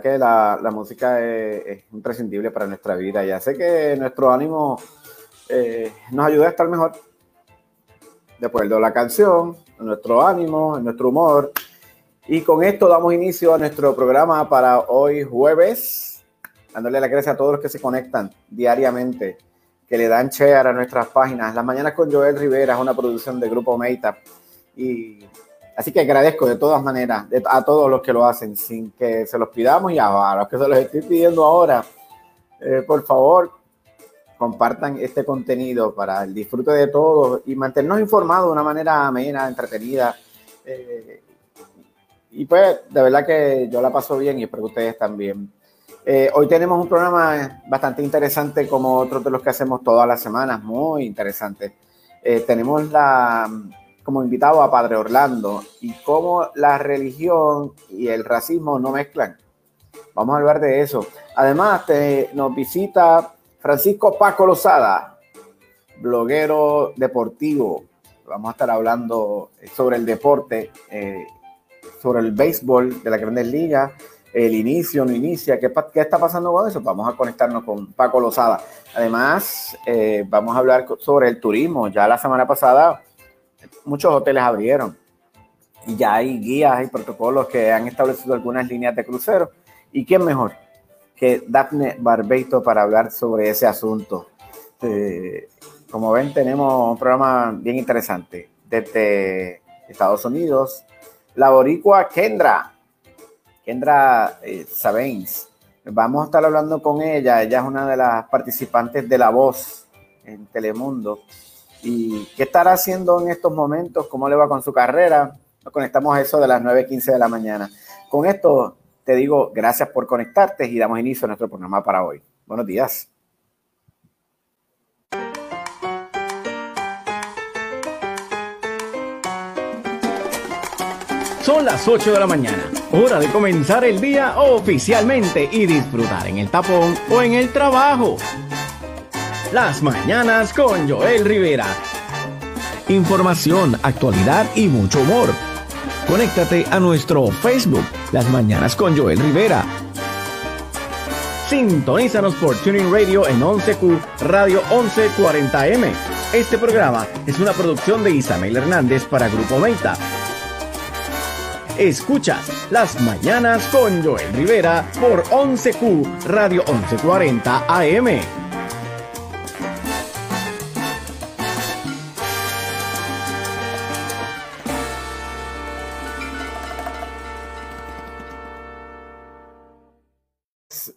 que la, la música es, es imprescindible para nuestra vida y hace que nuestro ánimo eh, nos ayude a estar mejor. De acuerdo a la canción, nuestro ánimo, nuestro humor. Y con esto damos inicio a nuestro programa para hoy jueves, dándole las gracias a todos los que se conectan diariamente, que le dan share a nuestras páginas. Las Mañanas con Joel Rivera es una producción de Grupo Meita. Y Así que agradezco de todas maneras a todos los que lo hacen sin que se los pidamos y a los que se los estoy pidiendo ahora, eh, por favor, compartan este contenido para el disfrute de todos y mantenernos informados de una manera amena, entretenida. eh, y pues, de verdad que yo la paso bien y espero que ustedes también. Eh, hoy tenemos un programa bastante interesante como otros de los que hacemos todas las semanas, muy interesante. Eh, tenemos la, como invitado a Padre Orlando y cómo la religión y el racismo no mezclan. Vamos a hablar de eso. Además, te- nos visita Francisco Paco Lozada, bloguero deportivo. Vamos a estar hablando sobre el deporte, eh, sobre el béisbol de la Grandes Ligas, el inicio, no inicia, ¿qué, está pasando con eso? Vamos a conectarnos con Paco Lozada. Además, eh, vamos a hablar sobre el turismo. Ya la semana pasada muchos hoteles abrieron y ya hay guías y protocolos que han establecido algunas líneas de crucero. ¿Y quién mejor que Daphne Barbeito para hablar sobre ese asunto? Eh, como ven, tenemos un programa bien interesante desde Estados Unidos. La boricua Kendra, Kendra eh, Sabens, Vamos a estar hablando con ella. Ella es una de las participantes de La Voz en Telemundo. ¿Y qué estará haciendo en estos momentos? ¿Cómo le va con su carrera? Nos conectamos a eso de las 9.15 de la mañana. Con esto te digo gracias por conectarte y damos inicio a nuestro programa para hoy. Buenos días. Son las 8 de la mañana, hora de comenzar el día oficialmente y disfrutar en el tapón o en el trabajo. Las mañanas con Joel Rivera. Información, actualidad y mucho humor. Conéctate a nuestro Facebook, Las Mañanas con Joel Rivera. Sintonízanos por Tuning Radio en 11Q Radio 1140M. Este programa es una producción de Isabel Hernández para Grupo Meta Escuchas Las Mañanas con Joel Rivera por 11Q Radio 1140 AM.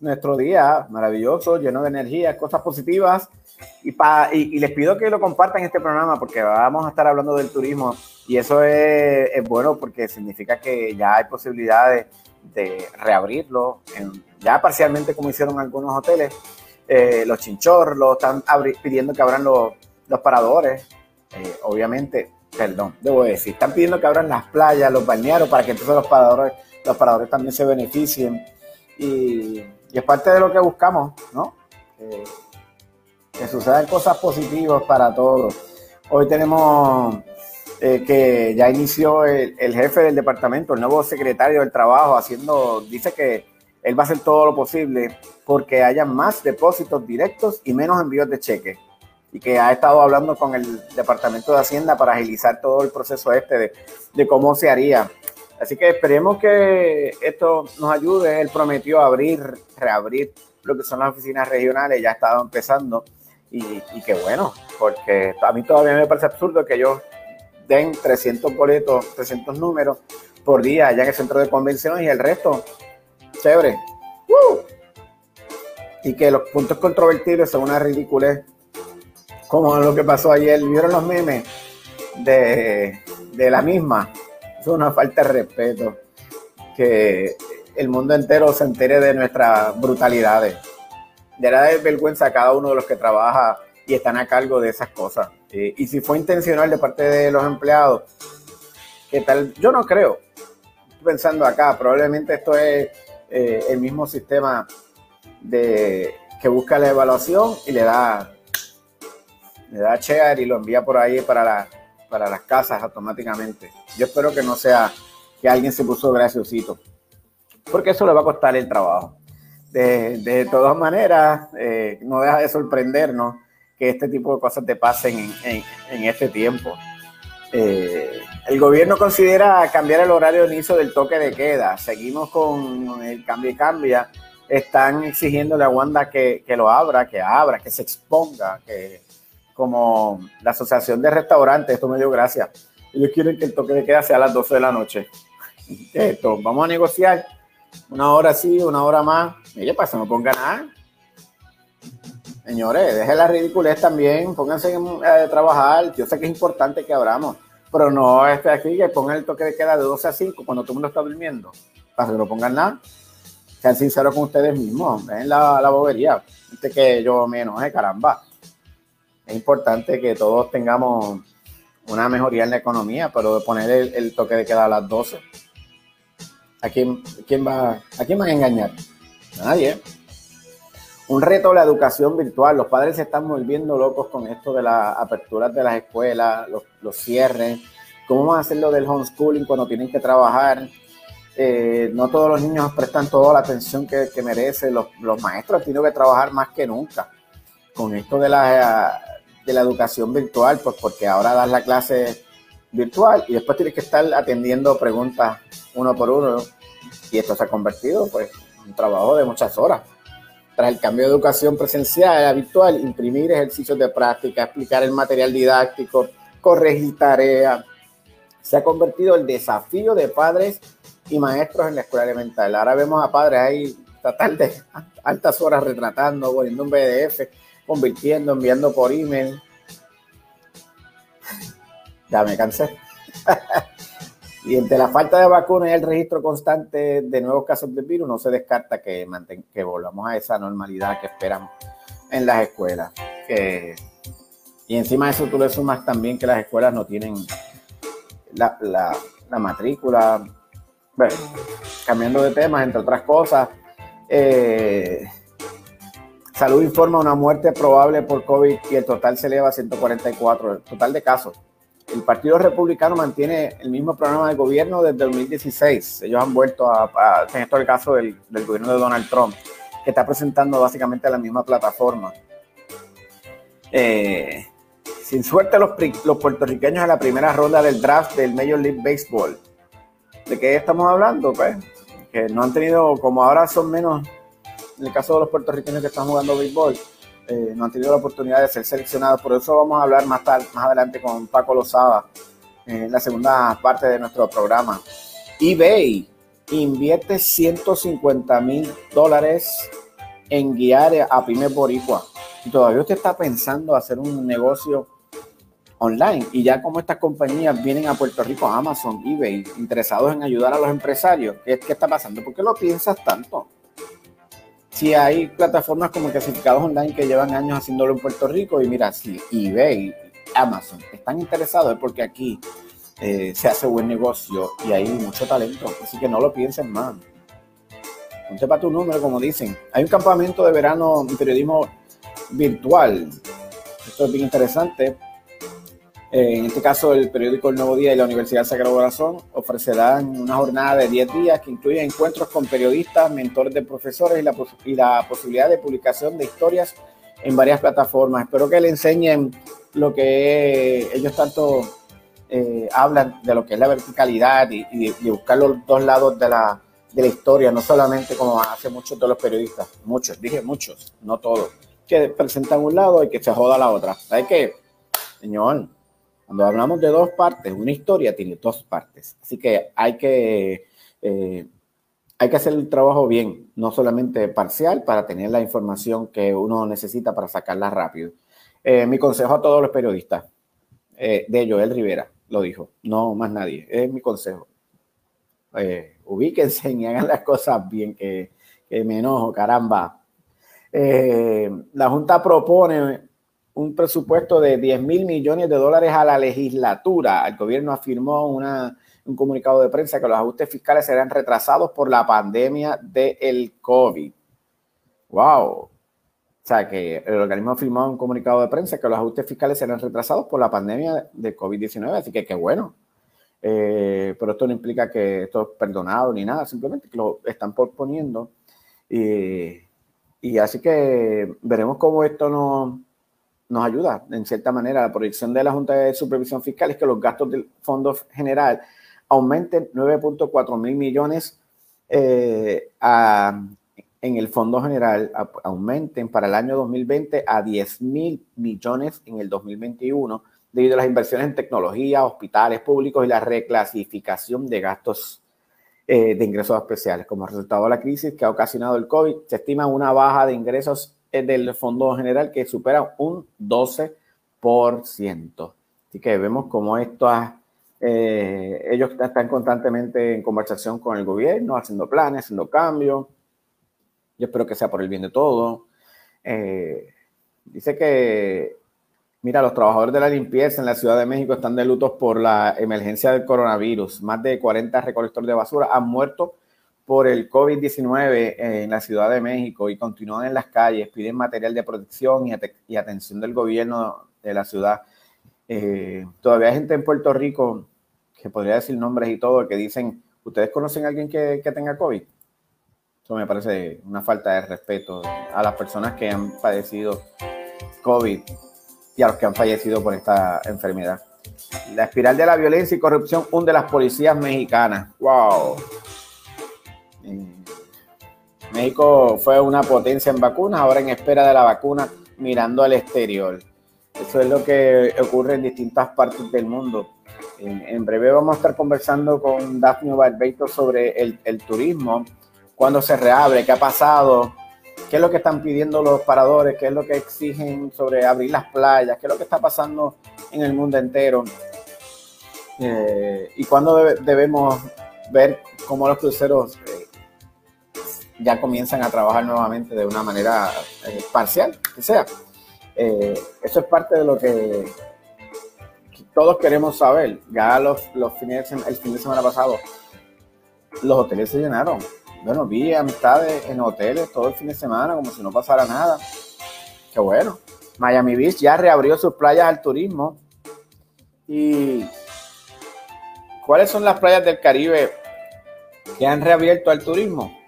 Nuestro día maravilloso, lleno de energía, cosas positivas. Y, y, les pido que lo compartan este programa porque vamos a estar hablando del turismo y eso es, bueno porque significa que ya hay posibilidades de reabrirlo, ya parcialmente como hicieron algunos hoteles. Eh, los chinchorros están pidiendo que abran los, los paradores, eh, obviamente, perdón, debo decir, están pidiendo que abran las playas, los balnearios, para que entonces los paradores, los paradores también se beneficien. Y, y es parte de lo que buscamos, ¿no? Eh, que sucedan cosas positivas para todos. Hoy tenemos eh, que ya inició el, jefe del departamento, el nuevo secretario del trabajo, haciendo, dice que él va a hacer todo lo posible porque haya más depósitos directos y menos envíos de cheques. Y que ha estado hablando con el Departamento de Hacienda para agilizar todo el proceso este de, de cómo se haría. Así que esperemos que esto nos ayude. Él prometió abrir, reabrir lo que son las oficinas regionales, ya ha estado empezando. Y, y que bueno, porque a mí todavía me parece absurdo que yo den 300 boletos, 300 números por día allá en el centro de convenciones y el resto, chévere. Y que los puntos controvertibles son una ridiculez, como lo que pasó ayer. ¿Vieron los memes de, de la misma? Es una falta de respeto. Que el mundo entero se entere de nuestras brutalidades. De la vergüenza a cada uno de los que trabaja y están a cargo de esas cosas. Eh, y si fue intencional de parte de los empleados, ¿qué tal? Yo no creo. Estoy pensando acá, probablemente esto es eh, el mismo sistema de que busca la evaluación y le da le da share y lo envía por ahí para, la, para las casas automáticamente. Yo espero que no sea que alguien se puso graciosito, porque eso le va a costar el trabajo. De, de todas maneras, eh, no deja de sorprendernos que este tipo de cosas te pasen en, este tiempo. Eh, el gobierno considera cambiar el horario de inicio del toque de queda. Seguimos con el cambio y cambia. Están exigiéndole a Wanda que, lo abra, que abra, que se exponga, que como la Asociación de Restaurantes, esto me dio gracia. Ellos quieren que el toque de queda sea a las 12 de la noche. Esto, vamos a negociar una hora sí, una hora más. Mire, para que no ponga nada. Señores, dejen la ridiculez también, pónganse a trabajar. Yo sé que es importante que abramos, pero no este aquí que pongan el toque de queda de 12 a 5 cuando todo el mundo está durmiendo, para que no pongan nada. Sean sinceros con ustedes mismos, ven la, la bobería. Este que yo me enoje, caramba. Es importante que todos tengamos una mejoría en la economía, pero de poner el, toque de queda a las 12. ¿A quién, quién va, ¿A quién van a engañar? Nadie un reto la educación virtual. Los padres se están volviendo locos con esto de las aperturas de las escuelas, los, cierres. ¿Cómo van a hacer lo del homeschooling cuando tienen que trabajar? Eh, no todos los niños prestan toda la atención que, merecen. Los, maestros tienen que trabajar más que nunca con esto de la, de la educación virtual, pues porque ahora das la clase virtual y después tienes que estar atendiendo preguntas uno por uno. Y esto se ha convertido pues en un trabajo de muchas horas tras el cambio de educación presencial a virtual, imprimir ejercicios de práctica, explicar el material didáctico, corregir tareas, se ha convertido el desafío de padres y maestros en la escuela elemental. Ahora vemos a padres ahí hasta tarde, altas horas retratando, poniendo un PDF, convirtiendo, enviando por email. Ya me cansé. y entre la falta de vacunas y el registro constante de nuevos casos de virus, no se descarta que, que volvamos a esa normalidad que esperamos en las escuelas. y encima de eso tú le sumas también que las escuelas no tienen la, la matrícula. Bueno, cambiando de temas, entre otras cosas, eh, Salud informa una muerte probable por COVID y el total se eleva a 144, el total de casos. El Partido Republicano mantiene el mismo programa de gobierno desde 2016. Ellos han vuelto a, a esto el caso del, del, gobierno de Donald Trump, que está presentando básicamente la misma plataforma. Eh, sin suerte los, los puertorriqueños en la primera ronda del draft del Major League Baseball. ¿De qué estamos hablando? Pues que no han tenido, como ahora son menos, en el caso de los puertorriqueños que están jugando béisbol, eh, no han tenido la oportunidad de ser seleccionados. Por eso vamos a hablar más, tarde, más adelante con Paco Lozada en la segunda parte de nuestro programa. eBay invierte 150 mil dólares en guiar a pymes boricua. Y todavía usted está pensando hacer un negocio online. Y ya como estas compañías vienen a Puerto Rico, Amazon, eBay, interesados en ayudar a los empresarios, ¿qué, qué está pasando? ¿Por qué lo piensas tanto? Si hay plataformas como clasificados online que llevan años haciéndolo en Puerto Rico y mira, si eBay, Amazon están interesados es porque aquí eh, se hace buen negocio y hay mucho talento. Así que no lo piensen más. Ponte para tu número, como dicen. Hay un campamento de verano en periodismo virtual. Esto es bien interesante eh, en este caso, el periódico El Nuevo Día y la Universidad Sagrado Corazón ofrecerán una jornada de 10 días que incluye encuentros con periodistas, mentores de profesores y la, la posibilidad de publicación de historias en varias plataformas. Espero que le enseñen lo que ellos tanto eh, hablan de lo que es la verticalidad y, y, buscar los dos lados de la, de la historia, no solamente como hace muchos de los periodistas, muchos, dije muchos, no todos, que presentan un lado y que se joda la otra. ¿Sabes qué? Señor, cuando hablamos de dos partes, una historia tiene dos partes. Así que hay que, eh, hay que hacer el trabajo bien, no solamente parcial, para tener la información que uno necesita para sacarla rápido. Eh, mi consejo a todos los periodistas, eh, de Joel Rivera, lo dijo, no más nadie, es mi consejo. ubíquense y hagan las cosas bien, que, que me enojo, caramba. la Junta propone un presupuesto de 10 mil millones de dólares a la legislatura. El gobierno afirmó una, un comunicado de prensa que los ajustes fiscales serán retrasados por la pandemia del COVID. ¡Wow! O sea, que el organismo afirmó un comunicado de prensa que los ajustes fiscales serán retrasados por la pandemia de COVID-19. Así que qué bueno. Eh, pero esto no implica que esto es perdonado ni nada, simplemente que lo están posponiendo. Y, y así que veremos cómo esto no nos ayuda en cierta manera. La proyección de la Junta de Supervisión Fiscal es que los gastos del Fondo General aumenten 9.4 mil millones eh, en el Fondo General, aumenten para el año 2020 a 10 mil millones en el 2021 debido a las inversiones en tecnología, hospitales públicos y la reclasificación de gastos eh, de ingresos especiales. Como resultado de la crisis que ha ocasionado el COVID, se estima una baja de ingresos del Fondo General que supera un 12%. Así que vemos cómo esto eh, ellos están constantemente en conversación con el gobierno, haciendo planes, haciendo cambios. Yo espero que sea por el bien de todo. Eh, dice que, mira, los trabajadores de la limpieza en la Ciudad de México están de luto por la emergencia del coronavirus. Más de 40 recolectores de basura han muerto por el COVID-19 en la Ciudad de México y continúan en las calles, piden material de protección y, atención del gobierno de la ciudad. Eh, todavía hay gente en Puerto Rico que podría decir nombres y todo, que dicen, ¿ustedes conocen a alguien que, que tenga COVID? Eso me parece una falta de respeto a las personas que han padecido COVID y a los que han fallecido por esta enfermedad. La espiral de la violencia y corrupción hunde las policías mexicanas. ¡Wow! México fue una potencia en vacunas, ahora en espera de la vacuna, mirando al exterior. Eso es lo que ocurre en distintas partes del mundo. En, breve vamos a estar conversando con Daphne Barbeito sobre el, turismo, cuándo se reabre, qué ha pasado, qué es lo que están pidiendo los paradores, qué es lo que exigen sobre abrir las playas, qué es lo que está pasando en el mundo entero. Eh, y cuándo debe- debemos ver cómo los cruceros eh, ya comienzan a trabajar nuevamente de una manera eh, parcial, que sea. Eh, eso es parte de lo que todos queremos saber. Ya los, los fines de el fin de semana pasado, los hoteles se llenaron. Bueno, vi amistades en hoteles todo el fin de semana, como si no pasara nada. Qué bueno. Miami Beach ya reabrió sus playas al turismo. ¿Y cuáles son las playas del Caribe que han reabierto al turismo?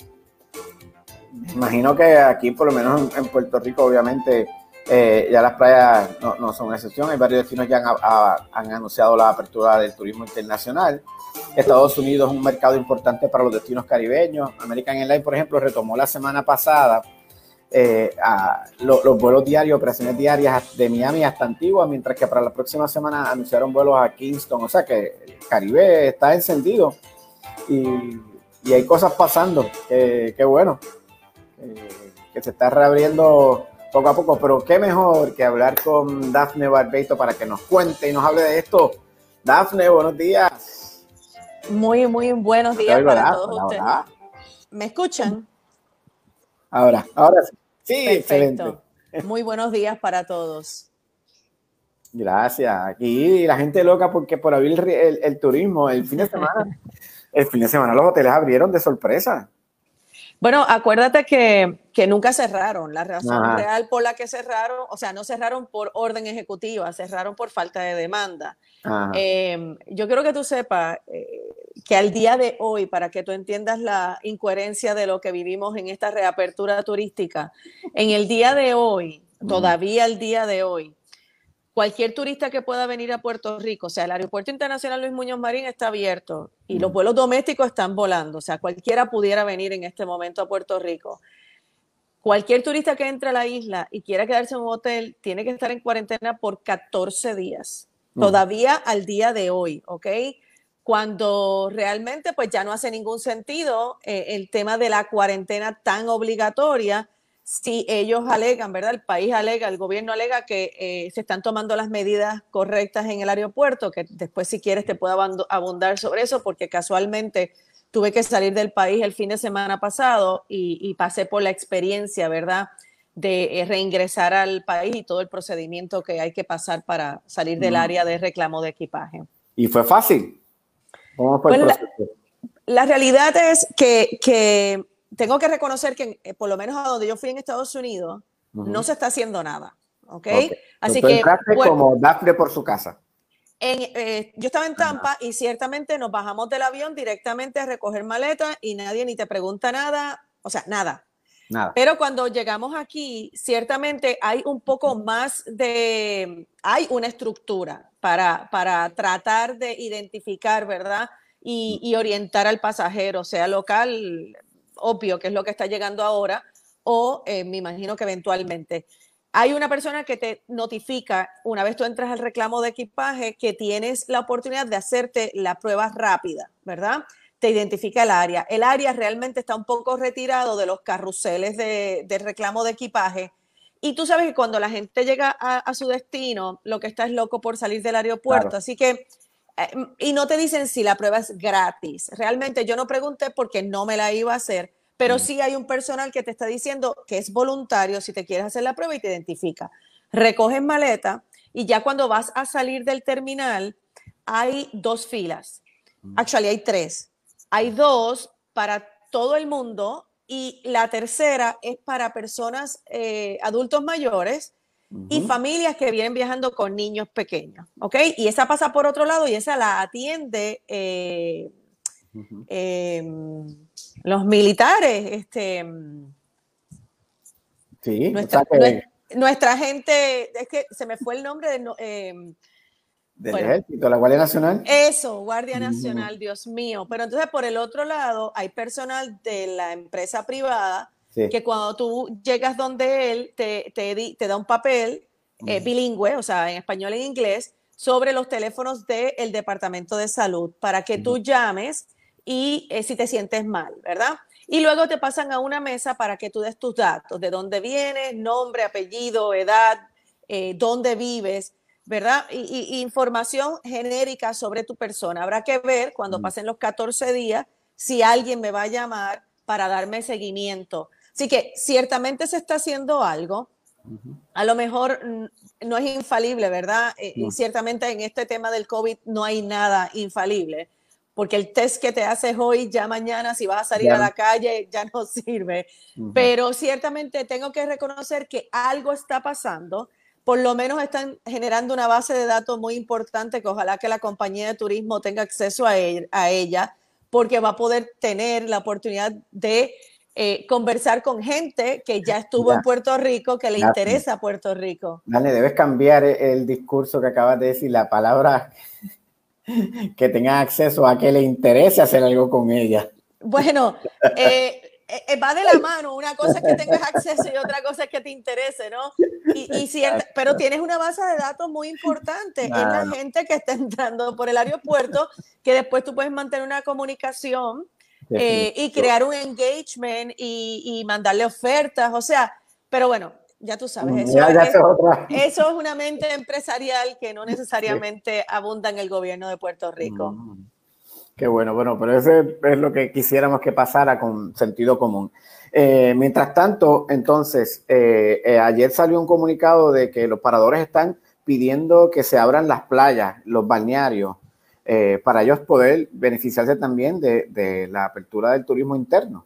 Imagino que aquí, por lo menos en, Puerto Rico, obviamente, eh, ya las playas no, son una excepción. Hay varios destinos que han, han anunciado la apertura del turismo internacional. Estados Unidos es un mercado importante para los destinos caribeños. American Airlines, por ejemplo, retomó la semana pasada eh, los vuelos diarios, operaciones diarias de Miami hasta Antigua, mientras que para la próxima semana anunciaron vuelos a Kingston. O sea que el Caribe está encendido y, hay cosas pasando. que Qué bueno. Eh, que se está reabriendo poco a poco, pero qué mejor que hablar con Dafne Barbeito para que nos cuente y nos hable de esto. Dafne, buenos días. Muy, muy buenos días para todos ustedes. ¿Me escuchan? Ahora, ahora sí. Sí, excelente. Muy buenos días para todos. Gracias. Aquí la gente loca porque por abrir el, el- el turismo el fin de semana, el fin de semana los hoteles abrieron de sorpresa. Bueno, acuérdate que, que nunca cerraron. La razón Ajá. real por la que cerraron, o sea, no cerraron por orden ejecutiva, cerraron por falta de demanda. Eh, yo quiero que tú sepas eh, que al día de hoy, para que tú entiendas la incoherencia de lo que vivimos en esta reapertura turística, en el día de hoy, todavía el día de hoy, cualquier turista que pueda venir a Puerto Rico, o sea, el Aeropuerto Internacional Luis Muñoz Marín está abierto y los vuelos domésticos están volando, o sea, cualquiera pudiera venir en este momento a Puerto Rico. Cualquier turista que entre a la isla y quiera quedarse en un hotel tiene que estar en cuarentena por 14 días, Mm. todavía al día de hoy, ¿ok? Cuando realmente pues ya no hace ningún sentido eh, el tema de la cuarentena tan obligatoria si ellos alegan, ¿verdad? El país alega, el gobierno alega que eh, se están tomando las medidas correctas en el aeropuerto, que después si quieres te puedo abundar sobre eso, porque casualmente tuve que salir del país el fin de semana pasado y, y pasé por la experiencia, ¿verdad? De eh, reingresar al país y todo el procedimiento que hay que pasar para salir del Mm. área de reclamo de equipaje. Y fue fácil. ¿Cómo fue el Pues? La realidad es que, que tengo que reconocer que eh, por lo menos a donde yo fui en Estados Unidos Ujú. no se está haciendo nada, ¿ok? Ok. Así que bueno, como Dafne por su casa. en, eh, yo estaba en Tampa y ciertamente nos bajamos del avión directamente a recoger maletas y nadie ni te pregunta nada, o sea, nada. Nada. Pero cuando llegamos aquí, ciertamente hay un poco más de, hay una estructura para, para tratar de identificar, ¿verdad? Y, y orientar al pasajero, sea local, obvio que es lo que está llegando ahora, o eh, me imagino que eventualmente. Hay una persona que te notifica, una vez tú entras al reclamo de equipaje, que tienes la oportunidad de hacerte la prueba rápida, ¿verdad? Te identifica el área. El área realmente está un poco retirado de los carruseles de, de reclamo de equipaje. Y tú sabes que cuando la gente llega a, a su destino, lo que está es loco por salir del aeropuerto. Claro. Así que, y no te dicen si la prueba es gratis. Realmente yo no pregunté porque no me la iba a hacer, pero sí hay un personal que te está diciendo que es voluntario si te quieres hacer la prueba y te identifica. Recoges maleta y ya cuando vas a salir del terminal hay dos filas. Actually hay tres. Hay dos para todo el mundo y la tercera es para personas eh, adultos mayores y familias que vienen viajando con niños pequeños, ¿ok? Y esa pasa por otro lado y esa la atiende eh, eh, los militares, este, Sí, nuestra, o sea que nue- nuestra gente, es que se me fue el nombre de, eh, del bueno. ejército, la Guardia Nacional. eso, Guardia. Nacional, Dios mío. Pero entonces por el otro lado hay personal de la empresa privada Sí. que cuando tú llegas donde él te, te, da un papel eh, bilingüe, o sea, en español e inglés, sobre los teléfonos del Departamento de Salud para que tú llames y eh, si te sientes mal, ¿verdad? y luego te pasan a una mesa para que tú des tus datos, de dónde vienes, nombre, apellido, edad, eh, dónde vives, ¿verdad? Y, información genérica sobre tu persona. Habrá que ver cuando pasen los 14 días si alguien me va a llamar para darme seguimiento. Así que ciertamente se está haciendo algo. A lo mejor no es infalible, ¿verdad? Eh, y ciertamente en este tema del COVID no hay nada infalible porque el test que te haces hoy, ya mañana, si vas a salir a la calle, ya no sirve. Pero ciertamente tengo que reconocer que algo está pasando. Por lo menos están generando una base de datos muy importante que ojalá que la compañía de turismo tenga acceso a, ella, porque va a poder tener la oportunidad de eh, conversar con gente que ya estuvo en Puerto Rico, que le interesa Puerto Rico. Dale, debes cambiar el discurso que acabas de decir, la palabra que tengan acceso a que le interese hacer algo con ella. Bueno, eh, eh, eh, va de la mano. Una cosa es que tengas acceso y otra cosa es que te interese, ¿no? Y, pero tienes una base de datos muy importante. Es la gente que está entrando por el aeropuerto, que después tú puedes mantener una comunicación y crear un engagement y, y mandarle ofertas. O sea, pero bueno, ya tú sabes, mm, eso, es, una mente empresarial que no necesariamente abunda en el gobierno de Puerto Rico. Mm. Qué bueno, bueno, pero eso es lo que quisiéramos que pasara con sentido común. Eh, mientras tanto, entonces, eh, eh, ayer salió un comunicado de que los paradores están pidiendo que se abran las playas, los balnearios, para ellos poder beneficiarse también de, de la apertura del turismo interno.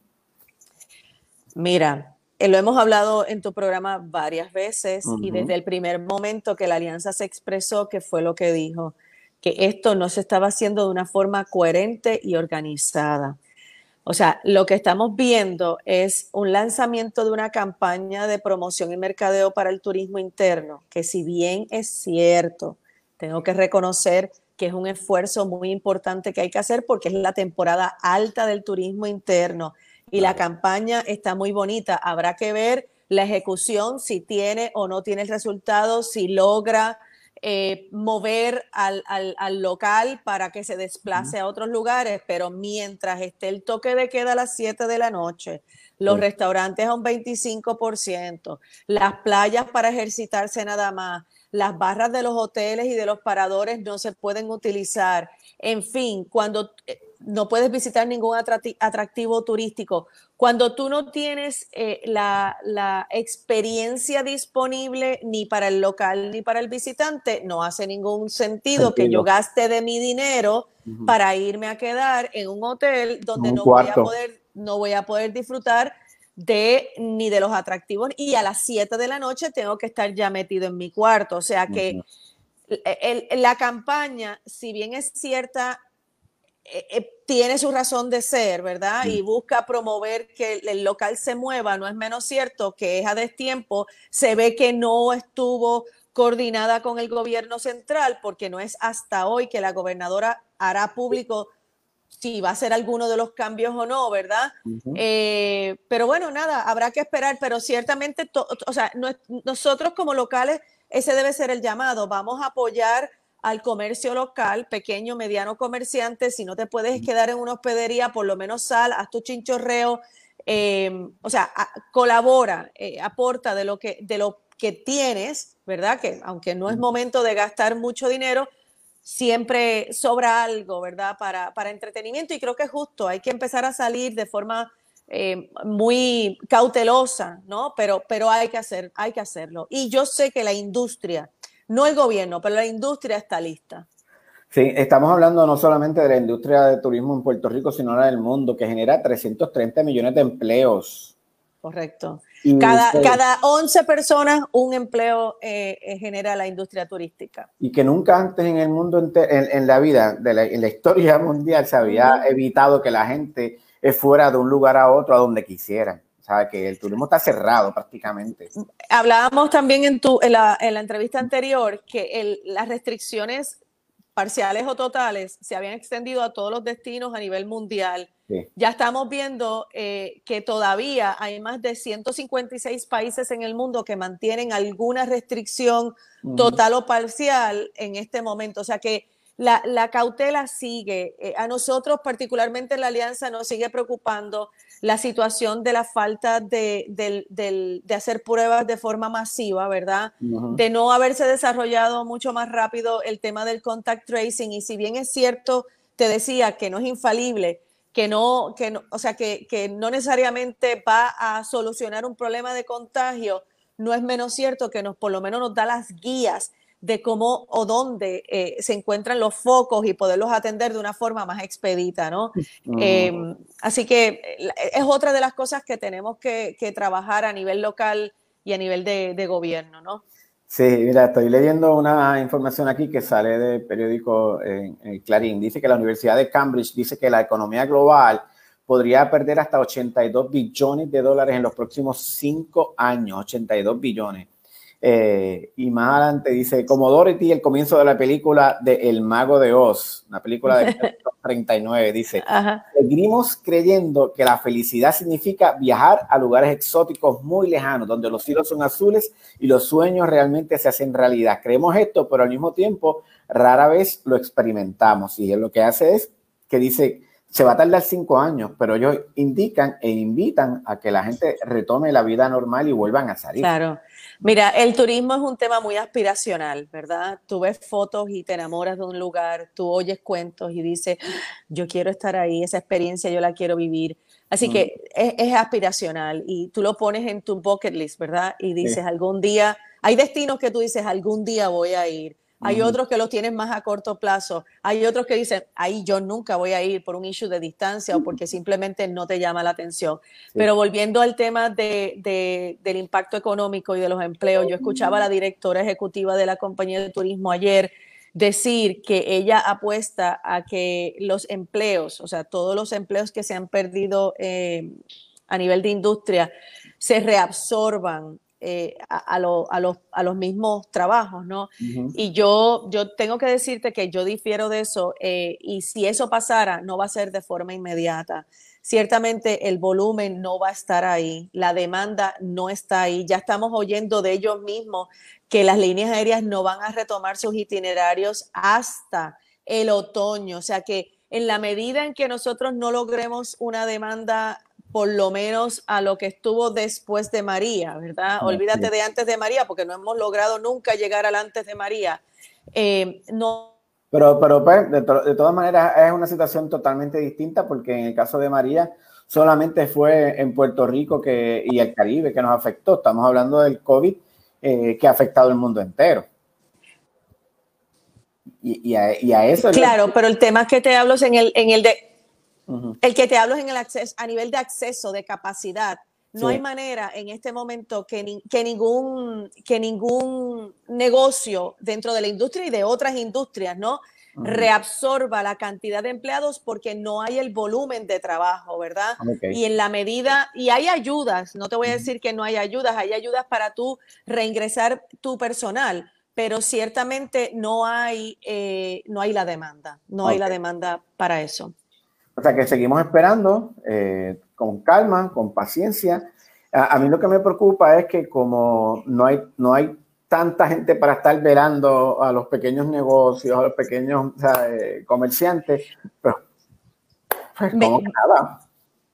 Mira, eh, lo hemos hablado en tu programa varias veces y desde el primer momento que la alianza se expresó, que fue lo que dijo, que esto no se estaba haciendo de una forma coherente y organizada. O sea, lo que estamos viendo es un lanzamiento de una campaña de promoción y mercadeo para el turismo interno, que si bien es cierto, tengo que reconocer que es un esfuerzo muy importante que hay que hacer porque es la temporada alta del turismo interno y la campaña está muy bonita. Habrá que ver la ejecución, si tiene o no tiene el resultado, si logra eh, mover al, local para que se desplace a otros lugares, pero mientras esté el toque de queda a las 7 de la noche, los restaurantes a un 25%, las playas para ejercitarse nada más, las barras de los hoteles y de los paradores no se pueden utilizar. En fin, cuando eh, no puedes visitar ningún atractivo turístico. Cuando tú no tienes eh, la, experiencia disponible ni para el local ni para el visitante, no hace ningún sentido, que yo gaste de mi dinero para irme a quedar en un hotel donde no voy, a poder, no voy a poder disfrutar de ni de los atractivos y a las 7 de la noche tengo que estar ya metido en mi cuarto. O sea que la campaña, si bien es cierta, eh, eh, tiene su razón de ser, ¿verdad? Y busca promover que el, local se mueva, no es menos cierto que es a destiempo, se ve que no estuvo coordinada con el gobierno central, porque no es hasta hoy que la gobernadora hará público si va a ser alguno de los cambios o no, ¿verdad? Eh, pero bueno, nada, habrá que esperar, pero ciertamente, o sea, nosotros como locales, ese debe ser el llamado, vamos a apoyar al comercio local, pequeño, mediano comerciante, si no te puedes quedar en una hospedería, por lo menos sal, haz tu chinchorreo, em, o sea, colabora, eh, aporta de lo, que, de lo que tienes, ¿verdad? Que aunque no es momento de gastar mucho dinero, siempre sobra algo, ¿verdad? Para, para entretenimiento y creo que es justo, hay que empezar a salir de forma eh, muy cautelosa, ¿no? Pero, pero hay, que hacer, hay que hacerlo. Y yo sé que la industria no el gobierno, pero la industria está lista. Sí, estamos hablando no solamente de la industria de turismo en Puerto Rico, sino la del mundo, que genera 330 millones de empleos. Correcto. Cada, cada 11 personas, un empleo eh, eh, genera la industria turística. Y que nunca antes en el mundo, en, la vida, de la, en la historia mundial, se había evitado que la gente fuera de un lugar a otro, a donde quisieran que el turismo está cerrado prácticamente. Hablábamos también en, tu, en, la, entrevista anterior que las restricciones parciales o totales se habían extendido a todos los destinos a nivel mundial. Ya estamos viendo eh, que todavía hay más de 156 países en el mundo que mantienen alguna restricción total o parcial en este momento. O sea que la, cautela sigue. Eh, a nosotros, particularmente en la Alianza, nos sigue preocupando la situación de la falta de, del- del- de hacer pruebas de forma masiva, ¿verdad? Ujú. De no haberse desarrollado mucho más rápido el tema del contact tracing. Y si bien es cierto, te decía que no es infalible, que no, que no, o sea, que, que no necesariamente va a solucionar un problema de contagio, no es menos cierto que nos, por lo menos nos da las guías de cómo o dónde eh, se encuentran los focos y poderlos atender de una forma más expedita, ¿no? Eh, así que eh, es otra de las cosas que tenemos que, que trabajar a nivel local y a nivel de, de gobierno, ¿no? Sí, mira, estoy leyendo una información aquí que sale del periódico en, en Clarín. Dice que la Universidad de Cambridge dice que la economía global podría perder hasta 82 billones de dólares en los próximos cinco años, 82 billones. Eh, y más adelante dice, como Dorothy, el comienzo de la película de El Mago de Oz, una película de 1939, dice, Ajá. Seguimos creyendo que la felicidad significa viajar a lugares exóticos muy lejanos, donde los cielos son azules y los sueños realmente se hacen realidad. Creemos esto, pero al mismo tiempo rara vez lo experimentamos. Y lo que hace es que dice, se va a tardar cinco años, pero ellos indican e invitan a que la gente retome la vida normal y vuelvan a salir. Claro. Mira, el turismo es un tema muy aspiracional, ¿verdad? Tú ves fotos y te enamoras de un lugar, tú oyes cuentos y dices, yo quiero estar ahí, esa experiencia yo la quiero vivir. Así Mm. que es, es aspiracional y tú lo pones en tu bucket list, ¿verdad? Y dices, algún día, hay destinos que tú dices, algún día voy a ir. Hay otros que los tienes más a corto plazo. Hay otros que dicen, ahí yo nunca voy a ir por un issue de distancia o porque simplemente no te llama la atención. Pero volviendo al tema de, de- del impacto económico y de los empleos, yo escuchaba a la directora ejecutiva de la compañía de turismo ayer decir que ella apuesta a que los empleos, o sea, todos los empleos que se han perdido eh, a nivel de industria, se reabsorban eh, a, a lo- a los, a los mismos trabajos, ¿no? Y yo, yo tengo que decirte que yo difiero de eso eh, y si eso pasara, no va a ser de forma inmediata. Ciertamente el volumen no va a estar ahí, la demanda no está ahí. Ya estamos oyendo de ellos mismos que las líneas aéreas no van a retomar sus itinerarios hasta el otoño. O sea que en la medida en que nosotros no logremos una demanda por lo menos a lo que estuvo después de María, ¿verdad? Olvídate de antes de María, porque no hemos logrado nunca llegar al antes de María. Eh, no, Pero, pero pues, de, to- de todas maneras es una situación totalmente distinta porque en el caso de María solamente fue en Puerto Rico que, y el Caribe que nos afectó. Estamos hablando del COVID eh, que ha afectado el mundo entero. Y, y a, y a eso... claro, pero el tema que te hablo es en el, en el de, El que te hablo es en el acceso, a nivel de acceso, de capacidad. No Sí. hay manera en este momento que, ni- que, ningún, que ningún negocio dentro de la industria y de otras industrias, ¿no? Reabsorba la cantidad de empleados porque no hay el volumen de trabajo, ¿verdad? Y en la medida, y hay ayudas, no te voy a decir que no hay ayudas, hay ayudas para tú reingresar tu personal, pero ciertamente no hay, eh, no hay la demanda, no hay la demanda para eso. O sea que seguimos esperando eh, con calma, con paciencia. A, a mí lo que me preocupa es que como no hay, no hay tanta gente para estar velando a los pequeños negocios, a los pequeños o sea, eh, comerciantes, pues, pues Me- como que nada.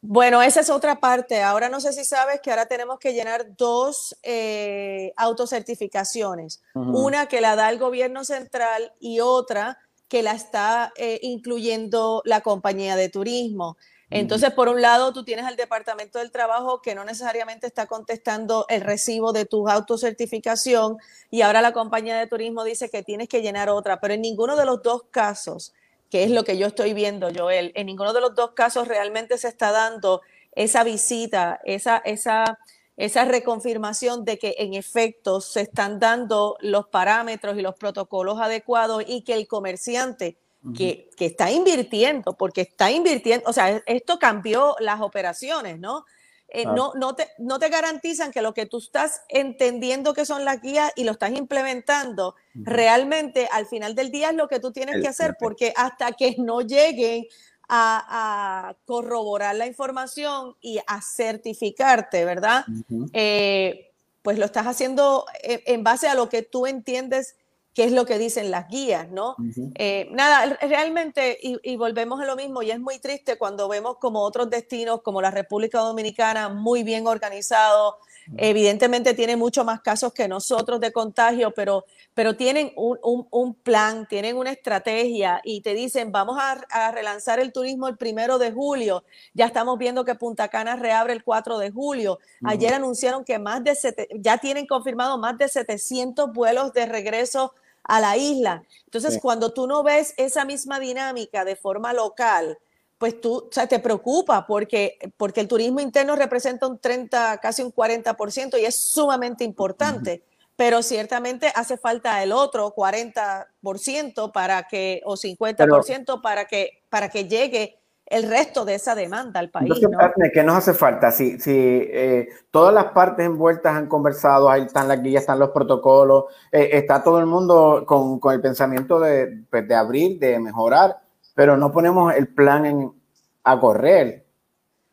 Bueno, esa es otra parte. Ahora no sé si sabes que ahora tenemos que llenar dos eh, autocertificaciones. Ujú. Una que la da el gobierno central y otra que la está eh, incluyendo la compañía de turismo. Entonces, por un lado, tú tienes al Departamento del Trabajo que no necesariamente está contestando el recibo de tu autocertificación y ahora la compañía de turismo dice que tienes que llenar otra, pero en ninguno de los dos casos, que es lo que yo estoy viendo, Joel, en ninguno de los dos casos realmente se está dando esa visita, esa, esa, esa reconfirmación de que en efecto se están dando los parámetros y los protocolos adecuados y que el comerciante que, que está invirtiendo, porque está invirtiendo, o sea, esto cambió las operaciones, ¿no? Eh, no, no, te, no te garantizan que lo que tú estás entendiendo que son las guías y lo estás implementando, realmente al final del día es lo que tú tienes El- que hacer, porque hasta que no lleguen a, a corroborar la información y a certificarte, ¿verdad? Eh, pues lo estás haciendo en, en base a lo que tú entiendes qué es lo que dicen las guías, ¿no? Eh, nada, realmente, y, volvemos a lo mismo, y es muy triste cuando vemos como otros destinos, como la República Dominicana, muy bien organizados, evidentemente tiene mucho más casos que nosotros de contagio, pero, pero tienen un, plan, tienen una estrategia y te dicen, vamos a, relanzar el turismo el primero de julio, ya estamos viendo que Punta Cana reabre el 4 de julio, ayer anunciaron que más de, ya tienen confirmado más de 700 vuelos de regreso a la isla. Entonces, cuando tú no ves esa misma dinámica de forma local, pues tú o te preocupa porque, porque el turismo interno representa un 30, casi un 40% y es sumamente importante. Pero ciertamente hace falta el otro 40% para que, o 50% para que, para que llegue el resto de esa demanda al país. Entonces, ¿no? ¿qué nos hace falta? Si, si eh, todas las partes envueltas han conversado, ahí están las guías, están los protocolos, eh, está todo el mundo con, con el pensamiento de, pues, de, abrir, de mejorar, pero no ponemos el plan en, a correr.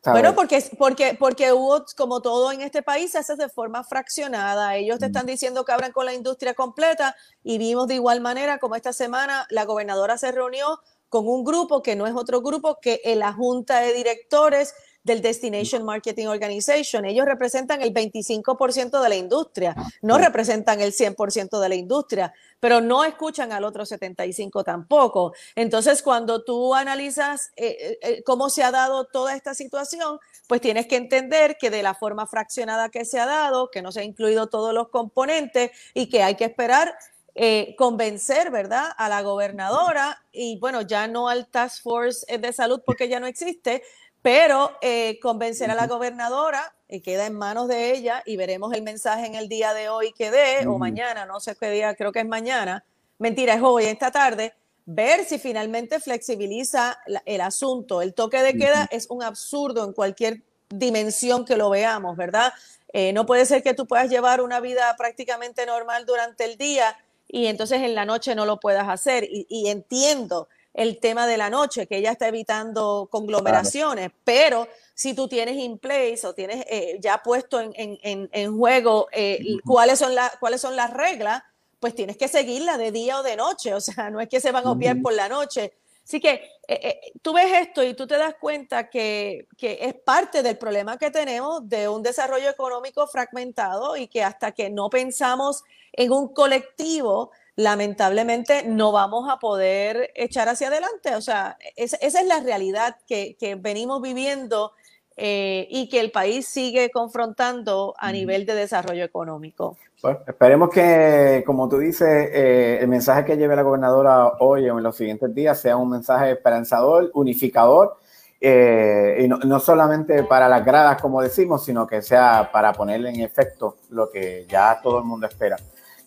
Bueno, porque, porque, porque hubo, como todo en este país, se hace de forma fraccionada. Ellos te mm. están diciendo que abran con la industria completa y vimos de igual manera como esta semana la gobernadora se reunió con un grupo que no es otro grupo que la Junta de Directores del Destination Marketing Organization. Ellos representan el 25% de la industria, no representan el 100% de la industria, pero no escuchan al otro 75% tampoco. Entonces, cuando tú analizas eh, eh, eh, cómo se ha dado toda esta situación, pues tienes que entender que de la forma fraccionada que se ha dado, que no se han incluido todos los componentes y que hay que esperar eh, convencer, ¿verdad?, a la gobernadora y bueno, ya no al Task Force de Salud porque ya no existe, pero eh, convencer a la gobernadora y queda en manos de ella y veremos el mensaje en el día de hoy que dé o mañana, no sé qué día, creo que es mañana, mentira, es hoy, esta tarde, ver si finalmente flexibiliza el asunto. El toque de queda es un absurdo en cualquier dimensión que lo veamos, ¿verdad? Eh, no puede ser que tú puedas llevar una vida prácticamente normal durante el día y entonces en la noche no lo puedas hacer. Y, entiendo el tema de la noche, que ella está evitando conglomeraciones, pero si tú tienes in place o tienes eh, ya puesto en, en, en juego eh, cuáles, son cuáles son las reglas, pues tienes que seguirla de día o de noche, o sea, no es que se van a obviar por la noche. Así que eh, tú ves esto y tú te das cuenta que, que, es parte del problema que tenemos de un desarrollo económico fragmentado y que hasta que no pensamos en un colectivo, lamentablemente no vamos a poder echar hacia adelante. O sea, esa es la realidad que, venimos viviendo eh, y que el país sigue confrontando a nivel de desarrollo económico. Pues esperemos que, como tú dices, eh, el mensaje que lleve la gobernadora hoy o en los siguientes días sea un mensaje esperanzador, unificador, eh, y no, solamente para las gradas, como decimos, sino que sea para ponerle en efecto lo que ya todo el mundo espera.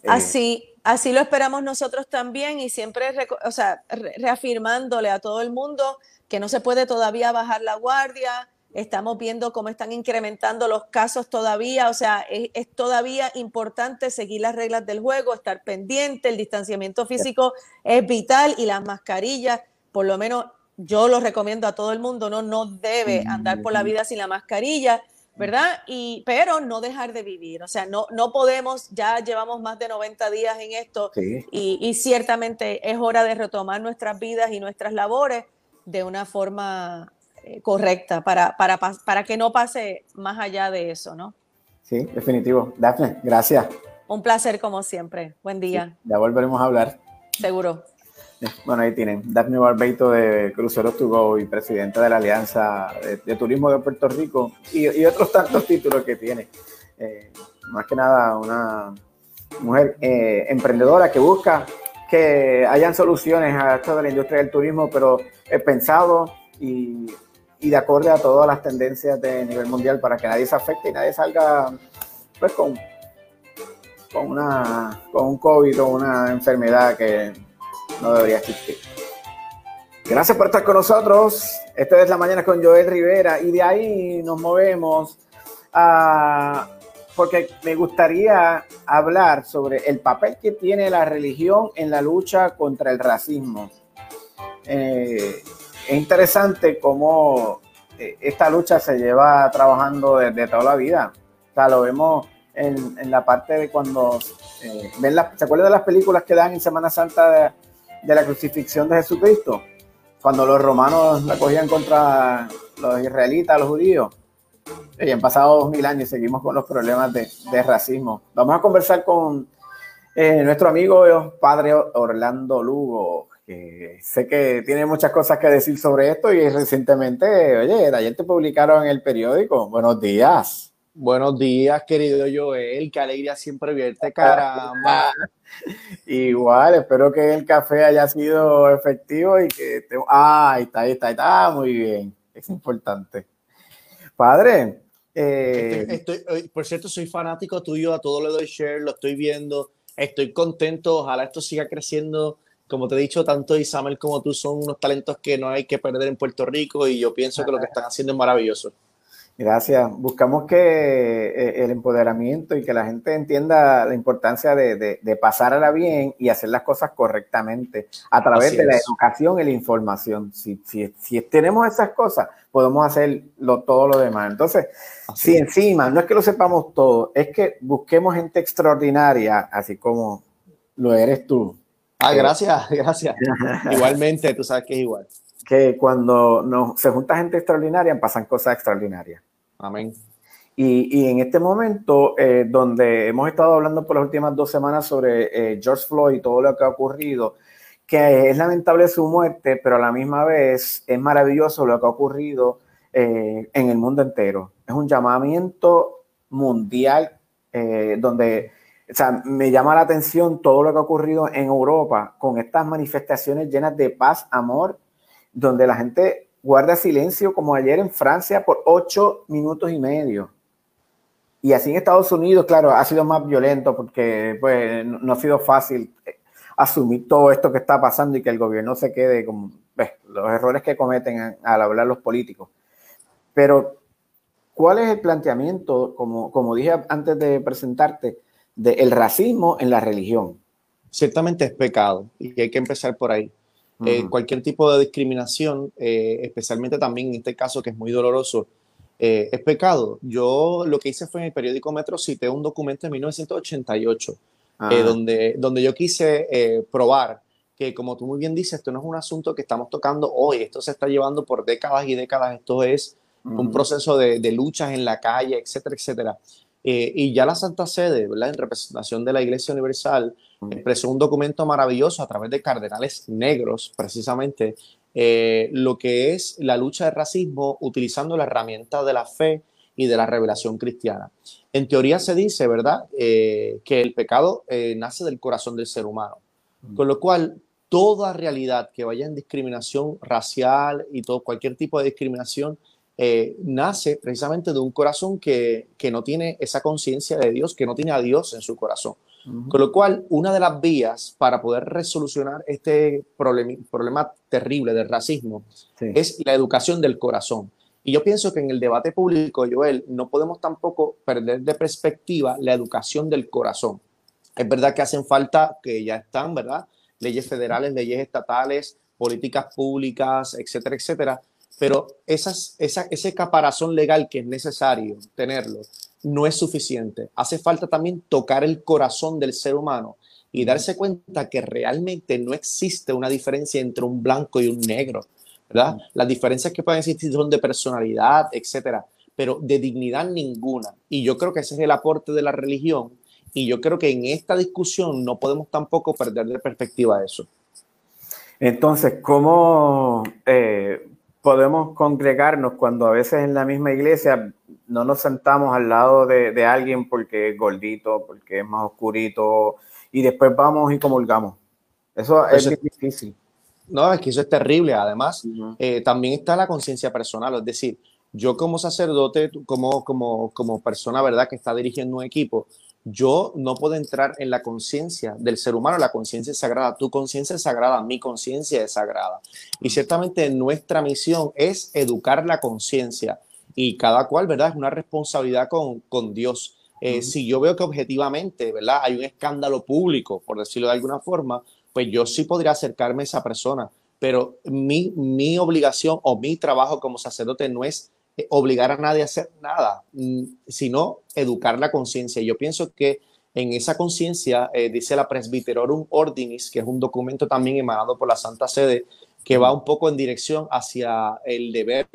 Eh, así, así lo esperamos nosotros también y siempre, o sea, reafirmándole a todo el mundo que no se puede todavía bajar la guardia. Estamos viendo cómo están incrementando los casos todavía, o sea, es, todavía importante seguir las reglas del juego, estar pendiente, el distanciamiento físico es vital y las mascarillas, por lo menos yo lo recomiendo a todo el mundo, no, no debe andar por la vida sin la mascarilla ¿verdad? Y, pero no dejar de vivir, o sea, no, no podemos, ya llevamos más de 90 días en esto y, ciertamente es hora de retomar nuestras vidas y nuestras labores de una forma correcta para, para, para que no pase más allá de eso, ¿no? Sí, definitivo. Daphne, gracias. Un placer como siempre. Buen día. ya volveremos a hablar. Seguro. Bueno, ahí tienen. Daphne Barbeito de Cruceros to Go y presidenta de la Alianza de, Turismo de Puerto Rico y, otros tantos títulos que tiene. Eh, más que nada, una mujer eh, emprendedora que busca que hayan soluciones a esto de la industria del turismo, pero he pensado y, y, de acuerdo a todas las tendencias de nivel mundial para que nadie se afecte y nadie salga pues con, con, una, con un COVID o una enfermedad que no debería existir. Gracias por estar con nosotros. Esta es la mañana con Joel Rivera y de ahí nos movemos a porque me gustaría hablar sobre el papel que tiene la religión en la lucha contra el racismo. Eh, es interesante cómo eh, esta lucha se lleva trabajando desde toda la vida. O sea, lo vemos en, la parte de cuando eh, ven las, ¿se acuerdan de las películas que dan en Semana Santa de, la crucifixión de Jesucristo? Cuando los romanos la cogían contra los israelitas, los judíos. Y han pasado dos mil años y seguimos con los problemas de, de racismo. Vamos a conversar con eh, nuestro amigo padre Orlando Lugo, sé que tiene muchas cosas que decir sobre esto y recientemente, oye, ayer te publicaron en el periódico. Buenos días. Buenos días, querido Joel. Qué alegría siempre vierte, caramba. Igual, espero que el café haya sido efectivo y que te... Ah, ahí está, ahí está, ahí está. Muy bien. Es importante. Padre. Eh... Estoy, estoy, por cierto, soy fanático tuyo, a todo le doy share, lo estoy viendo. Estoy contento, ojalá esto siga creciendo. Como te he dicho, tanto Isabel como tú son unos talentos que no hay que perder en Puerto Rico y yo pienso que lo que están haciendo es maravilloso. Gracias. Buscamos que eh, el empoderamiento y que la gente entienda la importancia de, de, de pasarla bien y hacer las cosas correctamente a través Así de la es. educación y la información. Si, si, si, tenemos esas cosas, podemos hacer todo lo demás. Entonces, Así si es. encima no es que lo sepamos todo, es que busquemos gente extraordinaria, así como lo eres tú. Ah, gracias, gracias. Igualmente, tú sabes que es igual que cuando nos, se junta gente extraordinaria pasan cosas extraordinarias. Amén. Y, y en este momento, eh, donde hemos estado hablando por las últimas dos semanas sobre eh, George Floyd y todo lo que ha ocurrido, que es lamentable su muerte, pero a la misma vez es maravilloso lo que ha ocurrido eh, en el mundo entero. Es un llamamiento mundial eh, donde o sea, me llama la atención todo lo que ha ocurrido en Europa con estas manifestaciones llenas de paz, amor donde la gente guarda silencio, como ayer en Francia, por ocho minutos y medio. Y así en Estados Unidos, claro, ha sido más violento porque pues, no ha sido fácil eh, asumir todo esto que está pasando y que el gobierno se quede con ves, los errores que cometen al hablar los políticos. Pero, ¿cuál es el planteamiento, como, como dije antes de presentarte, del racismo en la religión? Ciertamente es pecado y hay que empezar por ahí. Eh, cualquier tipo de discriminación, eh, especialmente también en este caso que es muy doloroso, eh, es pecado. Yo lo que hice fue en el periódico Metro, cité un documento de 1988, donde, donde yo quise probar que, como tú muy bien dices, esto no es un asunto que estamos tocando hoy, esto se está llevando por décadas y décadas, esto es un proceso de, de, luchas en la calle, etcétera, etcétera. Y ya la Santa Sede, ¿verdad? en representación de la Iglesia Universal, expresó un documento maravilloso a través de cardenales negros, precisamente, eh, lo que es la lucha de racismo utilizando la herramienta de la fe y de la revelación cristiana. En teoría se dice, ¿verdad?, eh, que el pecado eh, nace del corazón del ser humano, con lo cual toda realidad que vaya en discriminación racial y todo, cualquier tipo de discriminación eh, nace precisamente de un corazón que, que no tiene esa conciencia de Dios, que no tiene a Dios en su corazón. Con lo cual, una de las vías para poder resolucionar este problema, problema terrible del racismo sí. es la educación del corazón. Y yo pienso que en el debate público, Joel, no podemos tampoco perder de perspectiva la educación del corazón. Es verdad que hacen falta, que ya están, ¿verdad? Leyes federales, leyes estatales, políticas públicas, etcétera, etcétera. Pero esas, esa, ese caparazón legal que es necesario tenerlo no es suficiente. Hace falta también tocar el corazón del ser humano y darse cuenta que realmente no existe una diferencia entre un blanco y un negro, ¿verdad? Las diferencias que pueden existir son de personalidad, etcétera, pero de dignidad ninguna. Y yo creo que ese es el aporte de la religión y yo creo que en esta discusión no podemos tampoco perder de perspectiva eso. Entonces, ¿cómo eh, podemos congregarnos cuando a veces en la misma iglesia no nos sentamos al lado de, de, alguien porque es gordito, porque es más oscurito, y después vamos y comulgamos. Eso, eso es, difícil. No, es que eso es terrible. Además, uh -huh. eh, también está la conciencia personal, es decir, yo como sacerdote, como, como, como persona, ¿verdad?, que está dirigiendo un equipo, yo no puedo entrar en la conciencia del ser humano, la conciencia es sagrada, tu conciencia es sagrada, mi conciencia es sagrada. Y ciertamente nuestra misión es educar la conciencia y cada cual, ¿verdad? Es una responsabilidad con, con Dios. Eh, uh -huh. Si yo veo que objetivamente, ¿verdad? Hay un escándalo público, por decirlo de alguna forma, pues yo sí podría acercarme a esa persona, pero mi, mi obligación o mi trabajo como sacerdote no es obligar a nadie a hacer nada, mm, sino educar la conciencia. Yo pienso que en esa conciencia, eh, dice la Presbyterorum Ordinis, que es un documento también emanado por la Santa Sede, que va un poco en dirección hacia el deber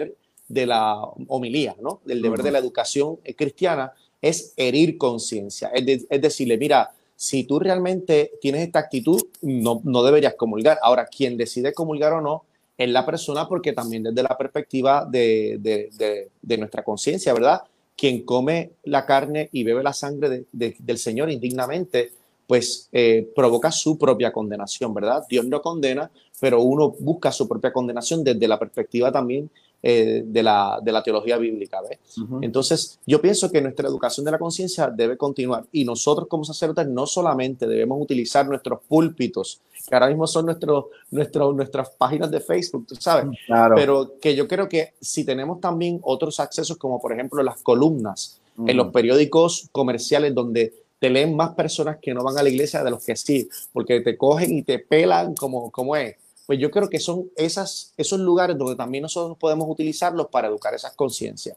de la homilía, ¿no? Del deber de la educación cristiana, es herir conciencia, es, es, decirle, mira, si tú realmente tienes esta actitud, no, no deberías comulgar. Ahora, quien decide comulgar o no es la persona, porque también desde la perspectiva de, de, de, nuestra conciencia, ¿verdad? Quien come la carne y bebe la sangre del Señor indignamente, pues eh, provoca su propia condenación, ¿verdad? Dios no condena, pero uno busca su propia condenación desde la perspectiva también eh, de, la, de, la, teología bíblica. ¿ves? Entonces, yo pienso que nuestra educación de la conciencia debe continuar y nosotros como sacerdotes no solamente debemos utilizar nuestros púlpitos, que ahora mismo son nuestros, nuestros, nuestras páginas de Facebook, tú sabes, pero que yo creo que si tenemos también otros accesos, como por ejemplo las columnas en los periódicos comerciales donde te leen más personas que no van a la iglesia de los que sí, porque te cogen y te pelan como, como es. Pues yo creo que son esas, esos lugares donde también nosotros podemos utilizarlos para educar esas conciencias.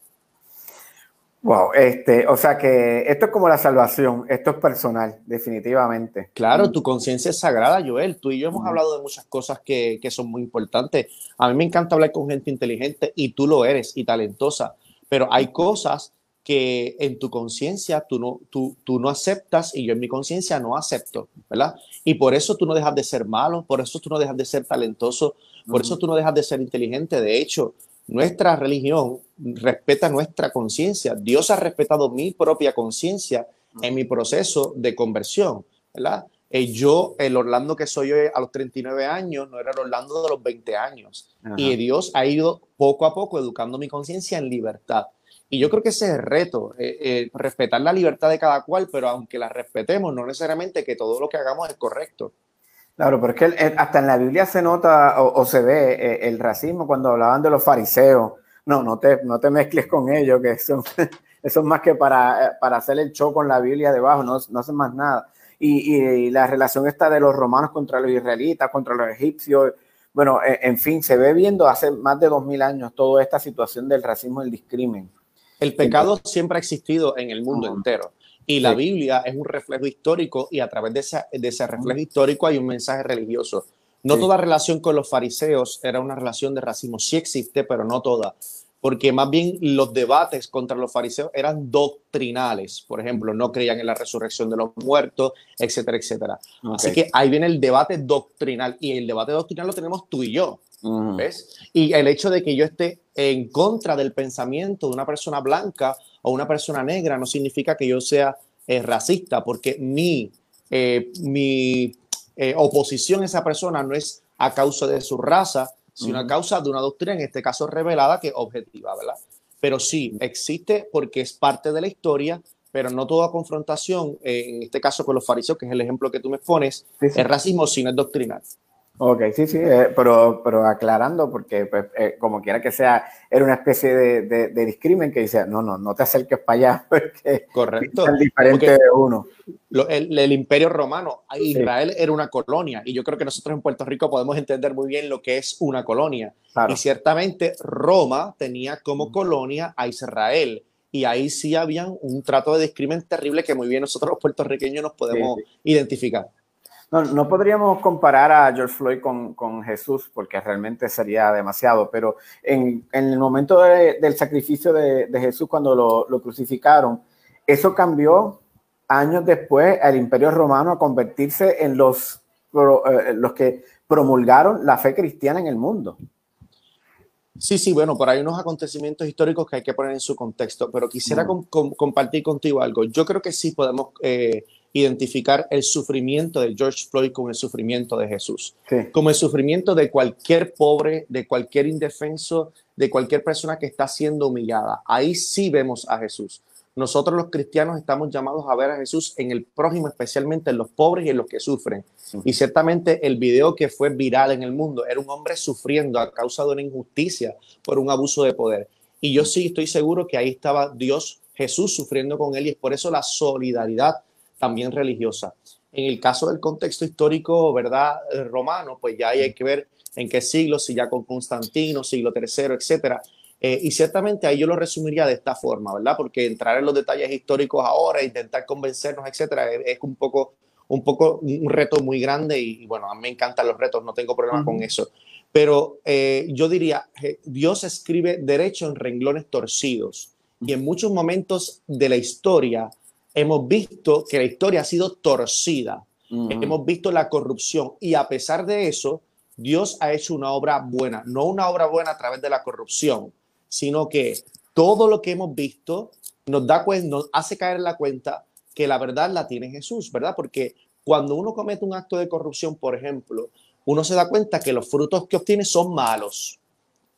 Wow, este, o sea que esto es como la salvación, esto es personal, definitivamente. Claro, tu conciencia es sagrada, Joel. Tú y yo hemos hablado de muchas cosas que, que son muy importantes. A mí me encanta hablar con gente inteligente y tú lo eres y talentosa, pero hay cosas que en tu conciencia tú no, tú, tú no aceptas y yo en mi conciencia no acepto, ¿verdad? Y por eso tú no dejas de ser malo, por eso tú no dejas de ser talentoso, por eso tú no dejas de ser inteligente. De hecho, nuestra religión respeta nuestra conciencia. Dios ha respetado mi propia conciencia en mi proceso de conversión, ¿verdad? Eh, yo, el Orlando que soy hoy a los 39 años, no era el Orlando de los 20 años. Y Dios ha ido poco a poco educando mi conciencia en libertad. Y yo creo que ese es el reto, eh, eh, respetar la libertad de cada cual, pero aunque la respetemos, no necesariamente que todo lo que hagamos es correcto. Claro, pero es que hasta en la Biblia se nota o, se ve eh, el racismo cuando hablaban de los fariseos. No, no te, no te mezcles con ellos, que eso, eso es más que para, para hacer el show con la Biblia debajo, no, no hacen más nada. Y, y, la relación esta de los romanos contra los israelitas, contra los egipcios, bueno, en, fin, se ve viendo hace más de dos mil años toda esta situación del racismo y el discrimen. El pecado siempre ha existido en el mundo entero. Y la Biblia es un reflejo histórico y a través de ese, de ese reflejo histórico hay un mensaje religioso. No toda relación con los fariseos era una relación de racismo. Sí existe, pero no toda. Porque más bien los debates contra los fariseos eran doctrinales. Por ejemplo, no creían en la resurrección de los muertos, etcétera, etcétera. Así que ahí viene el debate doctrinal. Y el debate doctrinal lo tenemos tú y yo. ¿Ves? Y el hecho de que yo esté en contra del pensamiento de una persona blanca o una persona negra no significa que yo sea eh, racista, porque mi, eh, mi eh, oposición a esa persona no es a causa de su raza, sino a causa de una doctrina, en este caso revelada, que es objetiva, ¿verdad? Pero sí, existe porque es parte de la historia, pero no toda confrontación, en este caso con los fariseos, que es el ejemplo que tú me pones, es racismo, sino es doctrinal. Ok, sí, sí, eh, pero, pero aclarando, porque pues, eh, como quiera que sea, era una especie de, de, discrimen que dice, no, no, no te acerques para allá, porque Correcto. es diferente de uno. el, imperio romano, Israel era una colonia, y yo creo que nosotros en Puerto Rico podemos entender muy bien lo que es una colonia. Y ciertamente Roma tenía como colonia a Israel, y ahí sí había un trato de discrimen terrible que muy bien nosotros los puertorriqueños nos podemos identificar. No, no podríamos comparar a George Floyd con, con Jesús porque realmente sería demasiado, pero en, en el momento del sacrificio de, de Jesús cuando lo, lo, crucificaron, eso cambió años después al imperio romano a convertirse en los, eh, los que promulgaron la fe cristiana en el mundo. Sí, sí, bueno, por ahí unos acontecimientos históricos que hay que poner en su contexto, pero quisiera compartir contigo algo. Yo creo que sí podemos eh, identificar el sufrimiento de George Floyd con el sufrimiento de Jesús, como el sufrimiento de cualquier pobre, de cualquier indefenso, de cualquier persona que está siendo humillada. Ahí sí vemos a Jesús. Nosotros los cristianos estamos llamados a ver a Jesús en el prójimo, especialmente en los pobres y en los que sufren. Y ciertamente el video que fue viral en el mundo era un hombre sufriendo a causa de una injusticia por un abuso de poder. Y yo sí estoy seguro que ahí estaba Dios, Jesús sufriendo con él y es por eso la solidaridad también religiosa. En el caso del contexto histórico, ¿verdad? Romano, pues ya hay que ver en qué siglo, si ya con Constantino, siglo III, etcétera. Eh, y ciertamente ahí yo lo resumiría de esta forma, ¿verdad? Porque entrar en los detalles históricos ahora, intentar convencernos, etcétera, es, un poco un poco un reto muy grande y, bueno, a mí me encantan los retos, no tengo problema con eso. Pero eh, yo diría, Dios escribe derecho en renglones torcidos y en muchos momentos de la historia hemos visto que la historia ha sido torcida, hemos visto la corrupción y a pesar de eso, Dios ha hecho una obra buena, no una obra buena a través de la corrupción, sino que todo lo que hemos visto nos da nos hace caer en la cuenta que la verdad la tiene Jesús, ¿verdad? Porque cuando uno comete un acto de corrupción, por ejemplo, uno se da cuenta que los frutos que obtiene son malos.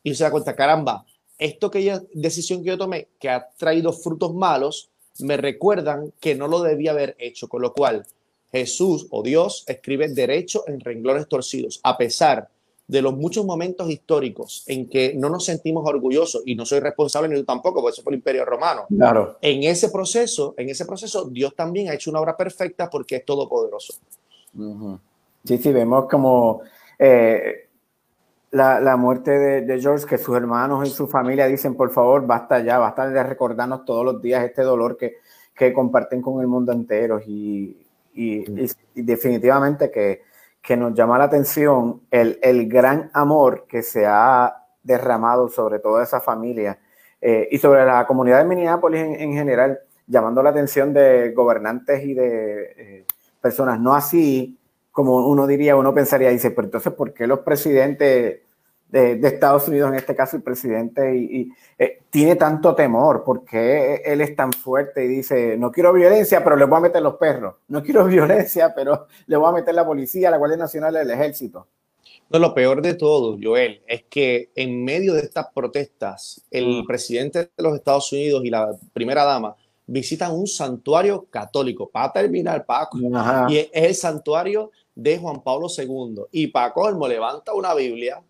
Y se da cuenta, caramba, esto que yo, decisión que yo tomé, que ha traído frutos malos, me recuerdan que no lo debía haber hecho. Con lo cual, Jesús o Dios escribe derecho en renglones torcidos, a pesar de los muchos momentos históricos en que no nos sentimos orgullosos y no soy responsable ni tú tampoco, porque eso fue el Imperio Romano. Claro. En ese proceso, en ese proceso, Dios también ha hecho una obra perfecta porque es todopoderoso. Sí, sí, vemos como eh, la, la, muerte de, de, George, que sus hermanos y su familia dicen, por favor, basta ya, basta de recordarnos todos los días este dolor que, que comparten con el mundo entero. y, y, y definitivamente que que nos llama la atención el, el gran amor que se ha derramado sobre toda esa familia eh, y sobre la comunidad de Minneapolis en, general, llamando la atención de gobernantes y de eh, personas, no así como uno diría, uno pensaría, dice, pero entonces, ¿por qué los presidentes de, Estados Unidos, en este caso el presidente, y, eh, tiene tanto temor, porque él es tan fuerte y dice, no quiero violencia, pero le voy a meter los perros, no quiero violencia, pero le voy a meter la policía, la Guardia Nacional, el ejército. No, lo peor de todo, Joel, es que en medio de estas protestas, el mm. presidente de los Estados Unidos y la primera dama visitan un santuario católico, para terminar, Paco, y es el santuario de Juan Pablo II. Y Paco levanta una Biblia,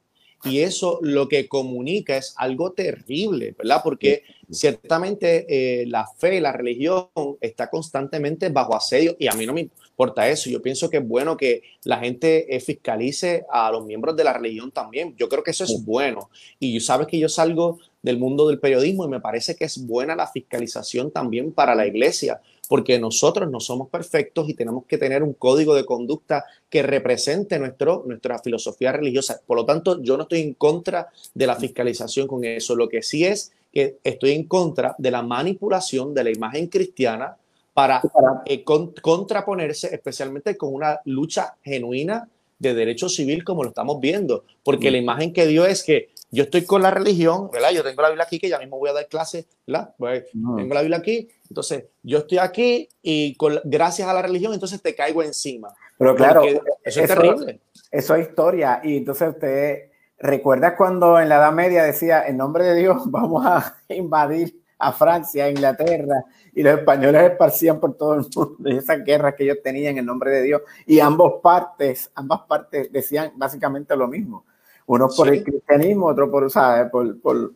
y eso lo que comunica es algo terrible, ¿verdad? Porque ciertamente eh, la fe, la religión está constantemente bajo asedio y a mí no me importa eso. Yo pienso que es bueno que la gente eh, fiscalice a los miembros de la religión también. Yo creo que eso es bueno. Y sabes que yo salgo del mundo del periodismo y me parece que es buena la fiscalización también para la iglesia porque nosotros no somos perfectos y tenemos que tener un código de conducta que represente nuestro, nuestra filosofía religiosa. Por lo tanto, yo no estoy en contra de la fiscalización con eso. Lo que sí es que estoy en contra de la manipulación de la imagen cristiana para eh, contraponerse especialmente con una lucha genuina de derecho civil como lo estamos viendo, porque la imagen que dio es que yo estoy con la religión, ¿verdad? Yo tengo la Biblia aquí, que ya mismo voy a dar clases, ¿verdad? Pues, tengo la Biblia aquí, entonces yo estoy aquí y gracias a la religión, entonces te caigo encima. Pero claro, eso es terrible. Eso es historia. Y entonces usted recuerda cuando en la Edad Media decía, en nombre de Dios, vamos a invadir a Francia, a Inglaterra, y los españoles esparcían por todo el mundo esas guerras que ellos tenían en nombre de Dios. Y ambas partes, ambas partes decían básicamente lo mismo uno por el cristianismo, otro por, ¿sabes? por, por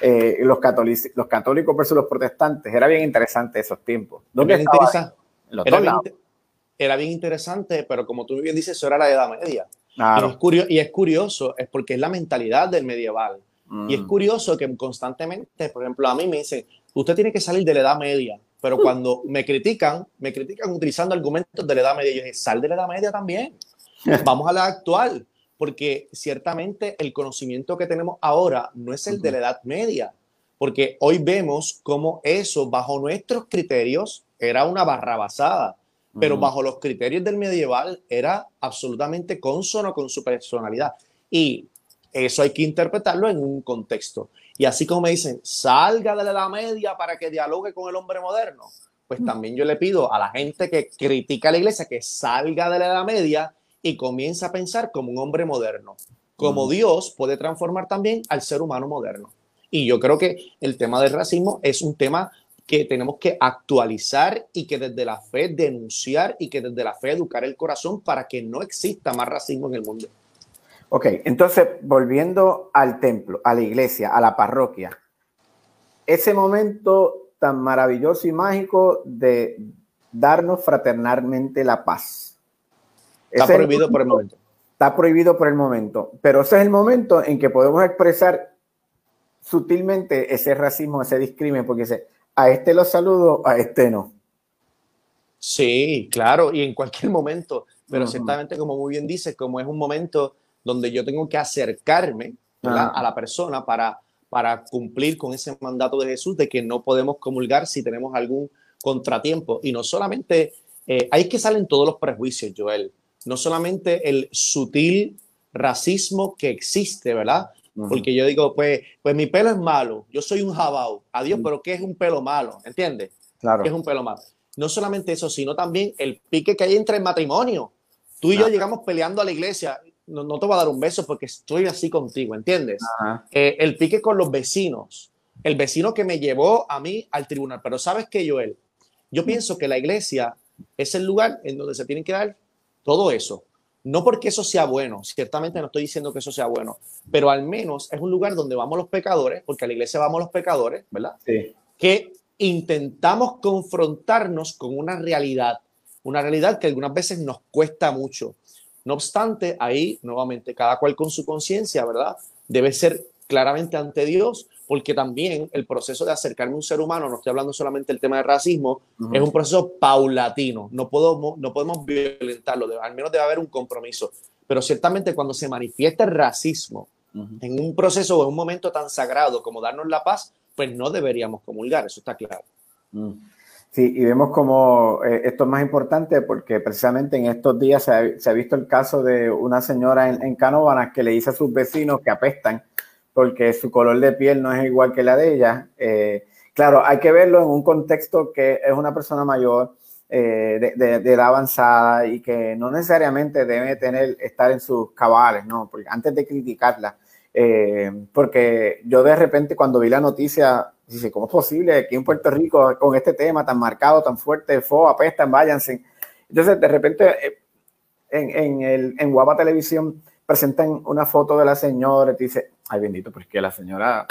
eh, los, católicos, los católicos versus los protestantes. Era bien interesante esos tiempos. ¿Dónde era, era, bien, era, bien, interesante, pero como tú bien dices, eso era la Edad Media. Y, es curioso, y es curioso, es porque es la mentalidad del medieval. Y es mm. curioso que constantemente, por ejemplo, a mí me dicen, usted tiene que salir de la Edad Media, pero cuando me critican, me critican utilizando argumentos de la Edad Media. Yo dije, sal de la Edad Media también. Vamos a la actual porque ciertamente el conocimiento que tenemos ahora no es el de la Edad Media, porque hoy vemos cómo eso bajo nuestros criterios era una barrabasada, pero bajo los criterios del medieval era absolutamente consono con su personalidad. Y eso hay que interpretarlo en un contexto. Y así como me dicen, salga de la Edad Media para que dialogue con el hombre moderno, pues también yo le pido a la gente que critica a la iglesia que salga de la Edad Media y comienza a pensar como un hombre moderno. Como Dios puede transformar también al ser humano moderno. Y yo creo que el tema del racismo es un tema que tenemos que actualizar y que desde la fe denunciar y que desde la fe educar el corazón para que no exista más racismo en el mundo. Ok, entonces volviendo al templo, a la iglesia, a la parroquia, ese momento tan maravilloso y mágico de darnos fraternalmente la paz Está prohibido por el momento. Está prohibido por el momento, pero ese es el momento en que podemos expresar sutilmente ese racismo, ese discrimen, porque dice, a este lo saludo, a este no. Sí, claro, y en cualquier momento, pero ciertamente como muy bien dice, como es un momento donde yo tengo que acercarme a la persona para, para cumplir con ese mandato de Jesús de que no podemos comulgar si tenemos algún contratiempo. Y no solamente, eh, hay que salen todos los prejuicios, Joel, no solamente el sutil racismo que existe, ¿verdad? Porque yo digo, pues, pues mi pelo es malo, yo soy un jabao, adiós, pero ¿qué es un pelo malo? ¿Entiendes? Claro. ¿Qué es un pelo malo? No solamente eso, sino también el pique que hay entre el matrimonio. Tú y yo llegamos peleando a la iglesia, no, no, te voy a dar un beso porque estoy así contigo, ¿entiendes? Eh, el pique con los vecinos, el vecino que me llevó a mí al tribunal. Pero sabes qué, Joel, yo pienso que la iglesia es el lugar en donde se tiene que dar todo eso. No porque eso sea bueno, ciertamente no estoy diciendo que eso sea bueno, pero al menos es un lugar donde vamos los pecadores, porque a la iglesia vamos los pecadores, ¿verdad? Sí. Que intentamos confrontarnos con una realidad, una realidad que algunas veces nos cuesta mucho. No obstante, ahí nuevamente cada cual con su conciencia, ¿verdad? Debe ser claramente ante Dios, porque también el proceso de acercarme a un ser humano, no estoy hablando solamente del tema de racismo, es un proceso paulatino, no, podemos, no podemos violentarlo, al menos debe haber un compromiso. Pero ciertamente cuando se manifiesta el racismo en un proceso o en un momento tan sagrado como darnos la paz, pues no deberíamos comulgar, eso está claro. Mm. Sí, y vemos como eh, esto es más importante porque precisamente en estos días se ha, visto el caso de una señora en, en que le dice a sus vecinos que apestan porque su color de piel no es igual que la de ella. Eh, claro, hay que verlo en un contexto que es una persona mayor, eh, de, edad avanzada y que no necesariamente debe tener, estar en sus cabales, ¿no? Porque antes de criticarla, eh, porque yo de repente cuando vi la noticia, dice, ¿cómo es posible aquí en Puerto Rico con este tema tan marcado, tan fuerte, fo, apestan, váyanse? Entonces, de repente, en, en, el, Guapa Televisión presentan una foto de la señora y dice, ay bendito, porque la señora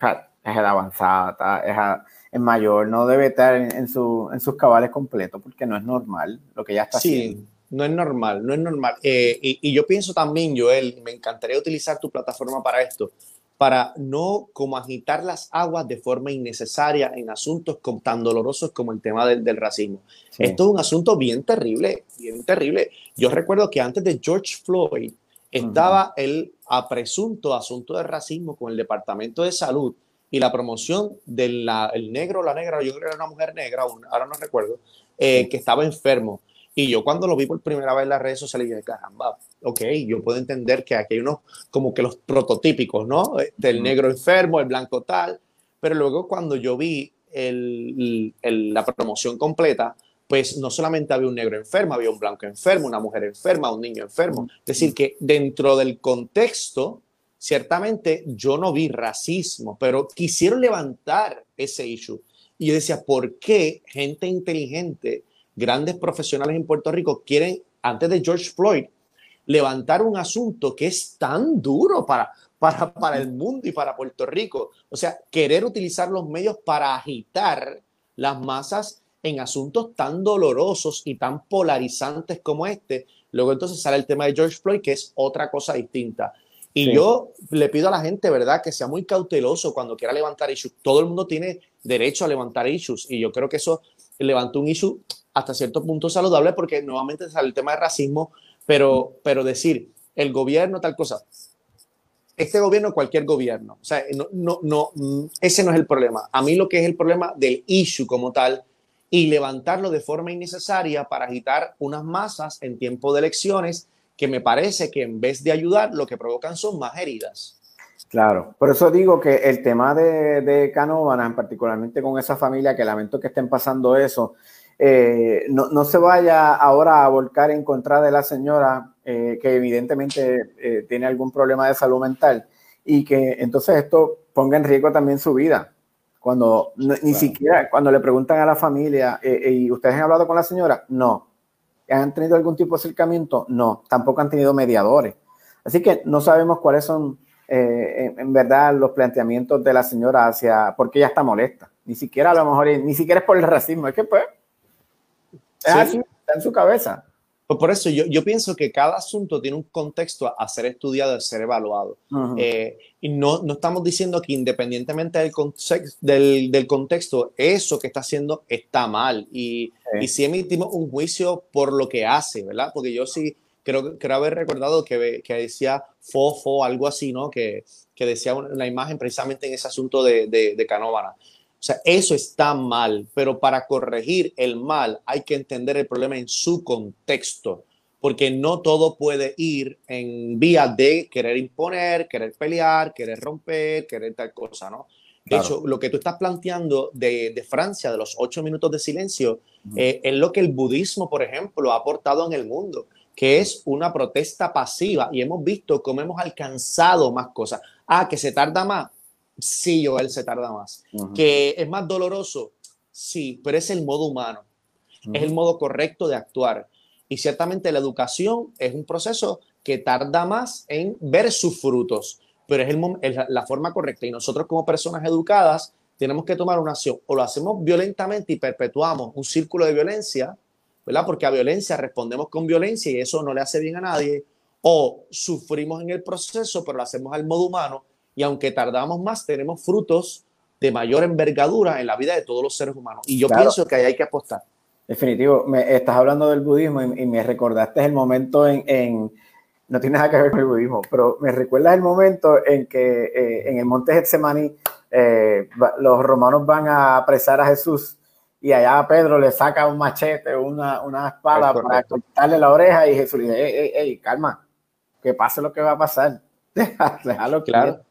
es edad avanzada, es, mayor, no debe estar en, su, en sus cabales completos porque no es normal lo que ella está sí, haciendo. No es normal, no es normal. Eh, y, y, yo pienso también, Joel, me encantaría utilizar tu plataforma para esto, para no como agitar las aguas de forma innecesaria en asuntos tan dolorosos como el tema del, del racismo. Esto es un asunto bien terrible, bien terrible. Yo recuerdo que antes de George Floyd, estaba el presunto asunto de racismo con el Departamento de Salud y la promoción del negro la negra, yo creo que era una mujer negra, ahora no recuerdo, eh, que estaba enfermo. Y yo cuando lo vi por primera vez en las redes sociales, dije, caramba, ok, yo puedo entender que aquí hay unos como que los prototípicos, ¿no? Eh, del negro enfermo, el blanco tal, pero luego cuando yo vi la promoción completa, pues no solamente había un negro enfermo, había un blanco enfermo, una mujer enferma, un niño enfermo. Es decir, que dentro del contexto, ciertamente yo no vi racismo, pero quisieron levantar ese issue. Y yo decía, ¿por qué gente inteligente, grandes profesionales en Puerto Rico quieren, antes de George Floyd, levantar un asunto que es tan duro para, para, para el mundo y para Puerto Rico? O sea, querer utilizar los medios para agitar las masas en asuntos tan dolorosos y tan polarizantes como este. Luego entonces sale el tema de George Floyd, que es otra cosa distinta. Y yo le pido a la gente, ¿verdad?, que sea muy cauteloso cuando quiera levantar issues. Todo el mundo tiene derecho a levantar issues y yo creo que eso levantó un issue hasta cierto punto saludable porque nuevamente sale el tema de racismo, pero, pero decir, el gobierno tal cosa, este gobierno, cualquier gobierno, o sea, no, no, no, ese no es el problema. A mí lo que es el problema del issue como tal y levantarlo de forma innecesaria para agitar unas masas en tiempo de elecciones que me parece que en vez de ayudar lo que provocan son más heridas. Claro, por eso digo que el tema de, de Canóvanas, particularmente con esa familia, que lamento que estén pasando eso, eh, no, no, se vaya ahora a volcar en contra de la señora eh, que evidentemente eh, tiene algún problema de salud mental y que entonces esto ponga en riesgo también su vida. Cuando ni siquiera, cuando le preguntan a la familia, eh, eh, ¿y ustedes han hablado con la señora? No. ¿Han tenido algún tipo de acercamiento? No. Tampoco han tenido mediadores. Así que no sabemos cuáles son eh, en, verdad los planteamientos de la señora hacia, porque ella está molesta. Ni siquiera a lo mejor, ni siquiera es por el racismo, es que pues, es así, está en su cabeza. Pues por eso yo, yo pienso que cada asunto tiene un contexto a, ser estudiado, a ser evaluado. Eh, y no, no, estamos diciendo que independientemente del, del, del, contexto, eso que está haciendo está mal. Y, sí. y sí emitimos un juicio por lo que hace, ¿verdad? Porque yo sí creo, creo haber recordado que, que decía fofo, algo así, ¿no? Que, que decía una, imagen precisamente en ese asunto de, de, de Canóvana. O sea, eso está mal, pero para corregir el mal hay que entender el problema en su contexto, porque no todo puede ir en vía de querer imponer, querer pelear, querer romper, querer tal cosa, ¿no? De hecho, lo que tú estás planteando de, de Francia, de los ocho minutos de silencio, eh, es lo que el budismo, por ejemplo, ha aportado en el mundo, que es una protesta pasiva y hemos visto cómo hemos alcanzado más cosas. Ah, que se tarda más Sí, Joel, se tarda más. Que es más doloroso, sí, pero es el modo humano. Es el modo correcto de actuar. Y ciertamente la educación es un proceso que tarda más en ver sus frutos, pero es, el, la forma correcta. Y nosotros como personas educadas tenemos que tomar una acción. O lo hacemos violentamente y perpetuamos un círculo de violencia, ¿verdad? Porque a violencia respondemos con violencia y eso no le hace bien a nadie. O sufrimos en el proceso, pero lo hacemos al modo humano y aunque tardamos más, tenemos frutos de mayor envergadura en la vida de todos los seres humanos. Y yo pienso que ahí hay que apostar. Definitivo. Me, estás hablando del budismo y, me recordaste el momento en, no tiene nada que ver con el budismo, pero me recuerdas el momento en que eh, en el monte Getsemaní eh, los romanos van a apresar a Jesús y allá Pedro le saca un machete, una, una espada para cortarle la oreja y Jesús le dice, ey, calma, que pase lo que va a pasar. Déjalo claro.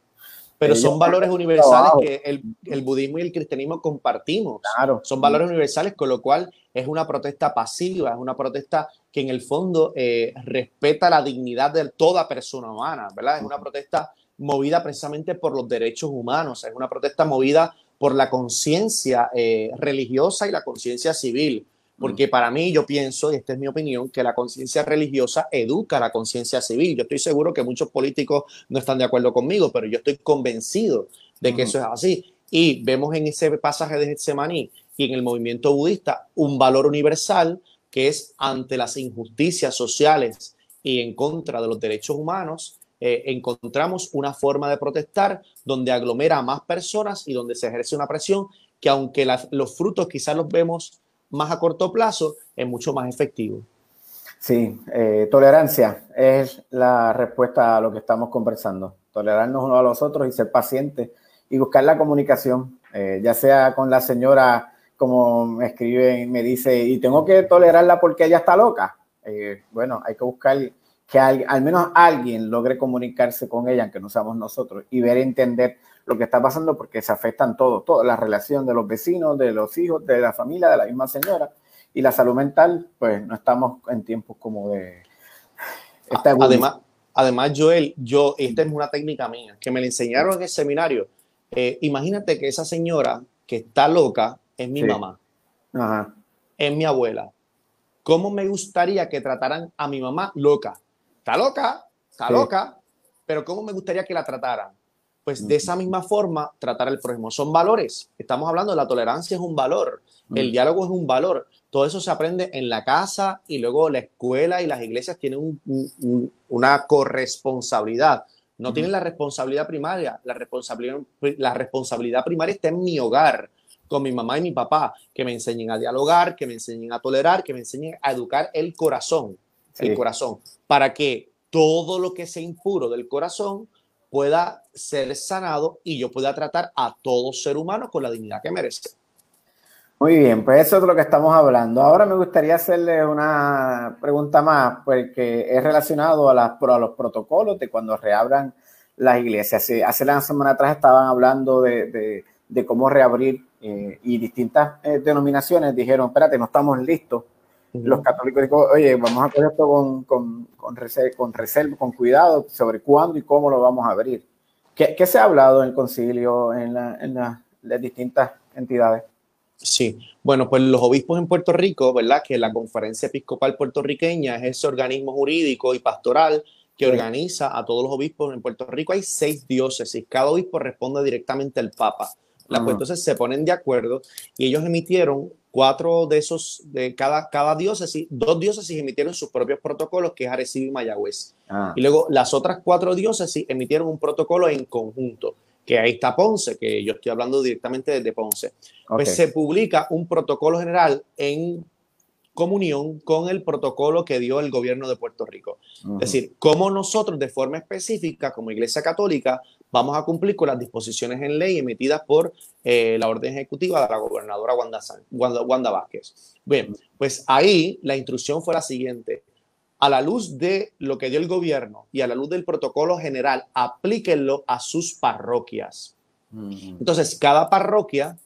Pero son valores universales que el, budismo y el cristianismo compartimos. Claro. Son valores universales, con lo cual es una protesta pasiva, es una protesta que en el fondo eh, respeta la dignidad de toda persona humana, ¿verdad? Es una protesta movida precisamente por los derechos humanos, es una protesta movida por la conciencia eh, religiosa y la conciencia civil. Porque para mí, yo pienso, y esta es mi opinión, que la conciencia religiosa educa a la conciencia civil. Yo estoy seguro que muchos políticos no están de acuerdo conmigo, pero yo estoy convencido de que eso es así. Y vemos en ese pasaje de Getsemaní y en el movimiento budista un valor universal que es ante las injusticias sociales y en contra de los derechos humanos, eh, encontramos una forma de protestar donde aglomera a más personas y donde se ejerce una presión que aunque los frutos quizás los vemos más a corto plazo es mucho más efectivo. Sí, eh, tolerancia es la respuesta a lo que estamos conversando. Tolerarnos unos a los otros y ser pacientes y buscar la comunicación, eh, ya sea con la señora, como me escribe y me dice, y tengo que tolerarla porque ella está loca. Eh, bueno, hay que buscar que al, menos alguien logre comunicarse con ella, aunque no seamos nosotros, y ver entender lo que está pasando porque se afectan todos, toda la relación de los vecinos, de los hijos, de la familia, de la misma señora. Y la salud mental, pues no estamos en tiempos como de... además, además, Joel, yo, esta es una técnica mía, que me la enseñaron en el seminario. Eh, imagínate que esa señora que está loca es mi mamá, es mi abuela. ¿Cómo me gustaría que trataran a mi mamá loca? Está loca, está loca, pero ¿cómo me gustaría que la trataran? Pues de esa misma forma tratar el prójimo. Son valores. Estamos hablando de la tolerancia es un valor, el diálogo es un valor. Todo eso se aprende en la casa y luego la escuela y las iglesias tienen una corresponsabilidad. No tienen la responsabilidad primaria. La responsabilidad, la responsabilidad primaria está en mi hogar, con mi mamá y mi papá, que me enseñen a dialogar, que me enseñen a tolerar, que me enseñen a educar el corazón, el corazón, para que todo lo que sea impuro del corazón pueda ser sanado y yo pueda tratar a todo ser humano con la dignidad que merece. Muy bien, pues eso es lo que estamos hablando. Ahora me gustaría hacerle una pregunta más, porque es relacionado a, las, a los protocolos de cuando reabran las iglesias. Hace la semana atrás estaban hablando de, cómo reabrir eh, y distintas eh, denominaciones dijeron, espérate, no estamos listos los católicos dijeron, oye, vamos a hacer esto con, con, con, reserva, con, reserva, con cuidado sobre cuándo y cómo lo vamos a abrir. ¿Qué, qué se ha hablado en el concilio, en, la, en las distintas entidades? Sí, bueno, pues los obispos en Puerto Rico, ¿verdad? Que la Conferencia Episcopal Puertorriqueña es ese organismo jurídico y pastoral que organiza a todos los obispos en Puerto Rico. Hay seis diócesis, cada obispo responde directamente al Papa. La, pues, entonces se ponen de acuerdo y ellos emitieron cuatro de esos, de cada, cada diócesis, dos diócesis emitieron sus propios protocolos, que es Arecibo y Mayagüez. Ah. Y luego las otras cuatro diócesis emitieron un protocolo en conjunto, que ahí está Ponce, que yo estoy hablando directamente desde Ponce. Pues se publica un protocolo general en comunión con el protocolo que dio el gobierno de Puerto Rico. Es decir, cómo nosotros de forma específica, como Iglesia Católica, vamos a cumplir con las disposiciones en ley emitidas por eh, la orden ejecutiva de la gobernadora Wanda, Wanda, Vázquez. Bien, pues ahí la instrucción fue la siguiente. A la luz de lo que dio el gobierno y a la luz del protocolo general, aplíquenlo a sus parroquias. Entonces, cada parroquia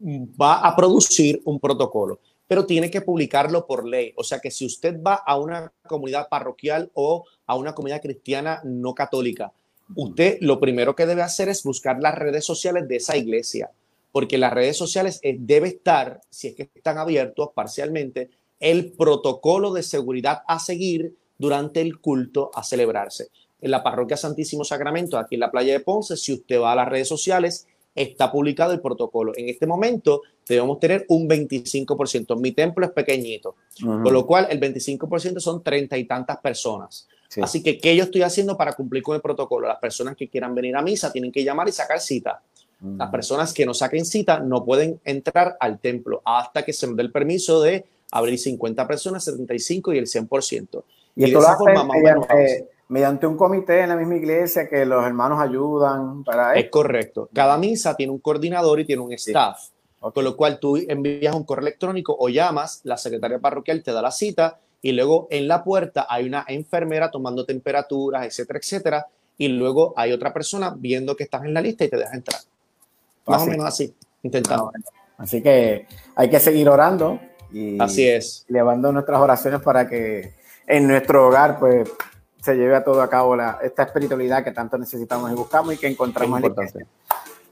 va a producir un protocolo pero tiene que publicarlo por ley. O sea que si usted va a una comunidad parroquial o a una comunidad cristiana no católica, usted lo primero que debe hacer es buscar las redes sociales de esa iglesia, porque las redes sociales eh, debe estar, si es que están abiertos parcialmente, el protocolo de seguridad a seguir durante el culto a celebrarse. En la parroquia Santísimo Sacramento, aquí en la playa de Ponce, si usted va a las redes sociales, está publicado el protocolo. En este momento debemos tener un 25%. Mi templo es pequeñito, con lo cual el 25% son treinta y tantas personas. Así que, ¿qué yo estoy haciendo para cumplir con el protocolo? Las personas que quieran venir a misa tienen que llamar y sacar cita. Las personas que no saquen cita no pueden entrar al templo hasta que se dé el permiso de abrir 50 personas, 75 y el 100%. Y, esto lo forma, mediante, mediante, un comité en la misma iglesia que los hermanos ayudan para Es correcto. Cada misa tiene un coordinador y tiene un staff. Con lo cual tú envías un correo electrónico o llamas, la secretaria parroquial te da la cita y luego en la puerta hay una enfermera tomando temperaturas, etcétera, etcétera, y luego hay otra persona viendo que estás en la lista y te deja entrar. Más o menos así, intentando. Ah, así que hay que seguir orando y así es. llevando nuestras oraciones para que en nuestro hogar pues se lleve a todo a cabo la, esta espiritualidad que tanto necesitamos y buscamos y que encontramos en la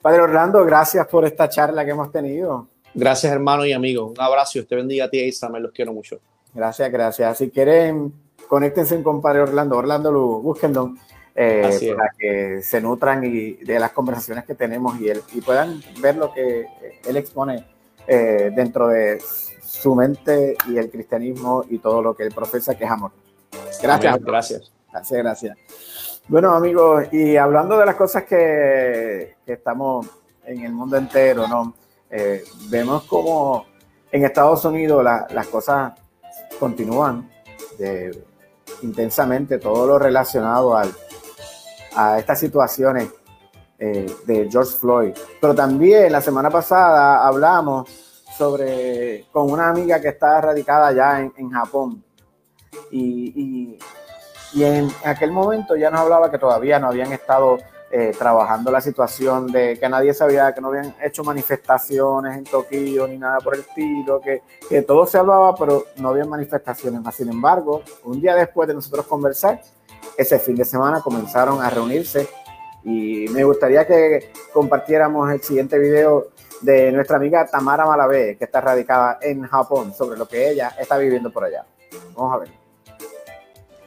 Padre Orlando, gracias por esta charla que hemos tenido. Gracias, hermano y amigo. Un abrazo y usted bendiga a ti y me los quiero mucho. Gracias, gracias. Si quieren, conéctense con Padre Orlando, Orlando Lugo, búsquenlo eh, para que se nutran y de las conversaciones que tenemos y, y puedan ver lo que él expone eh, dentro de su mente y el cristianismo y todo lo que él profesa, que es amor. Gracias. gracias. Gracias, gracias. Bueno, amigos, y hablando de las cosas que, que estamos en el mundo entero, ¿no? Eh, vemos como en Estados Unidos las cosas continúan intensamente, todo lo relacionado al, a estas situaciones eh, de George Floyd. Pero también la semana pasada hablamos sobre con una amiga que está radicada ya en, Japón. Y, y, en aquel momento ya nos hablaba que todavía no habían estado eh, trabajando la situación de que nadie sabía que no habían hecho manifestaciones en Tokio ni nada por el estilo, que, que todo se hablaba, pero no había manifestaciones más. Sin embargo, un día después de nosotros conversar, ese fin de semana comenzaron a reunirse y me gustaría que compartiéramos el siguiente video de nuestra amiga Tamara Malavé, que está radicada en Japón, sobre lo que ella está viviendo por allá. Vamos a ver.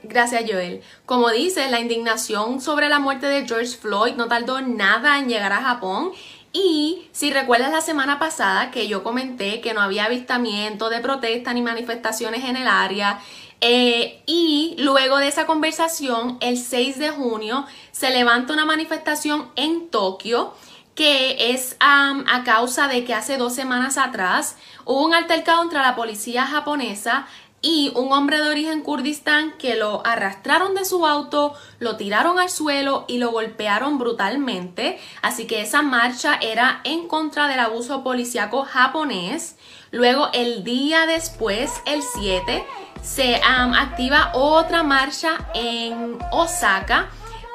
Gracias, Joel. Como dices, la indignación sobre la muerte de George Floyd no tardó nada en llegar a Japón. Y si recuerdas la semana pasada que yo comenté que no había avistamiento de protesta ni manifestaciones en el área, eh, y luego de esa conversación, el 6 de junio, se levanta una manifestación en Tokio que es a causa de que hace dos semanas atrás hubo un altercado entre la policía japonesa y un hombre de origen kurdistán que lo arrastraron de su auto, lo tiraron al suelo y lo golpearon brutalmente. Así que esa marcha era en contra del abuso policíaco japonés. Luego el día después, el 7, se activa otra marcha en Osaka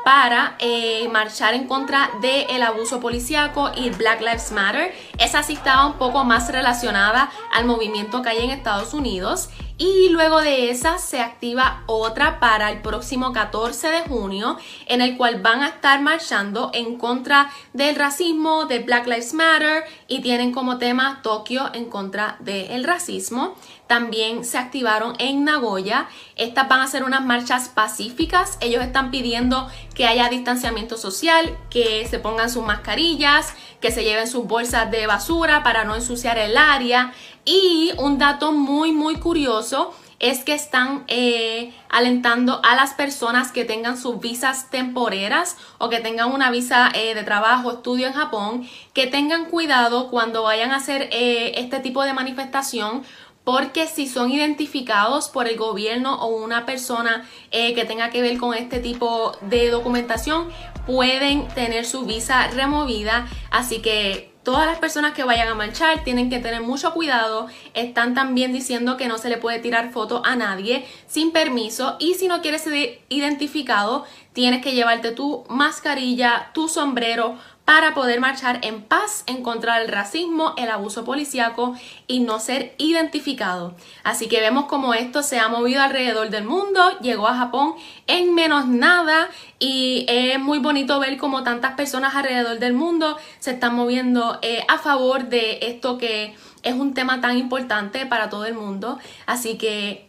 para eh, marchar en contra del abuso policíaco y Black Lives Matter. Esa sí estaba un poco más relacionada al movimiento que hay en Estados Unidos. Y luego de esa se activa otra para el próximo 14 de junio, en el cual van a estar marchando en contra del racismo, de Black Lives Matter y tienen como tema Tokio en contra del racismo. También se activaron en Nagoya. Estas van a ser unas marchas pacíficas. Ellos están pidiendo que haya distanciamiento social, que se pongan sus mascarillas, que se lleven sus bolsas de basura para no ensuciar el área. Y un dato muy, muy curioso es que están eh, alentando a las personas que tengan sus visas temporeras o que tengan una visa eh, de trabajo, estudio en Japón, que tengan cuidado cuando vayan a hacer eh, este tipo de manifestación porque si son identificados por el gobierno o una persona que tenga que ver con este tipo de documentación, pueden tener su visa removida. Así que Todas las personas que vayan a marchar tienen que tener mucho cuidado. Están también diciendo que no se le puede tirar foto a nadie sin permiso. Y si no quieres ser identificado, tienes que llevarte tu mascarilla, tu sombrero para poder marchar en paz en contra del racismo, el abuso policíaco y no ser identificado. Así que vemos como esto se ha movido alrededor del mundo, llegó a Japón en menos nada y es muy bonito ver como tantas personas alrededor del mundo se están moviendo eh, a favor de esto que es un tema tan importante para todo el mundo. Así que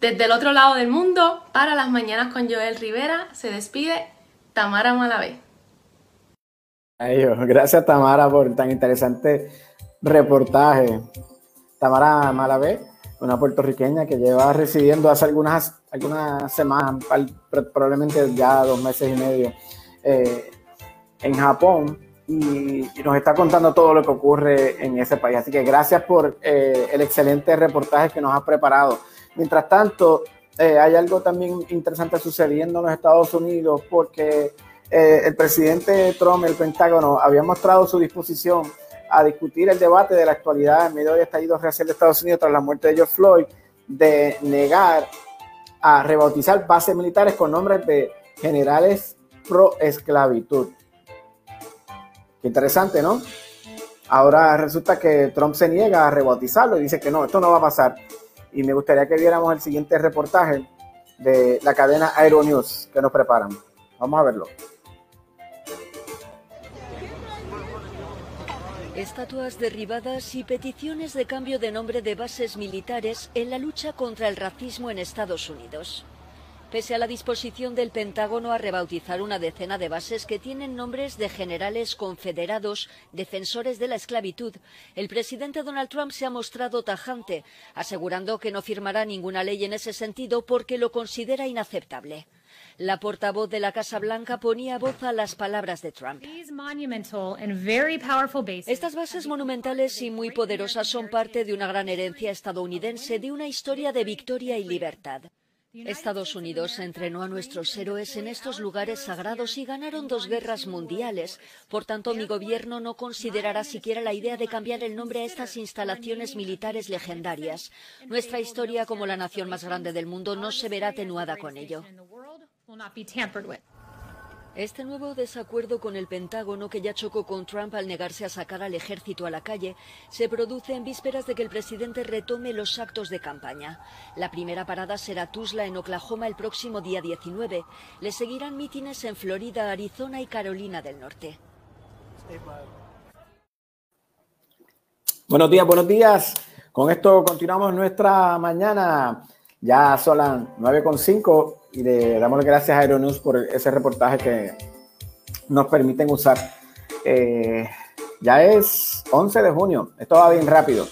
desde el otro lado del mundo, para las mañanas con Joel Rivera, se despide Tamara Malavé. Gracias Tamara por tan interesante reportaje. Tamara Malavé, una puertorriqueña que lleva residiendo hace algunas, algunas semanas, probablemente ya dos meses y medio, eh, en Japón y, nos está contando todo lo que ocurre en ese país. Así que gracias por eh, el excelente reportaje que nos ha preparado. Mientras tanto, eh, hay algo también interesante sucediendo en los Estados Unidos porque eh, el presidente Trump, el Pentágono, había mostrado su disposición a discutir el debate de la actualidad en medio del estallido racial de Estados Unidos tras la muerte de George Floyd, de negar a rebautizar bases militares con nombres de generales pro esclavitud. Interesante, ¿no? Ahora resulta que Trump se niega a rebautizarlo y dice que no, esto no va a pasar. Y me gustaría que viéramos el siguiente reportaje de la cadena Aeronews que nos preparan. Vamos a verlo. Estatuas derribadas y peticiones de cambio de nombre de bases militares en la lucha contra el racismo en Estados Unidos. Pese a la disposición del Pentágono a rebautizar una decena de bases que tienen nombres de generales confederados defensores de la esclavitud, el presidente Donald Trump se ha mostrado tajante, asegurando que no firmará ninguna ley en ese sentido porque lo considera inaceptable. La portavoz de la Casa Blanca ponía voz a las palabras de Trump. Estas bases monumentales y muy poderosas son parte de una gran herencia estadounidense, de una historia de victoria y libertad. Estados Unidos entrenó a nuestros héroes en estos lugares sagrados y ganaron dos guerras mundiales. Por tanto, mi gobierno no considerará siquiera la idea de cambiar el nombre a estas instalaciones militares legendarias. Nuestra historia como la nación más grande del mundo no se verá atenuada con ello. Este nuevo desacuerdo con el Pentágono, que ya chocó con Trump al negarse a sacar al ejército a la calle, se produce en vísperas de que el presidente retome los actos de campaña. La primera parada será Tuzla, en Oklahoma, el próximo día 19. Le seguirán mítines en Florida, Arizona y Carolina del Norte. Buenos días, buenos días. Con esto continuamos nuestra mañana. Ya son las 9.5 y le damos las gracias a Aeronews por ese reportaje que nos permiten usar. Eh, ya es 11 de junio, esto va bien rápido.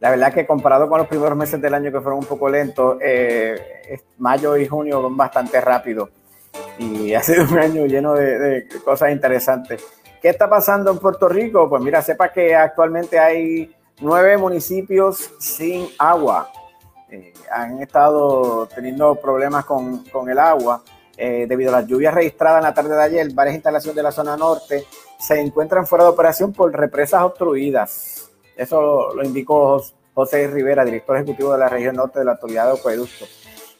La verdad que comparado con los primeros meses del año que fueron un poco lentos, eh, mayo y junio van bastante rápido. Y ha sido un año lleno de, de, cosas interesantes. ¿Qué está pasando en Puerto Rico? Pues mira, sepa que actualmente hay nueve municipios sin agua. Eh, han estado teniendo problemas con, con el agua eh, debido a las lluvias registradas en la tarde de ayer. Varias instalaciones de la zona norte se encuentran fuera de operación por represas obstruidas. Eso lo, indicó José Rivera, director ejecutivo de la región norte de la Autoridad de Acueducto.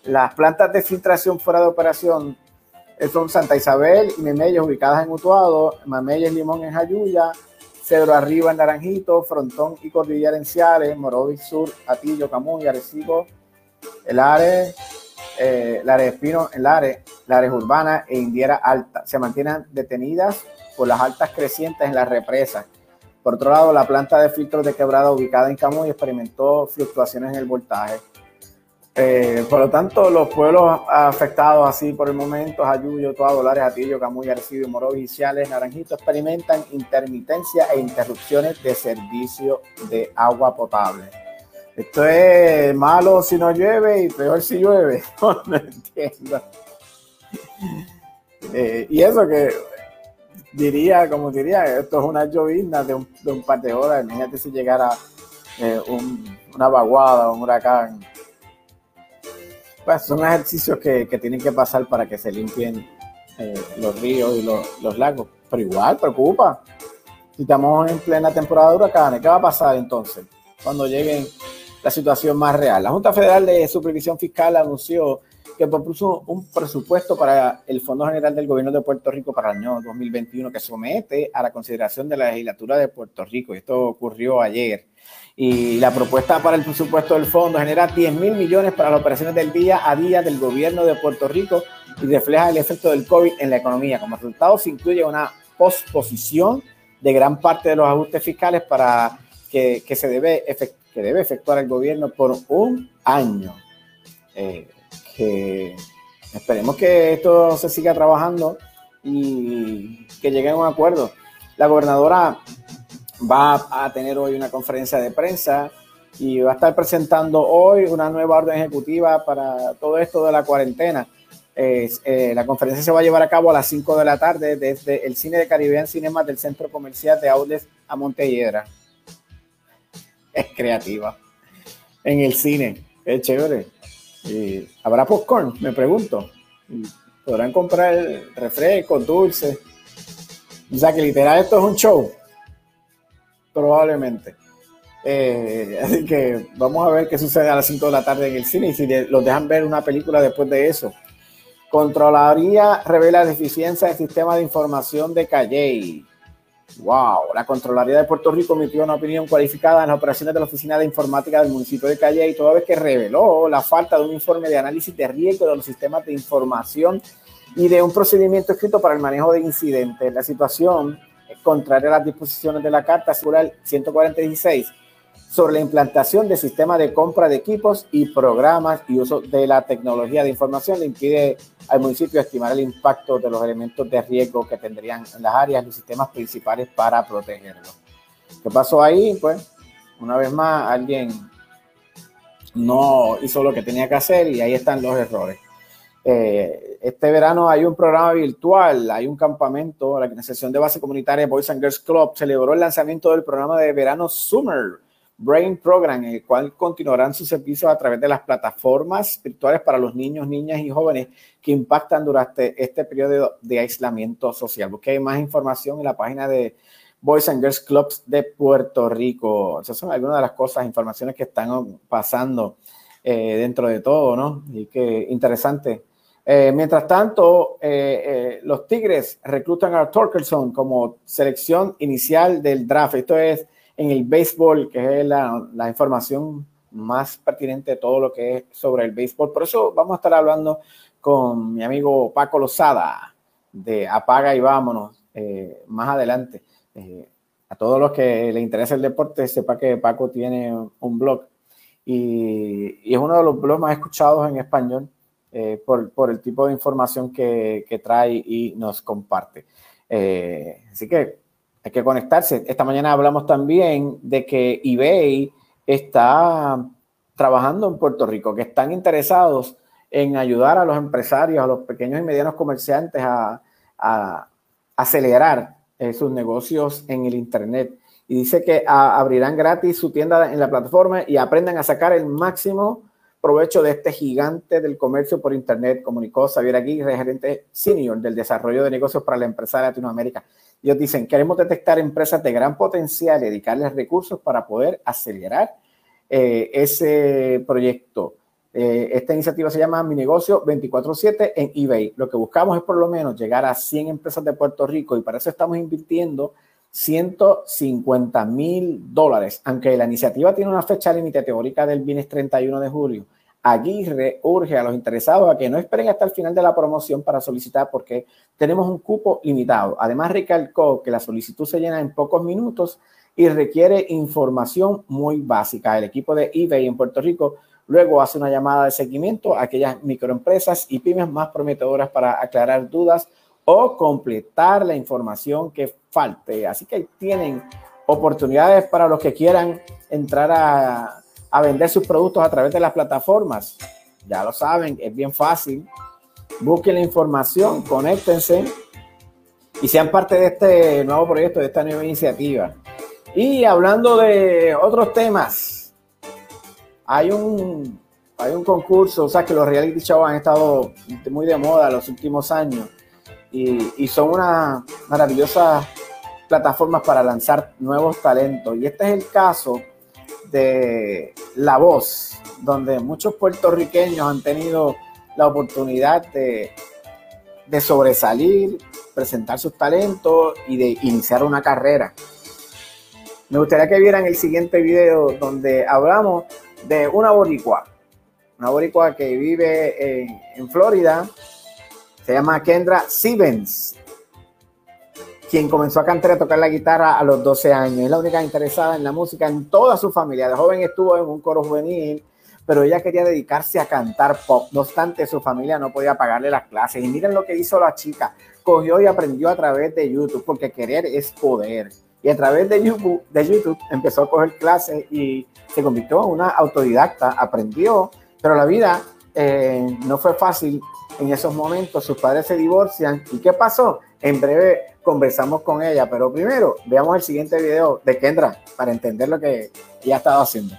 Las plantas de filtración fuera de operación son Santa Isabel y Memeyes ubicadas en Utuado, Mameyes Limón en Jayuya, Cedro Arriba en Naranjito, Frontón y Cordillera en Ciales, Morovis Sur, Atillo, Camuy, Arecibo, El Are, eh, Lares Espino en Lares, Lares Urbana e Indiera Alta. Se mantienen detenidas por las altas crecientes en las represas. Por otro lado, la planta de filtros de quebrada ubicada en Camuy experimentó fluctuaciones en el voltaje. Eh, por lo tanto, los pueblos afectados así por el momento, Ayuyo, Toa, Lares, Atillo, Camuy, Arecibo, Moro, Ciales, Naranjito, experimentan intermitencia e interrupciones de servicio de agua potable. Esto es malo si no llueve y peor si llueve. No, entiendo. Eh, y eso que diría, como diría, esto es una llovizna de un, par de horas. Imagínate si llegara eh, una vaguada un huracán. Pues son ejercicios que, tienen que pasar para que se limpien eh, los ríos y los, lagos. Pero igual, preocupa. Si estamos en plena temporada de huracanes, ¿qué va a pasar entonces? Cuando lleguen la situación más real. La Junta Federal de Supervisión Fiscal anunció que propuso un presupuesto para el Fondo General del Gobierno de Puerto Rico para el año 2021 que somete a la consideración de la legislatura de Puerto Rico. Esto ocurrió ayer. Y la propuesta para el presupuesto del fondo genera 10 mil millones para las operaciones del día a día del gobierno de Puerto Rico y refleja el efecto del COVID en la economía. Como resultado, se incluye una posposición de gran parte de los ajustes fiscales para que, que se debe que debe efectuar el gobierno por un año. Eh, que esperemos que esto se siga trabajando y que lleguen a un acuerdo. La gobernadora va a tener hoy una conferencia de prensa y va a estar presentando hoy una nueva orden ejecutiva para todo esto de la cuarentena. Eh, la conferencia se va a llevar a cabo a las 5 de la tarde desde el cine de Caribbean Cinema del Centro Comercial de Aules a Montelledra es creativa. En el cine, es chévere. ¿Habrá popcorn? Me pregunto. ¿Podrán comprar refrescos, dulces? O sea que literal esto es un show. Probablemente. Eh, así que vamos a ver qué sucede a las 5 de la tarde en el cine y si los dejan ver una película después de eso. Controlaría revela deficiencia del sistema de información de Calle. Wow, la Contraloría de Puerto Rico emitió una opinión cualificada en las operaciones de la Oficina de Informática del municipio de Calle y toda vez que reveló la falta de un informe de análisis de riesgo de los sistemas de información y de un procedimiento escrito para el manejo de incidentes. La situación, contraria a las disposiciones de la Carta Segural 146, sobre la implantación de sistemas de compra de equipos y programas y uso de la tecnología de información le impide al municipio estimar el impacto de los elementos de riesgo que tendrían en las áreas los sistemas principales para protegerlo. ¿Qué pasó ahí? Pues, una vez más, alguien no hizo lo que tenía que hacer y ahí están los errores. Eh, este verano hay un programa virtual, hay un campamento, la organización de base comunitaria Boys and Girls Club celebró el lanzamiento del programa de verano Summer Brain Program, en el cual continuarán sus servicios a través de las plataformas virtuales para los niños, niñas y jóvenes que impactan durante este periodo de aislamiento social. Busque más información en la página de Boys and Girls Clubs de Puerto Rico. Esas son algunas de las cosas, informaciones que están pasando eh, dentro de todo, ¿no? Y que interesante. Eh, mientras tanto, eh, los Tigres reclutan a Torkelson como selección inicial del draft. Esto es en el béisbol, que es la, información más pertinente de todo lo que es sobre el béisbol. Por eso vamos a estar hablando con mi amigo Paco Lozada de Apaga y Vámonos eh, más adelante. Eh, a todos los que les interesa el deporte, sepa que Paco tiene un blog y es uno de los blogs más escuchados en español eh, por, el tipo de información que, trae y nos comparte. así que hay que conectarse. Esta mañana hablamos también de que eBay está trabajando en Puerto Rico, que están interesados en ayudar a los empresarios, a los pequeños y medianos comerciantes a, acelerar eh, sus negocios en el Internet. Y dice que abrirán gratis su tienda en la plataforma y aprendan a sacar el máximo provecho de este gigante del comercio por Internet, comunicó Xavier Aguirre, gerente senior del desarrollo de negocios para la empresa de Latinoamérica. Ellos dicen, queremos detectar empresas de gran potencial y dedicarles recursos para poder acelerar eh, ese proyecto. Eh, esta iniciativa se llama Mi Negocio 24/7 en eBay. Lo que buscamos es por lo menos llegar a 100 empresas de Puerto Rico y para eso estamos invirtiendo 150 mil dólares. Aunque la iniciativa tiene una fecha límite teórica del viernes 31 de julio, Aguirre urge a los interesados a que no esperen hasta el final de la promoción para solicitar porque tenemos un cupo limitado. Además, recalcó que la solicitud se llena en pocos minutos y requiere información muy básica. El equipo de eBay en Puerto Rico luego hace una llamada de seguimiento a aquellas microempresas y pymes más prometedoras para aclarar dudas o completar la información que falte. Así que tienen oportunidades para los que quieran entrar a vender sus productos a través de las plataformas. Ya lo saben, es bien fácil. Busquen la información, conéctense y sean parte de este nuevo proyecto, de esta nueva iniciativa. Y hablando de otros temas, hay un, hay un concurso, o sea que los reality shows han estado muy de moda los últimos años y, son una maravillosas plataformas para lanzar nuevos talentos. Y este es el caso de La Voz, donde muchos puertorriqueños han tenido la oportunidad de, de sobresalir, presentar sus talentos y de iniciar una carrera. Me gustaría que vieran el siguiente video donde hablamos de una boricua, una boricua que vive en Florida, se llama Kendra Stevens quien comenzó a cantar y a tocar la guitarra a los 12 años. Es la única interesada en la música en toda su familia. De joven estuvo en un coro juvenil, pero ella quería dedicarse a cantar pop. No obstante, su familia no podía pagarle las clases. Y miren lo que hizo la chica. Cogió y aprendió a través de YouTube, porque querer es poder. Y a través de YouTube, empezó a coger clases y se convirtió en una autodidacta. Aprendió, pero la vida eh, no fue fácil en esos momentos. Sus padres se divorcian. ¿Y qué pasó? En breve conversamos con ella, pero primero veamos el siguiente video de Kendra para entender lo que ella ha estado haciendo.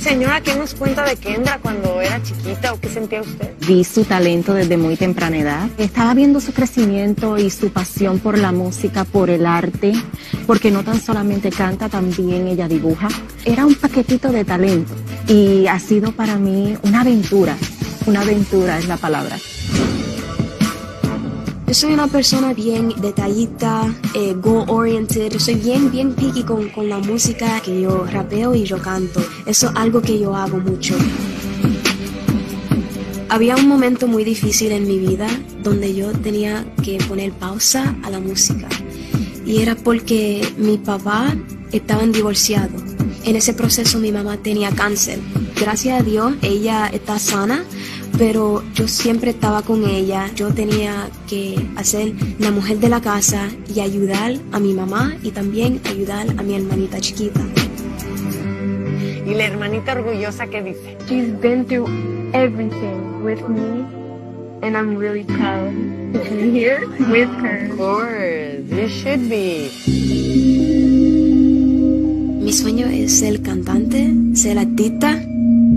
Señora, ¿qué nos cuenta de Kendra cuando era chiquita o qué sentía usted? Vi su talento desde muy temprana edad. Estaba viendo su crecimiento y su pasión por la música, por el arte, porque no tan solamente canta, también ella dibuja. Era un paquetito de talento y ha sido para mí una aventura. Una aventura es la palabra. Yo soy una persona bien detallista, eh, goal-oriented. Soy bien, bien picky con, con la música que yo rapeo y yo canto. Eso es algo que yo hago mucho. Había un momento muy difícil en mi vida donde yo tenía que poner pausa a la música. Y era porque mi papá estaban divorciados. En ese proceso mi mamá tenía cáncer. Gracias a Dios ella está sana, pero yo siempre estaba con ella. Yo tenía que hacer la mujer de la casa y ayudar a mi mamá y también ayudar a mi hermanita chiquita. ¿Y la hermanita orgullosa qué dice? She's been through everything with me and I'm really proud to be here with her. Of course, you should be. Mi sueño es ser cantante, ser artista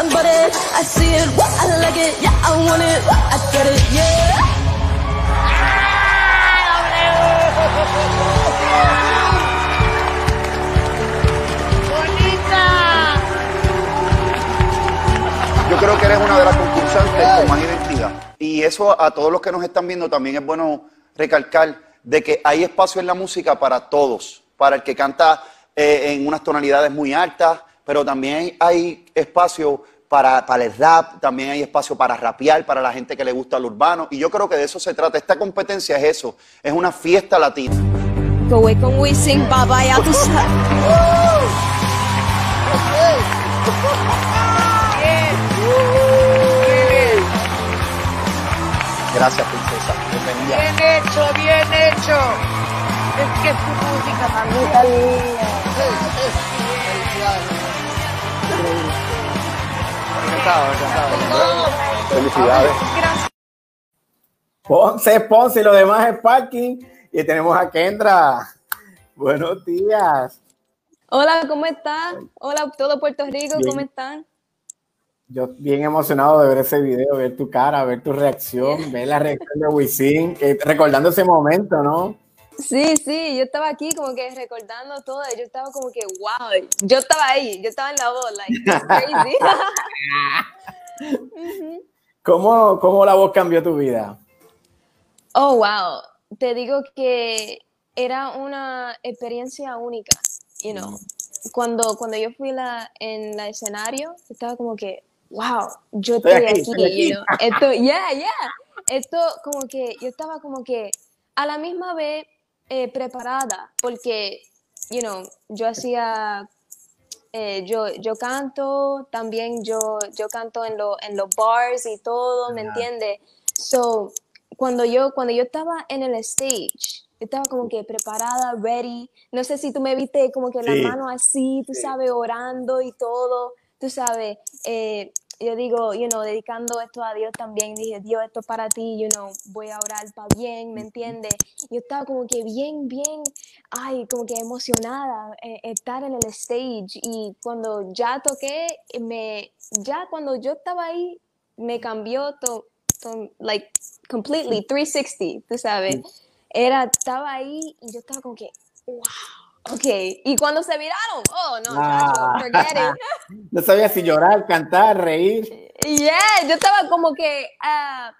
I see it, I like it, yeah, I want it, I it, yeah. Yo creo que eres una de las concursantes con más identidad. Y eso a todos los que nos están viendo también es bueno recalcar de que hay espacio en la música para todos, para el que canta eh, en unas tonalidades muy altas, pero también hay espacio para, para el rap, también hay espacio para rapear, para la gente que le gusta el urbano. Y yo creo que de eso se trata. Esta competencia es eso, es una fiesta latina. Con Wisin, ya tú Gracias, princesa. Bienvenida. Bien hecho, bien hecho. Es que tu música también. Encantado, encantado. Felicidades. Ponce, Ponce y lo demás es parking. Y tenemos a Kendra. Buenos días. Hola, ¿cómo están? Hola, todo Puerto Rico, ¿cómo están? Yo bien emocionado de ver ese video, ver tu cara, ver tu reacción, ver la reacción de Wisin, eh, recordando ese momento, ¿no? Sí, sí, yo estaba aquí como que recordando todo, yo estaba como que, wow, yo estaba ahí, yo estaba en la voz, like, it's crazy. ¿Cómo, ¿Cómo la voz cambió tu vida? Oh, wow, te digo que era una experiencia única, you know. Cuando, cuando yo fui la, en el escenario, estaba como que, wow, yo estoy, aquí, you know. Esto, yeah, yeah. Esto como que, yo estaba como que a la misma vez eh, preparada, porque, you know, yo hacía, eh, yo, yo canto, también yo, yo canto en, lo, en los bars y todo, ¿me entiendes? So, cuando yo, cuando yo estaba en el stage, yo estaba como que preparada, ready. No sé si tú me viste como que la mano así, tú sabes, orando y todo, tú sabes. Eh, yo digo, you know, dedicando esto a Dios también, dije, Dios, esto es para ti, you know, voy a orar para bien, ¿me entiendes? Yo estaba como que bien, bien, ay, como que emocionada, eh, estar en el stage y cuando ya toqué, me, ya cuando yo estaba ahí, me cambió todo, like, completely, 360, tú sabes. Era, estaba ahí y yo estaba como que, wow Ok, ¿y cuando se viraron? Oh, no, ah. No sabía si llorar, cantar, reír. Yeah, yo estaba como que, uh,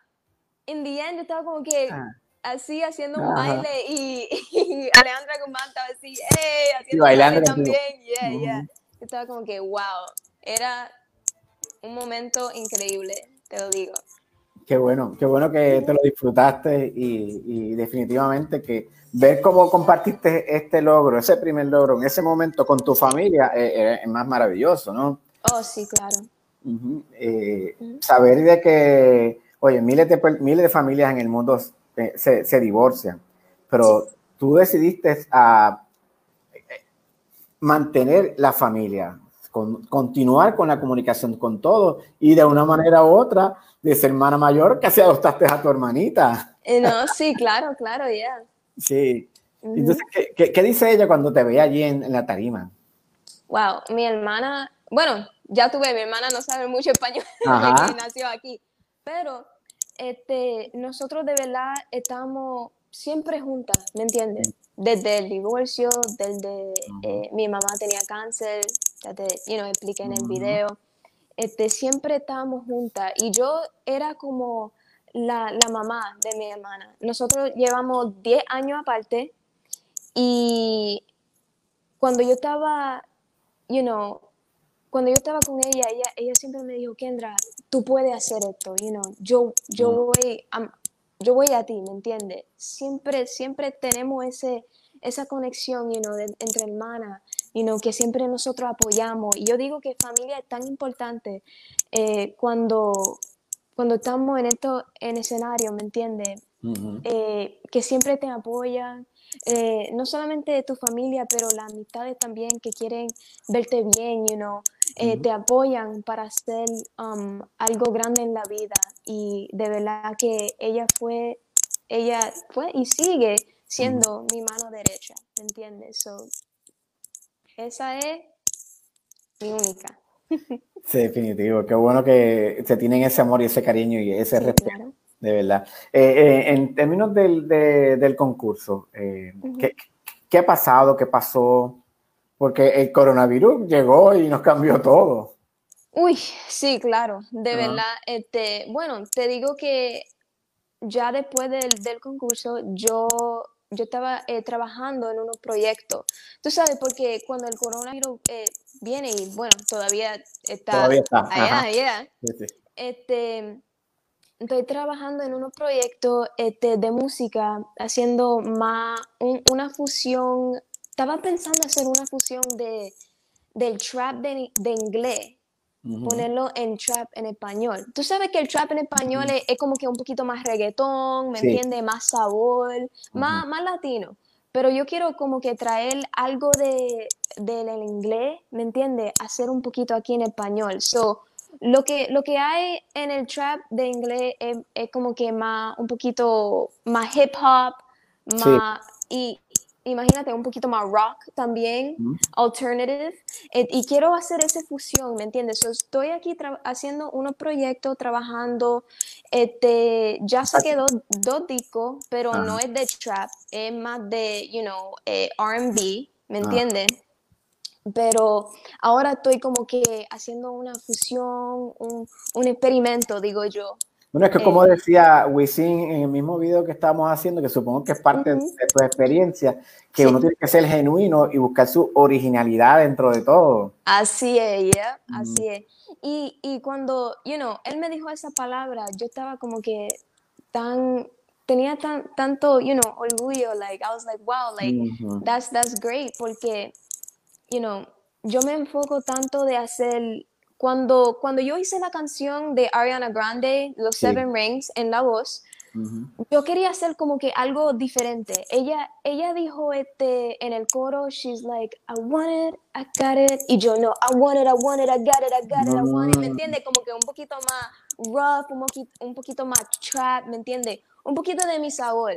in the end, yo estaba como que ah. así haciendo un baile y, Alejandra Guzmán estaba así, hey, haciendo un baile también. Yeah, yeah. Yo estaba como que, wow, era un momento increíble, te lo digo. Qué bueno, qué bueno que te lo disfrutaste y, y definitivamente que ver cómo compartiste este logro, ese primer logro en ese momento con tu familia eh, eh, es más maravilloso, ¿no? Oh, sí, claro. Eh, saber de que, oye, miles de, miles de familias en el mundo se, se divorcian, pero tú decidiste a mantener la familia, con, continuar con la comunicación con todos y de una manera u otra, de ser hermana mayor, casi adoptaste a tu hermanita. no, sí, claro, claro, ya. Sí. Entonces, ¿qué, ¿qué, dice ella cuando te ve allí en, la tarima? Wow, mi hermana, bueno, ya tuve, mi hermana no sabe mucho español, nació aquí, pero este, nosotros de verdad estamos siempre juntas, ¿me entiendes? Desde el divorcio, desde eh, mi mamá tenía cáncer, ya te you know, expliqué en el video, este, siempre estábamos juntas y yo era como la, la, mamá de mi hermana. Nosotros llevamos 10 años aparte y cuando yo estaba, you know, cuando yo estaba con ella, ella, ella siempre me dijo, Kendra, tú puedes hacer esto, you know, yo, yo, voy, yo voy a ti, ¿me entiendes? Siempre, siempre tenemos ese, esa conexión, you know, entre hermanas, you know, que siempre nosotros apoyamos. Y yo digo que familia es tan importante eh, cuando, cuando estamos en esto, en escenario, ¿me entiendes? Eh, que siempre te apoyan, eh, no solamente tu familia, pero las amistades también que quieren verte bien, you know, eh, te apoyan para hacer um, algo grande en la vida. Y de verdad que ella fue, ella fue y sigue siendo mi mano derecha, ¿me entiendes? So, esa es mi única. Sí, definitivo. Qué bueno que se tienen ese amor y ese cariño y ese respeto. De verdad. Eh, eh, en términos del, del concurso, eh, ¿qué, ha pasado? ¿Qué pasó? Porque el coronavirus llegó y nos cambió todo. Uy, sí, claro, de verdad. Este, bueno, te digo que ya después del, del concurso, yo yo estaba trabajando en unos proyectos. Tú sabes, porque cuando el coronavirus eh, viene y bueno, todavía está, todavía está. allá, allá, este, estoy trabajando en unos proyectos este, de música, haciendo más una fusión, estaba pensando hacer una fusión de, del trap de, de inglés ponerlo en trap en español. Tú sabes que el trap en español es, como que un poquito más reggaetón, ¿me entiendes? Más sabor, más, más latino. Pero yo quiero como que traer algo de, del inglés, ¿me entiendes? Hacer un poquito aquí en español. So, lo que, lo que hay en el trap de inglés es, es como que más, un poquito más hip hop, Sí. más, y imagínate, un poquito más rock también, alternative, eh, y quiero hacer esa fusión, ¿me entiendes? So, estoy aquí haciendo unos proyectos, trabajando, este, ya saqué dos, dos discos, pero no es de trap, es más de, you know, eh, R&B, ¿me Ah. entiendes? Pero ahora estoy como que haciendo una fusión, un, un experimento, digo yo. Bueno, es que como Eh, decía Wisin en el mismo video que estábamos haciendo, que supongo que es parte Ujú. de tu experiencia, que Sí. uno tiene que ser genuino y buscar su originalidad dentro de todo. Así es, yeah, Mm. así es. Y, y cuando, you know, él me dijo esa palabra, yo estaba como que tan, tenía tan, tanto, you know, orgullo, like, I was like, wow, like, Ujú. that's, that's great, porque, you know, yo me enfoco tanto de hacer, cuando, cuando yo hice la canción de Ariana Grande, Los Sí. Seven Rings, en la voz, Ujú. yo quería hacer como que algo diferente. Ella, ella dijo este en el coro, she's like, I want it, I got it. Y yo no, I want it, I want it, I got it, I got it, I want it. ¿Me entiendes? Como que un poquito más rough, un poquito, un poquito más trap, ¿me entiendes? Un poquito de mi sabor.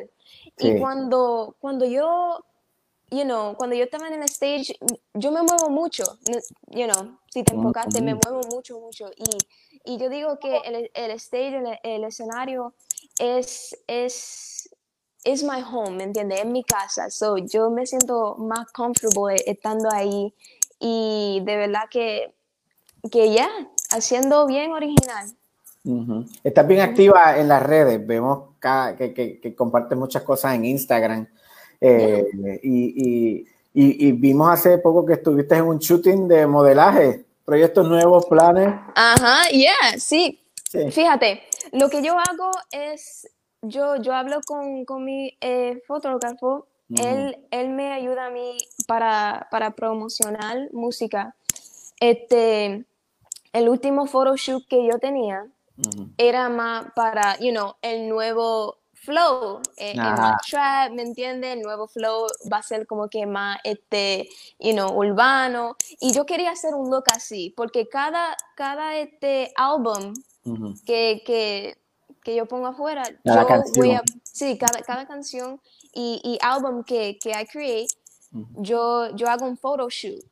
Y Sí. cuando, cuando yo, you know, cuando yo estaba en el stage, yo me muevo mucho, you know, si te enfocaste, me Ujú. muevo mucho, mucho. Y, y yo digo que el, el stage, el, el escenario es, es, es my home, ¿me entiendes? Es mi casa. So, yo me siento más comfortable estando ahí y de verdad que, que ya, haciendo bien original. Estás bien activa en las redes, vemos que, que, que compartes muchas cosas en Instagram. Eh, y, y- y- y vimos hace poco que estuviste en un shooting de modelaje, proyectos nuevos, planes. Ajá, yeah, sí. Sí. Fíjate, lo que yo hago es, yo, yo hablo con, con mi eh, fotógrafo, Ujú. él, él me ayuda a mí para, para promocionar música. Este, el último photoshoot que yo tenía era más para, you know, el nuevo flow, eh, el más trap, ¿me entiendes? El nuevo flow va a ser como que más, este, you know, urbano. Y yo quería hacer un look así, porque cada, cada este álbum que, que, que yo pongo afuera, Cada yo canción. voy a, sí, cada, cada canción y, y álbum que, que I create, yo, yo hago un photoshoot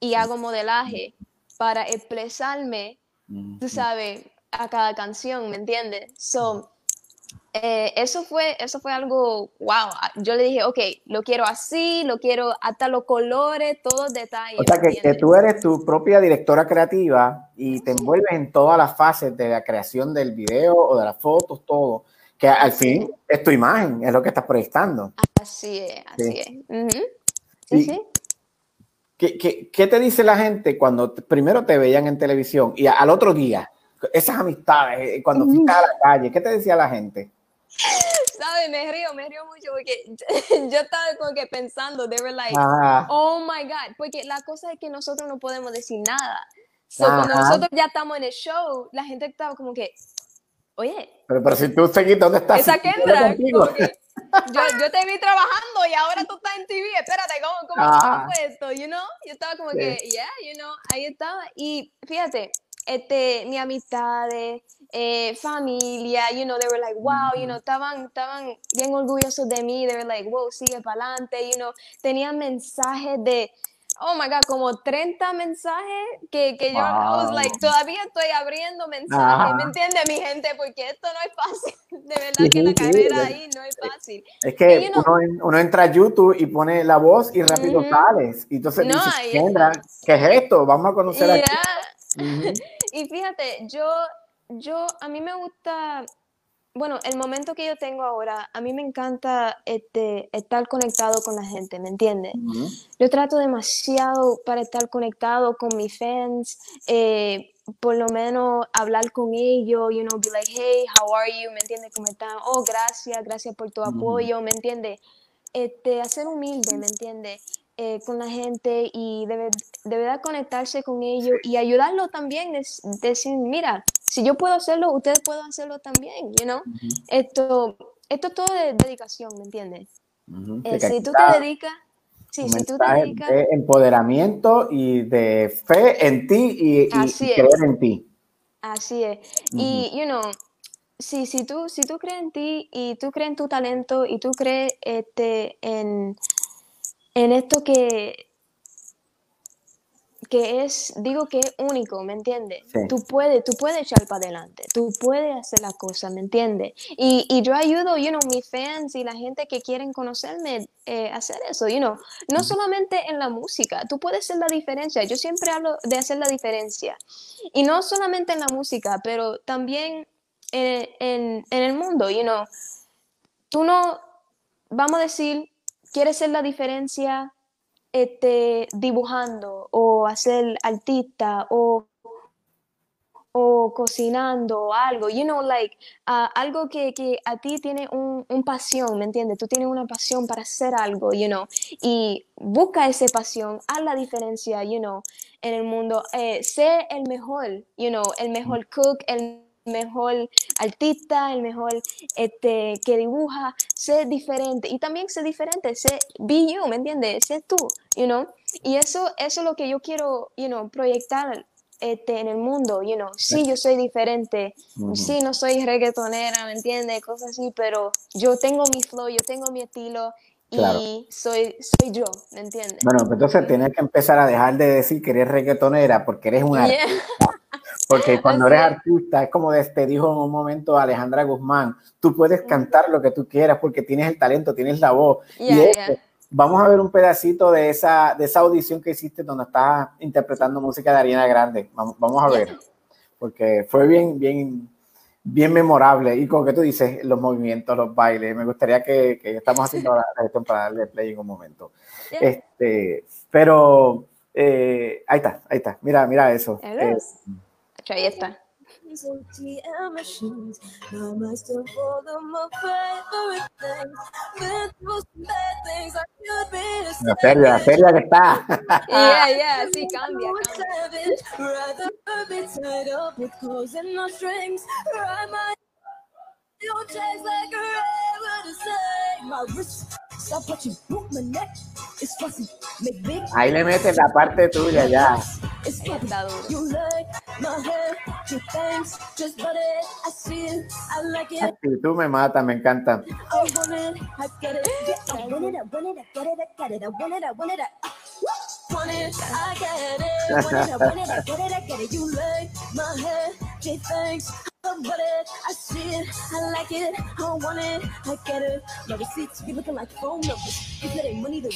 y hago modelaje para expresarme, tú sabes, a cada canción, ¿me entiendes? So, eh, eso fue, eso fue algo, wow, yo le dije, ok, lo quiero así, lo quiero hasta los colores, todos los detalles. O sea, ¿me que, tú eres tu propia directora creativa y te envuelves en todas las fases de la creación del video o de las fotos, todo. Que al Así fin es tu imagen, es lo que estás proyectando. Así es, así Sí. es. Sí, Y- sí. ¿Qué, qué, qué te dice la gente cuando primero te veían en televisión y al otro día? Esas amistades, eh, cuando fuiste a la calle, ¿qué te decía la gente? ¿Sabes? Me río, me río mucho porque yo estaba como que pensando, they were like, Ajá. oh my God, porque la cosa es que nosotros no podemos decir nada. So, cuando nosotros ya estamos en el show, la gente estaba como que, oye, Pero, pero si tú seguís, ¿dónde estás? esa Kendra, yo, yo te vi trabajando y ahora tú estás en TV, espérate, ¿cómo, cómo, Ah. cómo fue esto? You know? Yo estaba como Sí. que, yeah, you know, ahí estaba. Y fíjate, este, mi amistades, eh, familia, you know, they were like, wow, you know, estaban, estaban bien orgullosos de mí, they were like, wow, sigue para adelante, you know, tenían mensajes de, oh my God, como 30 mensajes que, que yo, I was like, todavía estoy abriendo mensajes, Ajá. ¿me entiende mi gente? Porque esto no es fácil, de verdad Sí, que la sí, sí. carrera ahí no es fácil. Es que Y, you know, uno, en- uno entra a YouTube y pone la voz y rápido sales. Y entonces No, dices, ¿qué es esto? Vamos a conocer aquí. Yeah. Ujú. Y fíjate, yo, yo, a mí me gusta, bueno, el momento que yo tengo ahora, a mí me encanta este, estar conectado con la gente, ¿me entiendes? Yo trato demasiado para estar conectado con mis fans, eh, por lo menos hablar con ellos, you know, be like, hey, how are you? ¿Me entiendes? ¿Cómo están? Oh, gracias, gracias por tu apoyo, ¿me entiendes? Este, hacer humilde, ¿me entiendes? Eh, con la gente y de, de verdad conectarse con ellos y ayudarlos también, es decir, mira, si yo puedo hacerlo, ustedes pueden hacerlo también, you know? Esto, esto es todo de dedicación, ¿me entiendes? Eh, si tú te dedicas, sí, si tú te dedicas, de empoderamiento y de fe en ti y, y- creer en ti. Así es. Y, you know, si, si, tú, si tú crees en ti y tú crees en tu talento y tú crees este, en, en esto que, que es, digo que es único, ¿me entiendes? Sí. Tú puedes, tú puedes echar para adelante, tú puedes hacer las cosas, ¿me entiendes? Y, y yo ayudo, you know, mis fans y la gente que quieren conocerme eh, hacer eso, you know, no solamente en la música, tú puedes hacer la diferencia, yo siempre hablo de hacer la diferencia, y no solamente en la música, pero también en, en, en el mundo, you know, tú no, vamos a decir, quieres ser la diferencia este, dibujando o hacer artista o, o cocinando o algo, you know, like, ah, algo que, que a ti tiene un, un pasión, ¿me entiendes? Tú tienes una pasión para hacer algo, you know, y busca esa pasión, haz la diferencia, you know, en el mundo, eh, sé el mejor, you know, el mejor cook, el mejor artista, el mejor este, que dibuja, sé diferente y también sé diferente, sé be you, ¿me entiendes? Sé tú, you know, y eso, eso es lo que yo quiero, you know, proyectar este, en el mundo, you know, sí, yo soy diferente, Ujú. sí, no soy reggaetonera, ¿me entiendes? Cosas así, pero yo tengo mi flow, yo tengo mi estilo y Claro. soy, soy yo, ¿me entiendes? Bueno, pues entonces tienes que empezar a dejar de decir que eres reggaetonera porque eres una Yeah. Porque cuando Así eres es. artista, es como te dijo en un momento Alejandra Guzmán, tú puedes cantar lo que tú quieras porque tienes el talento, tienes la voz. y Yeah, esto, yeah. vamos a ver un pedacito de esa, de esa audición que hiciste donde estás interpretando música de Ariana Grande. Vamos, vamos a ver, porque fue bien, bien, bien memorable. Y como que tú dices, los movimientos, los bailes, me gustaría que, que estamos haciendo la gestión para darle play en un momento. Este, pero eh, ahí está, ahí está. Mira, mira eso. Eh, es. Ahí está. la seria, la seria que está. Yeah, yeah, sí, cambia, Ahí le metes la parte tuya ya. Está duro. Tú me matas, me encanta.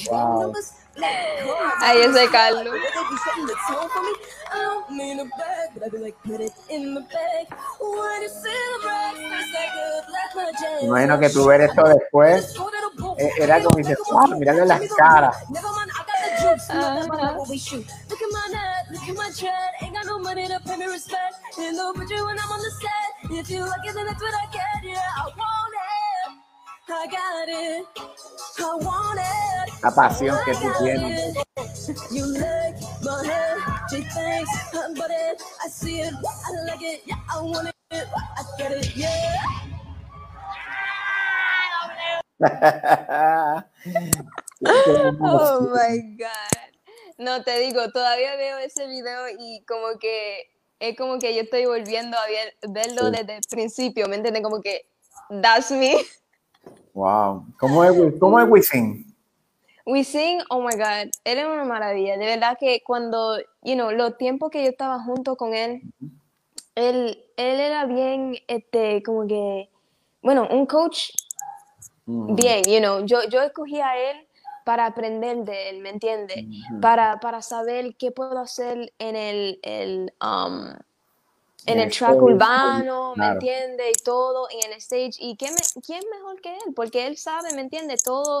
Wow. Ahí ese Carlos. Imagino que tú ver esto después. Eh, era como dices, wow, mirarle las caras. juice. Uh-huh. Mother, mother, what we shoot. Look at my neck, look at my tread. Ain't got no money to pay me respect. In the picture when I'm on the set. If you like it, then that's what I get. Yeah, I want it. I got it. I want it. La pasión que tú tienes. You like my head, she thinks I'm but it. I see it, I like it, yeah, I want it, I get it, yeah. Oh my God. No, te digo, todavía veo ese video y como que es como que yo estoy volviendo a ver- verlo Sí. desde el principio, ¿me entiendes? Como que that's me. Wow. ¿Cómo es, cómo es Wisin? Wisin, oh my God, él es una maravilla. De verdad que cuando, you know, los tiempos que yo estaba junto con él, él, él era bien, este, como que, bueno, un coach bien, you know, yo, yo escogí a él para aprender de él, ¿me entiendes? Para, para saber qué puedo hacer en el, el, um, en el track urbano, ¿me claro. entiendes? Y todo en el stage. ¿Y quién, me- quién mejor que él? Porque él sabe, ¿me entiendes? Todo,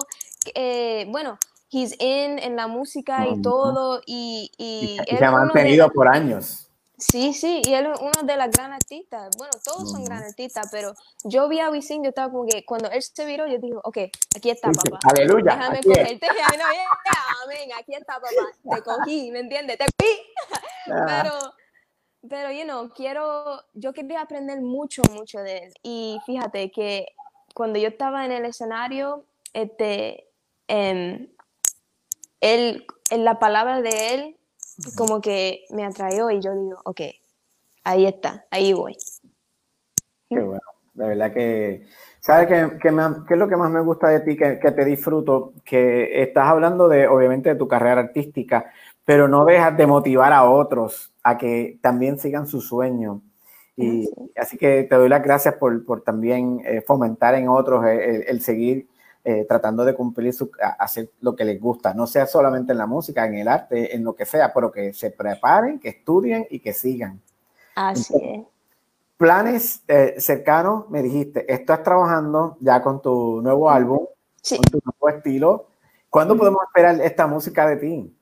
eh, bueno, he's in, en la música y todo, y, y, Y se ha de mantenido por años. Sí, sí, y él es uno de las gran artistas. Bueno, todos son gran artistas, pero yo vi a Wisin, yo estaba como que cuando él se viró, yo dije, ok, aquí está, papá. "Aleluya, Déjame aquí es". cogerte. Ya, no, yeah, amén, aquí está, papá. Te cogí, ¿me entiendes? Te cogí. Ah. Pero, pero, you know, quiero, yo quería aprender mucho, mucho de él. Y fíjate que cuando yo estaba en el escenario, este, em, él, en la palabra de él, como que me atrajo y yo digo, ok, ahí está, ahí voy. Qué bueno, de verdad que, ¿sabes qué, qué, qué es lo que más me gusta de ti, que, que, te disfruto? Que estás hablando de, obviamente, de tu carrera artística, pero no dejas de motivar a otros a que también sigan su sueño. Y así que te doy las gracias por, por también eh, fomentar en otros el, el seguir eh, tratando de cumplir, su, hacer lo que les gusta, no sea solamente en la música, en el arte, en lo que sea, pero que se preparen, que estudien y que sigan. Así es. Planes eh, cercanos, me dijiste, estás trabajando ya con tu nuevo álbum, con tu nuevo estilo. ¿Cuándo podemos esperar esta música de ti?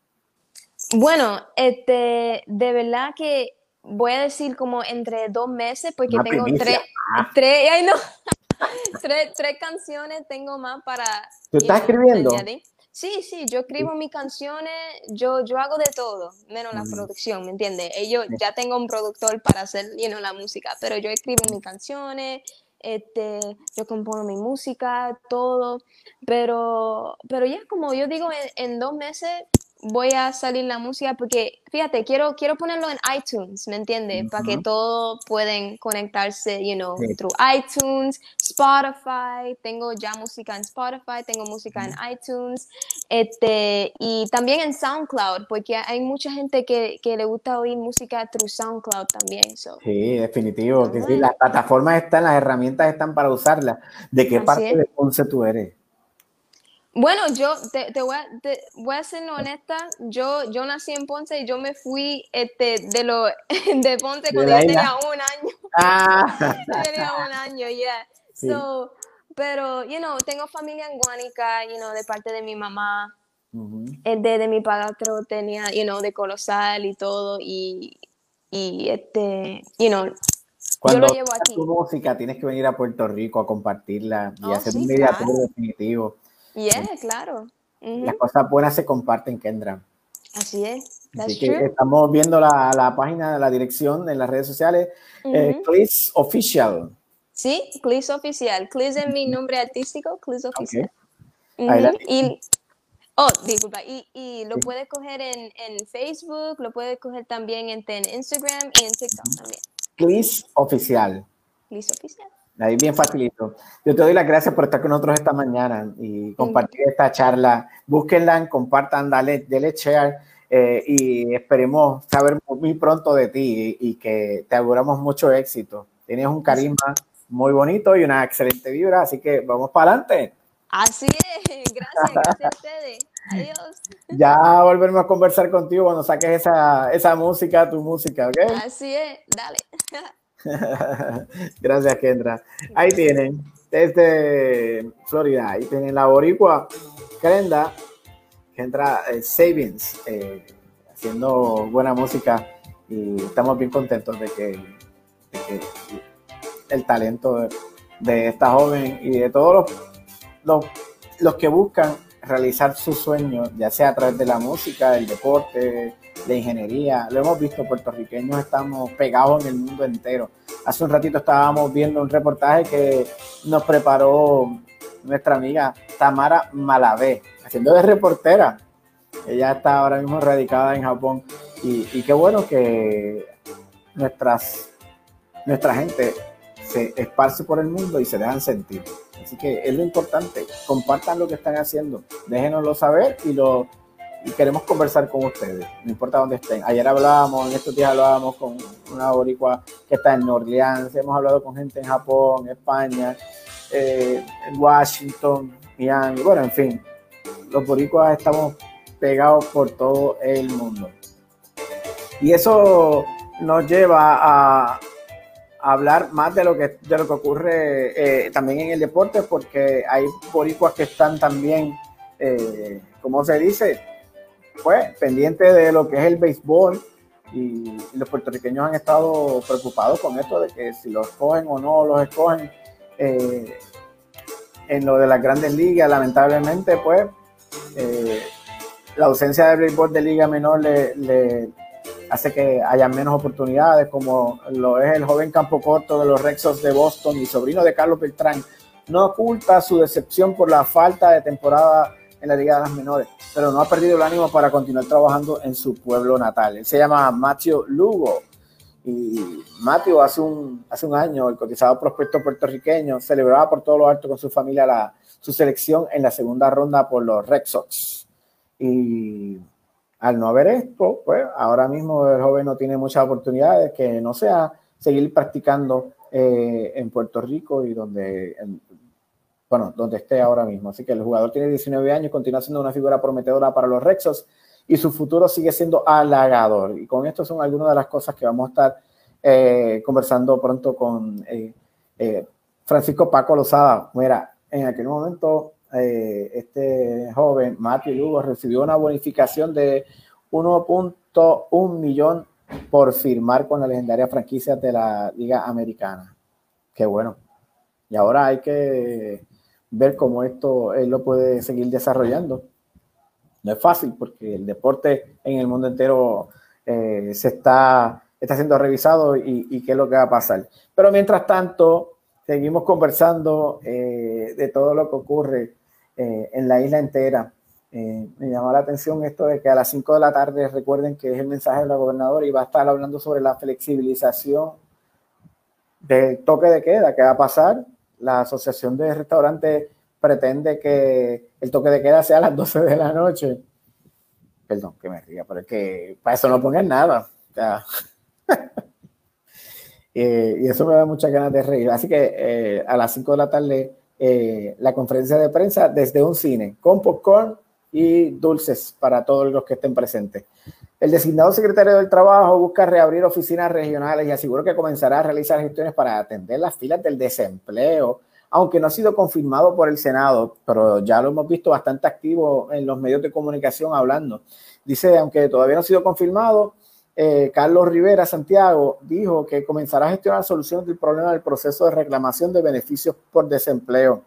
Bueno, este, de verdad que voy a decir como entre dos meses, porque tengo tres, tres, ay no, tres, tres, canciones tengo más para... ¿Tú estás escribiendo? Sí, sí, yo escribo mis canciones, yo, yo hago de todo, menos la mm. producción, ¿me entiendes? Yo ya tengo un productor para hacer you know, la música, pero yo escribo mis canciones, este, yo compongo mi música, todo, pero, pero ya como yo digo, en dos meses voy a salir la música porque, fíjate, quiero, quiero ponerlo en iTunes, ¿me entiendes? Para que todos pueden conectarse, you know, through iTunes, Spotify, tengo ya música en Spotify, tengo música en iTunes, este, y también en SoundCloud, porque hay mucha gente que, que le gusta oír música through SoundCloud también. So. Sí, definitivo, que sí, las plataformas están, las herramientas están para usarlas. ¿De qué parte de Ponce tú eres? Bueno, yo te, te, voy a, te, voy a ser honesta, yo, yo nací en Ponce y yo me fui este, de, lo, de Ponce cuando yo tenía un año. Ah. tenía un año, yeah. So, pero, you know, tengo familia en Guánica, you know, de parte de mi mamá. el de, de mi padrastro tenía, you know, de Colosal y todo, y, y este, you know, cuando yo lo llevo aquí. tu música tienes que venir a Puerto Rico a compartirla y oh, hacer un media definitivo. Yeah, claro. Las cosas buenas se comparten, Kendra. Así es. Así que estamos viendo la, la, página, la dirección en las redes sociales. Uh Official. Sí, Clis Oficial. Clis es mi nombre artístico, Clis Oficial. y, oh, disculpa. Y, y lo puedes coger en, en, Facebook, lo puedes coger también en, en Instagram y en TikTok también. Clis Oficial. Clis Oficial. Ahí bien facilito. Yo te doy las gracias por estar con nosotros esta mañana y compartir esta charla. Búsquenla, compartan, dale, dale share eh, y esperemos saber muy pronto de ti y, que te auguramos mucho éxito. Tienes un carisma muy bonito y una excelente vibra, así que vamos para adelante. Así es, gracias, gracias a ustedes. Adiós. Ya volveremos a conversar contigo cuando saques esa, esa música, tu música, ¿ok? Así es, dale. Gracias, Kendra. Ahí tienen, desde Florida, ahí tienen la boricua Kendra, Kendra eh, Savings, eh, haciendo buena música y estamos bien contentos de que, el talento de, esta joven y de todos los, los que buscan realizar sus sueños, ya sea a través de la música, el deporte, de ingeniería. Lo hemos visto, puertorriqueños estamos pegados en el mundo entero. Hace un ratito estábamos viendo un reportaje que nos preparó nuestra amiga Tamara Malavé, haciendo de reportera. Ella está ahora mismo radicada en Japón y, qué bueno que nuestras, nuestra gente se esparce por el mundo y se dejan sentir. Así que es lo importante, compartan lo que están haciendo, déjenoslo saber y lo y queremos conversar con ustedes, no importa dónde estén. Ayer hablábamos, en estos días hablábamos con una boricua que está en Orleans, hemos hablado con gente en Japón, España, eh, Washington, Miami, bueno, en fin, los boricuas estamos pegados por todo el mundo. Y eso nos lleva a, hablar más de lo que, de lo que ocurre eh, también en el deporte, porque hay boricuas que están también, eh, como se dice, pues pendiente de lo que es el béisbol y, los puertorriqueños han estado preocupados con esto de que si los escogen o no los escogen eh, en lo de las grandes ligas, lamentablemente pues eh, la ausencia del béisbol de liga menor le, hace que haya menos oportunidades, como lo es el joven campo corto de los Rexos de Boston y sobrino de Carlos Beltrán, no oculta su decepción por la falta de temporada en la Liga de las Menores, pero no ha perdido el ánimo para continuar trabajando en su pueblo natal. Él se llama Matthew Lugo Y Matthew hace un, hace un año, el cotizado prospecto puertorriqueño, celebraba por todo lo alto con su familia la, su selección en la segunda ronda por los Red Sox. Y al no haber esto, pues ahora mismo el joven no tiene muchas oportunidades que no sea seguir practicando eh, en Puerto Rico y donde, bueno, donde esté ahora mismo. Así que el jugador tiene 19 años, continúa siendo una figura prometedora para los Rexos y su futuro sigue siendo halagador. Y con esto son algunas de las cosas que vamos a estar eh, conversando pronto con eh, Francisco Paco Lozada. Mira, en aquel momento eh, este joven, Matthew Lugo, recibió una bonificación de 1.1 millón por firmar con la legendaria franquicia de la Liga Americana. Qué bueno. Y ahora hay que ver cómo esto él lo puede seguir desarrollando. No es fácil porque el deporte en el mundo entero eh, se está, está siendo revisado y, y, qué es lo que va a pasar. Pero mientras tanto, seguimos conversando eh, de todo lo que ocurre eh, en la isla entera. Eh, me llamó la atención esto de que a las 5 de la tarde, recuerden que es el mensaje de la gobernadora y va a estar hablando sobre la flexibilización del toque de queda que va a pasar. La Asociación de Restaurantes pretende que el toque de queda sea a las 12 de la noche. Perdón, que me ría, pero es que para eso no pongan nada. Eh, y eso me da muchas ganas de reír. Así que a las 5 de la tarde eh, la conferencia de prensa desde un cine con popcorn y dulces para todos los que estén presentes. El designado secretario del Trabajo busca reabrir oficinas regionales y aseguró que comenzará a realizar gestiones para atender las filas del desempleo, aunque no ha sido confirmado por el Senado, pero ya lo hemos visto bastante activo en los medios de comunicación hablando. Dice, aunque todavía no ha sido confirmado, eh, Carlos Rivera Santiago dijo que comenzará a gestionar soluciones del problema del proceso de reclamación de beneficios por desempleo.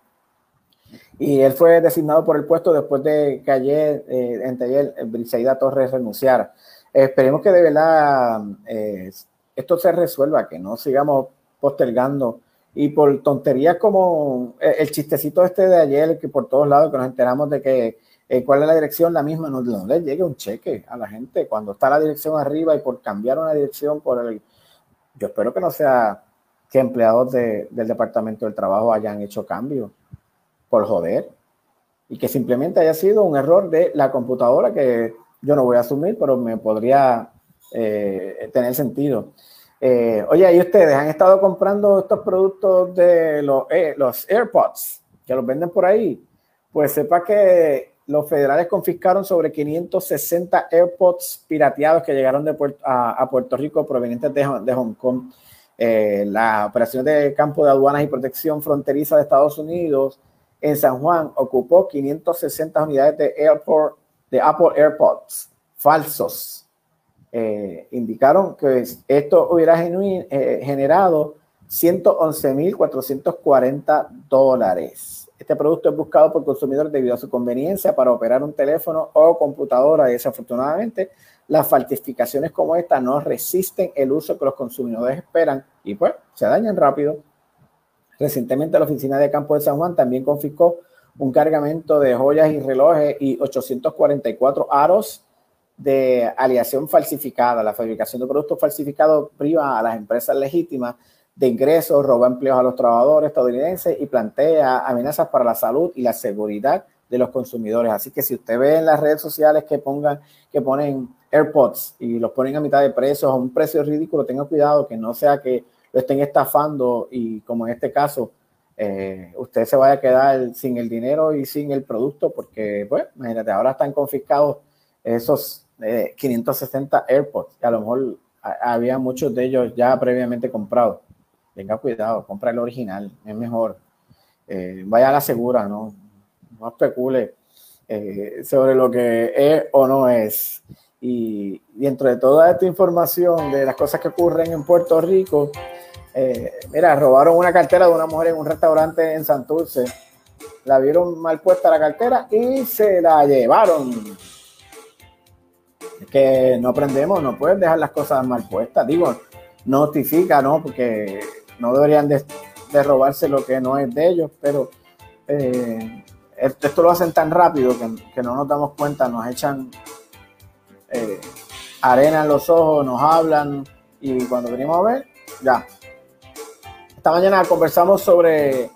Y él fue designado por el puesto después de que ayer, eh, entre ayer, Briseida Torres renunciara. esperemos que de verdad eh, esto se resuelva, que no sigamos postergando. Y por tonterías como el chistecito este de ayer, que por todos lados que nos enteramos de que eh, ¿Cuál es la dirección? La misma, no, no le llegue un cheque a la gente cuando está la dirección arriba y por cambiar una dirección por el... Yo espero que no sea que empleados del Departamento del Trabajo hayan hecho cambio por joder y que simplemente haya sido un error de la computadora que yo no voy a asumir, pero me podría eh, tener sentido. Eh, oye, ¿y ustedes han estado comprando estos productos de los, los AirPods que los venden por ahí? Pues sepa que los federales confiscaron sobre 560 AirPods pirateados que llegaron de a, Puerto Rico provenientes de, Hong Kong. Eh, la operación de campo de aduanas y protección fronteriza de Estados Unidos en San Juan ocupó 560 unidades de, Airport, de Apple AirPods falsos. Eh, indicaron que esto hubiera eh, generado 111.440 dólares. Este producto es buscado por consumidores debido a su conveniencia para operar un teléfono o computadora desafortunadamente las falsificaciones como esta no resisten el uso que los consumidores esperan y pues se dañan rápido. Recientemente la oficina de campo de San Juan también confiscó un cargamento de joyas y relojes y 844 aros de aliación falsificada. La fabricación de productos falsificados priva a las empresas legítimas de ingresos, roba empleos a los trabajadores estadounidenses y plantea amenazas para la salud y la seguridad de los consumidores. Así que si usted ve en las redes sociales que pongan, que ponen AirPods y los ponen a mitad de precio, a un precio ridículo, tenga cuidado que no sea que estén estafando y como en este caso, eh, usted se vaya a quedar sin el dinero y sin el producto porque, pues, imagínate, ahora están confiscados esos 560 eh, AirPods y a lo mejor había muchos de ellos ya previamente comprados tenga cuidado, compra el original, es mejor. Eh, vaya a la segura, no, no especule eh, sobre lo que es o no es. Y dentro de toda esta información de las cosas que ocurren en Puerto Rico, eh, mira, robaron una cartera de una mujer en un restaurante en Santurce. La vieron mal puesta la cartera y se la llevaron. Es que no aprendemos, no puedes dejar las cosas mal puestas. Digo, notifica, ¿no? Porque no deberían de, robarse lo que no es de ellos, pero eh, esto lo hacen tan rápido que, no nos damos cuenta, nos echan eh, arena en los ojos, nos hablan y cuando venimos a ver, ya. Esta mañana conversamos sobre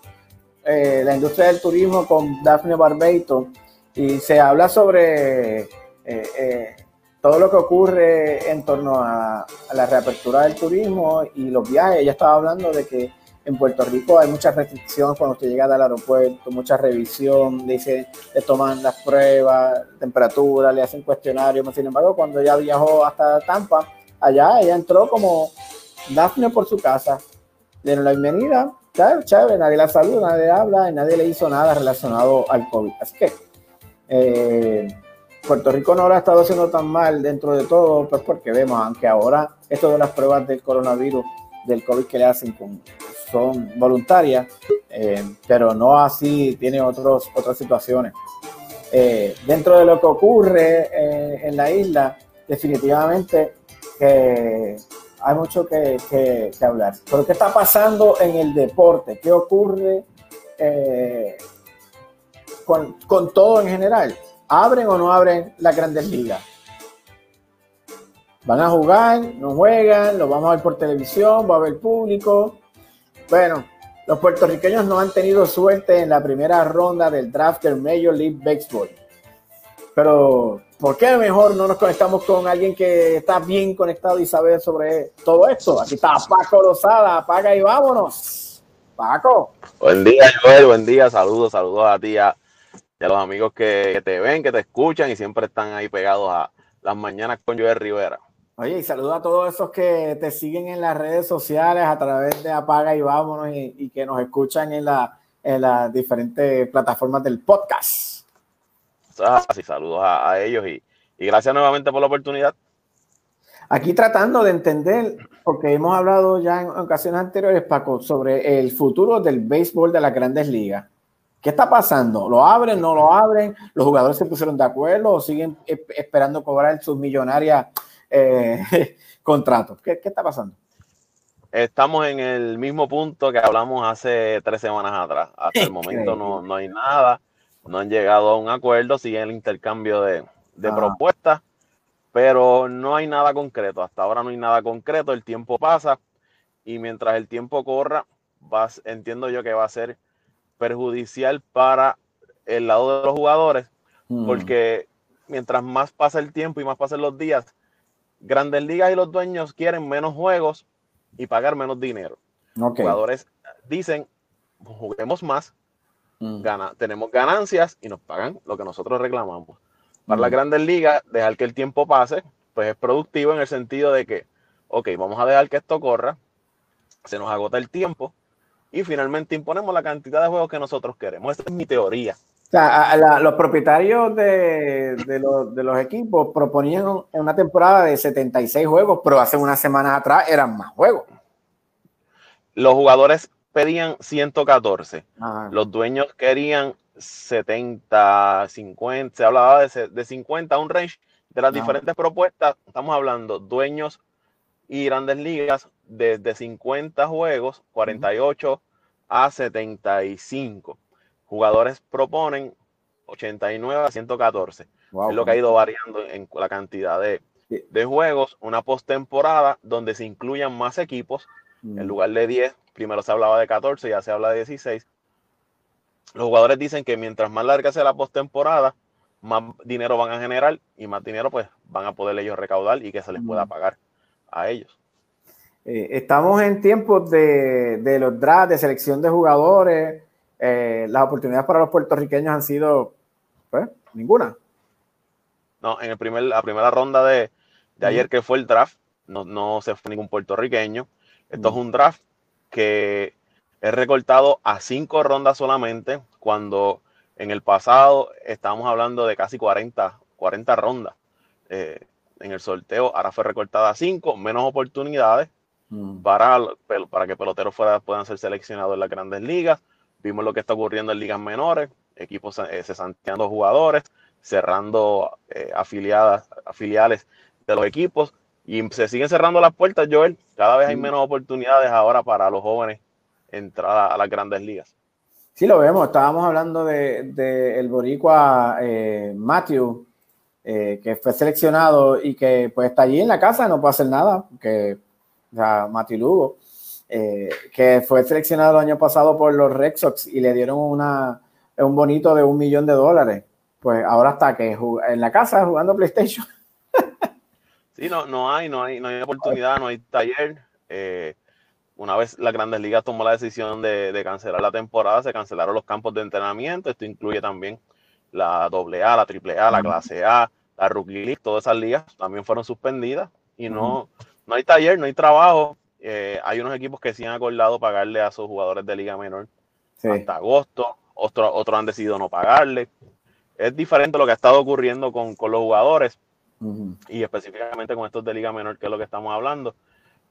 eh, la industria del turismo con Daphne Barbeito y se habla sobre eh, eh, todo lo que ocurre en torno a, la reapertura del turismo y los viajes. Ella estaba hablando de que en Puerto Rico hay muchas restricciones cuando usted llega al aeropuerto, mucha revisión, dice, le toman las pruebas, temperatura, le hacen cuestionarios. Sin embargo, cuando ella viajó hasta Tampa, allá ella entró como Daphne por su casa, dieron la bienvenida, chévere, nadie la saluda, nadie habla y nadie le hizo nada relacionado al COVID. Así que eh, Puerto Rico no lo ha estado haciendo tan mal dentro de todo, pues porque vemos, aunque ahora esto de las pruebas del coronavirus, del COVID que le hacen son voluntarias, eh, pero no así tiene otros, otras situaciones. Eh, dentro de lo que ocurre en la isla, definitivamente hay mucho que, que, hablar. Pero ¿qué está pasando en el deporte? ¿Qué ocurre con, con todo en general? ¿Abren o no abren las grandes ligas? van a jugar, no juegan, lo vamos a ver por televisión, va a haber público. Bueno, los puertorriqueños no han tenido suerte en la primera ronda del draft del Major League Baseball. Pero, ¿por qué mejor no nos conectamos con alguien que está bien conectado y sabe sobre todo esto? Aquí está Paco Rosada, apaga y vámonos. Paco. Buen día, Joel, buen día, saludos, saludos a ti y a, los amigos que, que, te ven, que te escuchan y siempre están ahí pegados a las mañanas con Joel Rivera. Oye, y saludo a todos esos que te siguen en las redes sociales a través de Apaga y Vámonos y, que nos escuchan en, la, en las diferentes plataformas del podcast. Así, saludos a, ellos y, y, gracias nuevamente por la oportunidad. Aquí tratando de entender, porque hemos hablado ya en ocasiones anteriores, Paco, sobre el futuro del béisbol de las grandes ligas. ¿Qué está pasando? ¿Lo abren? ¿No lo abren? ¿Los jugadores se pusieron de acuerdo o siguen esperando cobrar sus millonarias eh, contratos. ¿Qué, ¿Qué, está pasando? Estamos en el mismo punto que hablamos hace tres semanas atrás. Hasta el momento no, no hay nada, no han llegado a un acuerdo, sigue el intercambio de, de ah. propuestas, pero no hay nada concreto. Hasta ahora no hay nada concreto, el tiempo pasa y mientras el tiempo corra, vas, entiendo yo que va a ser perjudicial para el lado de los jugadores, mm. porque mientras más pasa el tiempo y más pasan los días, Grandes Ligas y los dueños quieren menos juegos y pagar menos dinero. Los jugadores dicen, juguemos más, mm. gana, tenemos ganancias y nos pagan lo que nosotros reclamamos. Para las grandes ligas, dejar que el tiempo pase, pues es productivo en el sentido de que, ok, vamos a dejar que esto corra, se nos agota el tiempo y finalmente imponemos la cantidad de juegos que nosotros queremos. Esa es mi teoría. O sea, los propietarios de, los, equipos proponían una temporada de 76 juegos, pero hace unas semanas atrás eran más juegos. Los jugadores pedían 114. Los dueños querían 70, 50. Se hablaba de, de 50, un range de las diferentes propuestas. Estamos hablando dueños y grandes ligas desde 50 juegos, 48 a 75 jugadores proponen 89 a 114. es lo que ha ido variando en la cantidad de, juegos. Una postemporada donde se incluyan más equipos. En mm. lugar de 10, primero se hablaba de 14, ya se habla de 16. Los jugadores dicen que mientras más larga sea la postemporada, más dinero van a generar y más dinero pues van a poder ellos recaudar y que se les pueda mm. pagar a ellos. Eh, estamos en tiempos de, de los drafts, de selección de jugadores, eh, las oportunidades para los puertorriqueños han sido, pues, ninguna. No, en el primer, la primera ronda de, ayer que fue el draft, no, no, se fue ningún puertorriqueño. Esto es un draft que es recortado a cinco rondas solamente, cuando en el pasado estábamos hablando de casi 40, 40 rondas eh, en el sorteo. Ahora fue recortada a cinco, menos oportunidades para, para que peloteros fuera, puedan ser seleccionados en las grandes ligas. Vimos lo que está ocurriendo en ligas menores, equipos eh, cesanteando jugadores, cerrando eh, afiliadas, afiliales de los equipos y se siguen cerrando las puertas, Joel. Cada vez hay menos oportunidades ahora para los jóvenes entrar a, las grandes ligas. Sí, lo vemos. Estábamos hablando de, el boricua eh, Matthew, que fue seleccionado y que pues está allí en la casa, no puede hacer nada, que o sea, Mati Lugo, eh, que fue seleccionado el año pasado por los Red Sox y le dieron una, un bonito de un millón de dólares. Pues ahora está que en la casa jugando PlayStation. Sí, no, no hay, no hay, no hay oportunidad, no hay taller. Eh, una vez las grandes ligas tomó la decisión de, cancelar la temporada, se cancelaron los campos de entrenamiento. Esto incluye también la AA, la AAA, la clase A, la Rookie League, todas esas ligas también fueron suspendidas y no, no hay taller, no hay trabajo. Eh, hay unos equipos que sí han acordado pagarle a sus jugadores de liga menor hasta agosto, otros, otros han decidido no pagarle. Es diferente lo que ha estado ocurriendo con, con los jugadores y específicamente con estos de liga menor, que es lo que estamos hablando.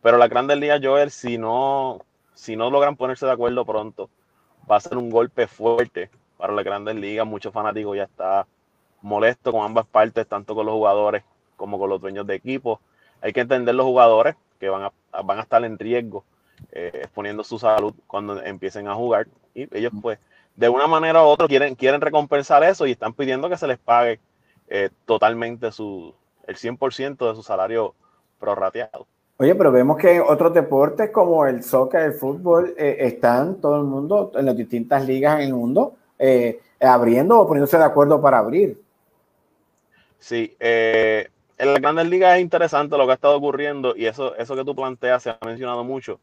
Pero la Grandes Ligas, Joel, si no, si no logran ponerse de acuerdo pronto, va a ser un golpe fuerte para las Grandes Ligas. Muchos fanáticos ya están molestos con ambas partes, tanto con los jugadores como con los dueños de equipos. Hay que entender los jugadores que van a, van a estar en riesgo, eh, exponiendo su salud cuando empiecen a jugar. Y ellos, pues, de una manera u otra quieren, quieren recompensar eso y están pidiendo que se les pague eh, totalmente su, el 100% de su salario prorrateado. Oye, pero vemos que otros deportes como el soccer, el fútbol, eh, están todo el mundo, en las distintas ligas en el mundo, eh, abriendo o poniéndose de acuerdo para abrir. Sí, eh, en las grandes ligas es interesante lo que ha estado ocurriendo y eso, eso que tú planteas se ha mencionado mucho.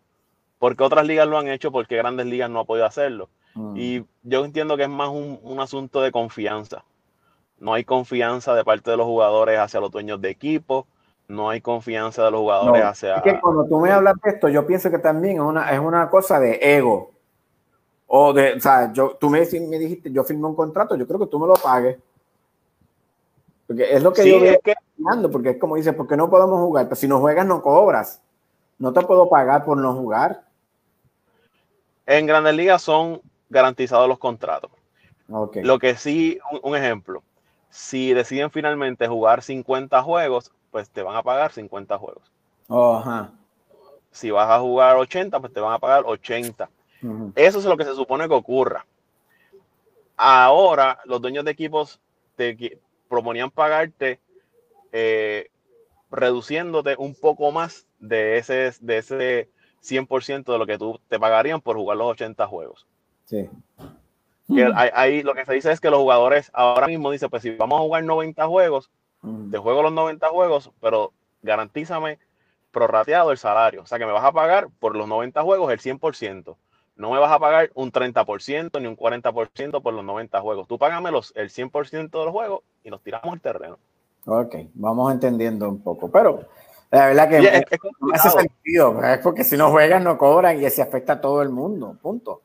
Porque otras ligas lo han hecho, porque grandes ligas no ha podido hacerlo. Mm. Y yo entiendo que es más un, un asunto de confianza. No hay confianza de parte de los jugadores hacia los dueños de equipo no hay confianza de los jugadores hacia. Es que cuando tú me hablas de esto, yo pienso que también es una, es una cosa de ego. O de, o sea, yo, tú me, me dijiste, yo firmé un contrato, yo creo que tú me lo pagues. Porque es lo que yo veo que... porque es como dices, porque no podemos jugar? Pero si no juegas, no cobras. No te puedo pagar por no jugar. En Grandes Ligas son garantizados los contratos. Lo que sí, un, ejemplo, si deciden finalmente jugar 50 juegos, pues te van a pagar 50 juegos. Si vas a jugar 80, pues te van a pagar 80. Eso es lo que se supone que ocurra. Ahora, los dueños de equipos te proponían pagarte eh, reduciéndote un poco más de ese, de ese 100% de lo que tú te pagarían por jugar los 80 juegos. Sí. Ahí, lo que se dice es que los jugadores ahora mismo dicen, pues si vamos a jugar 90 juegos, te juego los 90 juegos, pero garantízame prorrateado el salario. O sea que me vas a pagar por los 90 juegos el 100%. No me vas a pagar un 30% ni un 40% por los 90 juegos. Tú págame los, el 100% de los juegos y nos tiramos el terreno. Ok, vamos entendiendo un poco. Pero la verdad que es, no hace sentido. Es porque si no juegan, no cobran y se afecta a todo el mundo. Punto.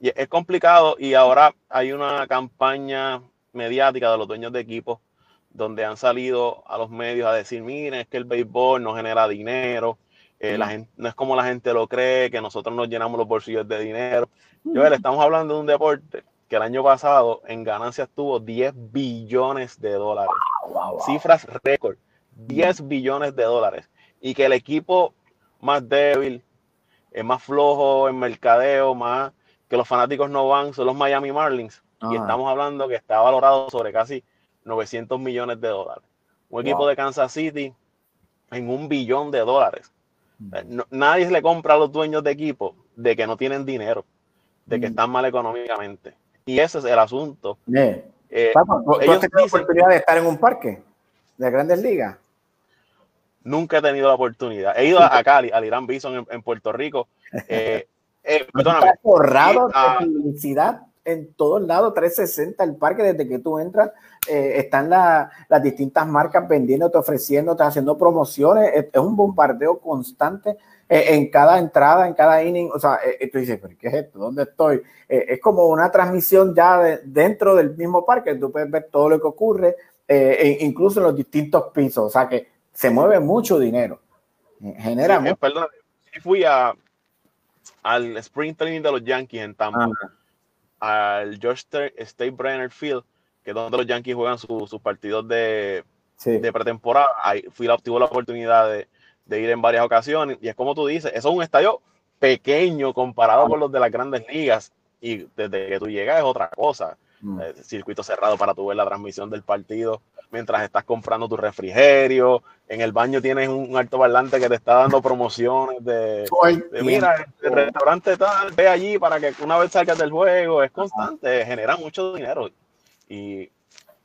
Es complicado y ahora hay una campaña mediática de los dueños de equipos donde han salido a los medios a decir, miren, es que el béisbol no genera dinero, eh, la gente, no es como la gente lo cree, que nosotros nos llenamos los bolsillos de dinero. Yo, le estamos hablando de un deporte que el año pasado en ganancias tuvo 10 billones de dólares. Cifras récord, 10 billones de dólares. Y que el equipo más débil, es más flojo en mercadeo, más que los fanáticos no van, son los Miami Marlins. Y estamos hablando que está valorado sobre casi 900 millones de dólares. Un equipo de Kansas City en un billón de dólares. Mm. nadie le compra a los dueños de equipo de que no tienen dinero, de que están mal económicamente. Y ese es el asunto. Eh, ¿Tú has tenido la oportunidad de estar en un parque de grandes ligas? Nunca he tenido la oportunidad. He ido a Cali, al Irán Bison en, Puerto Rico. Eh, eh, perdóname. forrado de publicidad en todos lados, 360 el parque, desde que tú entras, eh, están las distintas marcas vendiéndote, ofreciéndote, haciendo promociones, es, un bombardeo constante eh, en cada entrada, en cada inning, o sea, eh, tú dices, pero ¿qué es esto? ¿Dónde estoy? es como una transmisión ya dentro del mismo parque, tú puedes ver todo lo que ocurre, e incluso en los distintos pisos, o sea que se mueve mucho dinero, genera Perdón, fui a, al Spring Training de los Yankees en Tampa al George State Brenner Field, que es donde los Yankees juegan sus partidos de, de pretemporada. Ahí fui la, tuve la oportunidad de, de, ir en varias ocasiones. Y es como tú dices, eso es un estadio pequeño comparado con los de las grandes ligas. Y desde que tú llegas es otra cosa. Mm. Eh, circuito cerrado para tu ver la transmisión del partido mientras estás comprando tu refrigerio, en el baño tienes un altoparlante que te está dando promociones de, de, mira, el restaurante tal, ve allí para que una vez salgas del juego, es constante, genera mucho dinero. Y,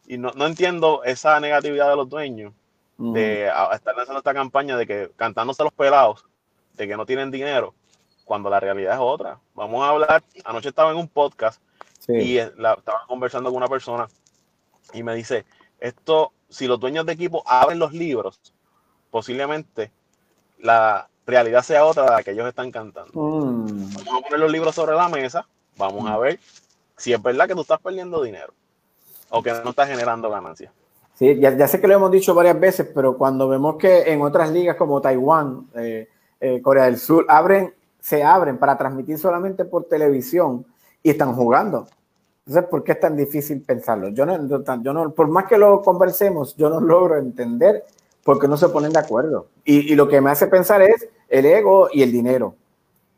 y no, no, entiendo esa negatividad de los dueños de estar lanzando esta campaña de que cantándose los pelados, de que no tienen dinero, cuando la realidad es otra. Vamos a hablar, anoche estaba en un podcast y la, estaba conversando con una persona y me dice, esto, si los dueños de equipo abren los libros, posiblemente la realidad sea otra de la que ellos están cantando. Mm. Vamos a poner los libros sobre la mesa, vamos a ver si es verdad que tú estás perdiendo dinero o que no estás generando ganancias. Sí, ya, sé que lo hemos dicho varias veces, pero cuando vemos que en otras ligas como Taiwán, eh, eh, Corea del Sur, abren, se abren para transmitir solamente por televisión y están jugando. Entonces, ¿por qué es tan difícil pensarlo? Yo no, yo no, por más que lo conversemos, yo no logro entender por qué no se ponen de acuerdo. Y, lo que me hace pensar es el ego y el dinero.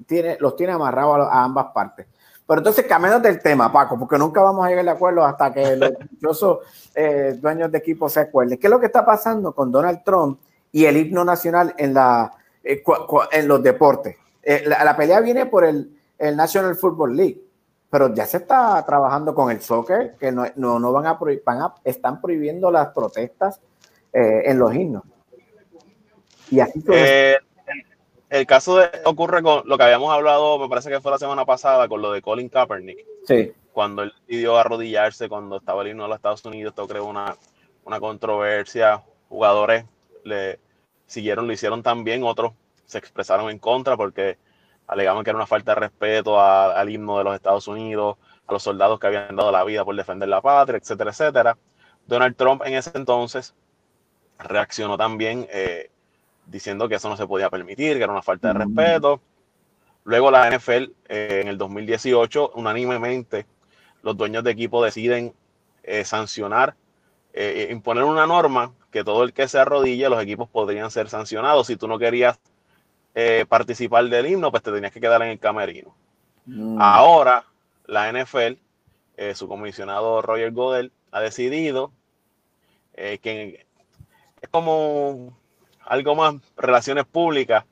Tiene, los tiene amarrados a, ambas partes. Pero entonces, cambiando del tema, Paco, porque nunca vamos a llegar de acuerdo hasta que los dichosos eh, dueños de equipo se acuerden. ¿Qué es lo que está pasando con Donald Trump y el himno nacional en, la, eh, en los deportes? Eh, la, pelea viene por el, el National Football League pero ya se está trabajando con el soccer, que no, no, van, a van a, están prohibiendo las protestas eh, en los himnos. Y así eh, el, caso de, ocurre con lo que habíamos hablado, me parece que fue la semana pasada, con lo de Colin Kaepernick. Sí. Cuando él pidió arrodillarse cuando estaba el himno de los Estados Unidos, esto creó una, una controversia. Jugadores le siguieron, lo hicieron también, otros se expresaron en contra porque alegaban que era una falta de respeto al himno de los Estados Unidos, a los soldados que habían dado la vida por defender la patria, etcétera, etcétera. Donald Trump en ese entonces reaccionó también eh, diciendo que eso no se podía permitir, que era una falta de respeto. Luego la NFL eh, en el 2018, unánimemente, los dueños de equipo deciden eh, sancionar, imponer una norma que todo el que se arrodille, los equipos podrían ser sancionados. Si tú no querías eh, participar del himno, pues te tenías que quedar en el camerino. Mm. Ahora, la NFL, eh, su comisionado Roger Godel, ha decidido eh, que es como algo más relaciones públicas.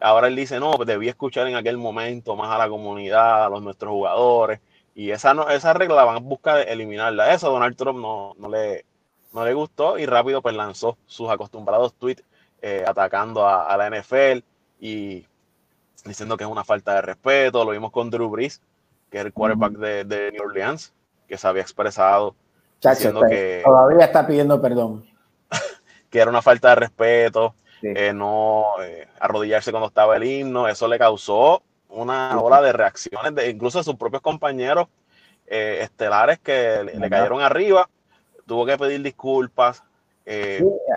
Ahora él dice, no, pues debí escuchar en aquel momento más a la comunidad, a los nuestros jugadores. Y esa, no, esa regla la van a buscar eliminarla. Eso a Donald Trump no, no, le, no le gustó y rápido pues lanzó sus acostumbrados tweets atacando a, a, la NFL y diciendo que es una falta de respeto. Lo vimos con Drew Brees, que es el quarterback de, New Orleans, que se había expresado diciendo que todavía está pidiendo perdón. que era una falta de respeto, eh, no eh, arrodillarse cuando estaba el himno. Eso le causó una ola de reacciones, de, incluso de sus propios compañeros eh, estelares que le, cayeron arriba. Tuvo que pedir disculpas.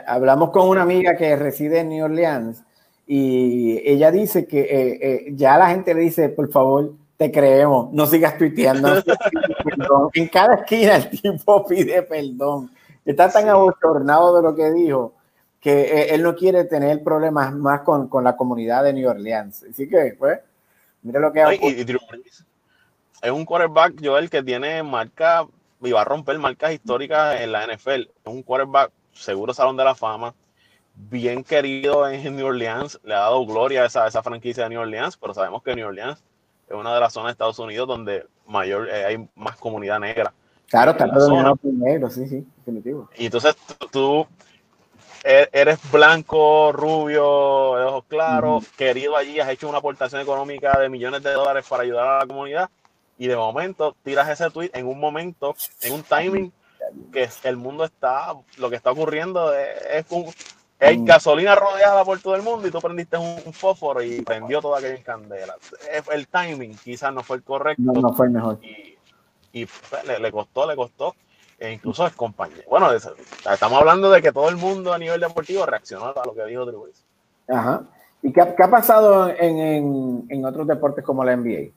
hablamos con una amiga que reside en New Orleans y ella dice que eh, eh, ya la gente le dice, por favor, te creemos, no sigas tuiteando. en cada esquina el tipo pide perdón. Está tan abochornado de lo que dijo que eh, él no quiere tener problemas más con, con, la comunidad de New Orleans. Así que, pues, mire lo que ha Es un quarterback, Joel, que tiene marca y va a romper marcas históricas en la NFL. Es un quarterback seguro salón de la fama bien querido en New Orleans, le ha dado gloria a esa, esa franquicia de New Orleans, pero sabemos que New Orleans es una de las zonas de Estados Unidos donde mayor eh, hay más comunidad negra. Claro, está por negro, sí, sí, definitivo. Y entonces tú, e, eres blanco, rubio, de ojos claros, querido allí, has hecho una aportación económica de millones de dólares para ayudar a la comunidad y de momento tiras ese tweet en un momento, en un timing que el mundo está, lo que está ocurriendo es, es un, hay mm. gasolina rodeada por todo el mundo y tú prendiste un, fósforo y prendió toda aquella candela. El timing quizás no fue el correcto. No, fue el mejor. Y, pues, le, costó, le costó. E incluso es compañero. Bueno, estamos hablando de que todo el mundo a nivel deportivo reaccionó a lo que dijo Drew Ajá. ¿Y qué, ha pasado en, otros deportes como la NBA?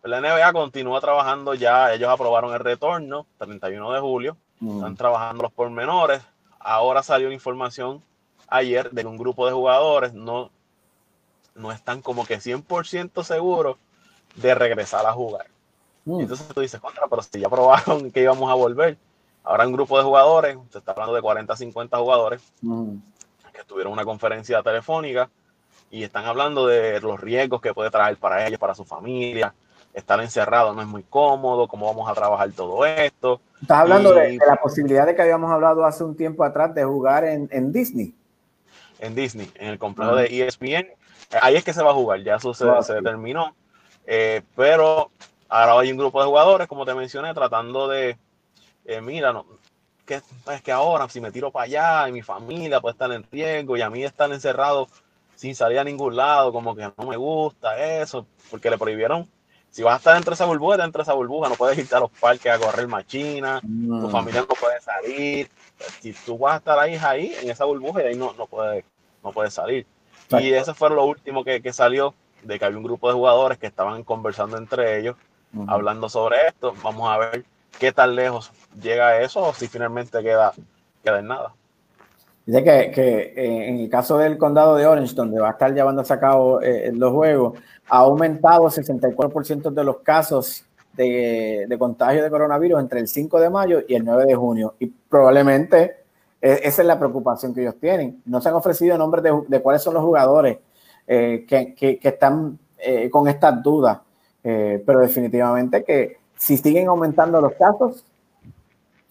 Pues la NBA continúa trabajando ya, ellos aprobaron el retorno, 31 de julio, mm. están trabajando los pormenores, ahora salió una información ayer de un grupo de jugadores no, no están como que 100% seguros de regresar a jugar. Mm. Entonces tú dices, contra, pero si ya probaron que íbamos a volver. Ahora un grupo de jugadores, se está hablando de 40, 50 jugadores, que tuvieron una conferencia telefónica y están hablando de los riesgos que puede traer para ellos, para su familia. Estar encerrado no es muy cómodo, cómo vamos a trabajar todo esto. Estás hablando de, la posibilidad de que habíamos hablado hace un tiempo atrás de jugar en, en Disney. En Disney, en el complejo de ESPN. Ahí es que se va a jugar, ya eso se, se determinó. Eh, pero ahora hay un grupo de jugadores, como te mencioné, tratando de, eh, mira, no, que, es que ahora si me tiro para allá y mi familia puede estar en riesgo y a mí estar encerrado sin salir a ningún lado, como que no me gusta eso, porque le prohibieron. Si vas a estar entre esa burbuja, entre esa burbuja, no puedes irte a los parques a correr machina, tu familia no puede salir. Si tú vas a estar ahí, ahí, en esa burbuja, y ahí no, no puedes no puede salir. Y eso fue lo último que, que, salió, de que había un grupo de jugadores que estaban conversando entre ellos, hablando sobre esto. Vamos a ver qué tan lejos llega eso o si finalmente queda, queda en nada. Dice que, que eh, en el caso del condado de Orange, donde va a estar llevándose a cabo eh, los juegos, ha aumentado 64% de los casos de, de, contagio de coronavirus entre el 5 de mayo y el 9 de junio. Y probablemente e, esa es la preocupación que ellos tienen. No se han ofrecido nombres de, de cuáles son los jugadores eh, que, que, que, están con estas dudas, pero definitivamente que si siguen aumentando los casos,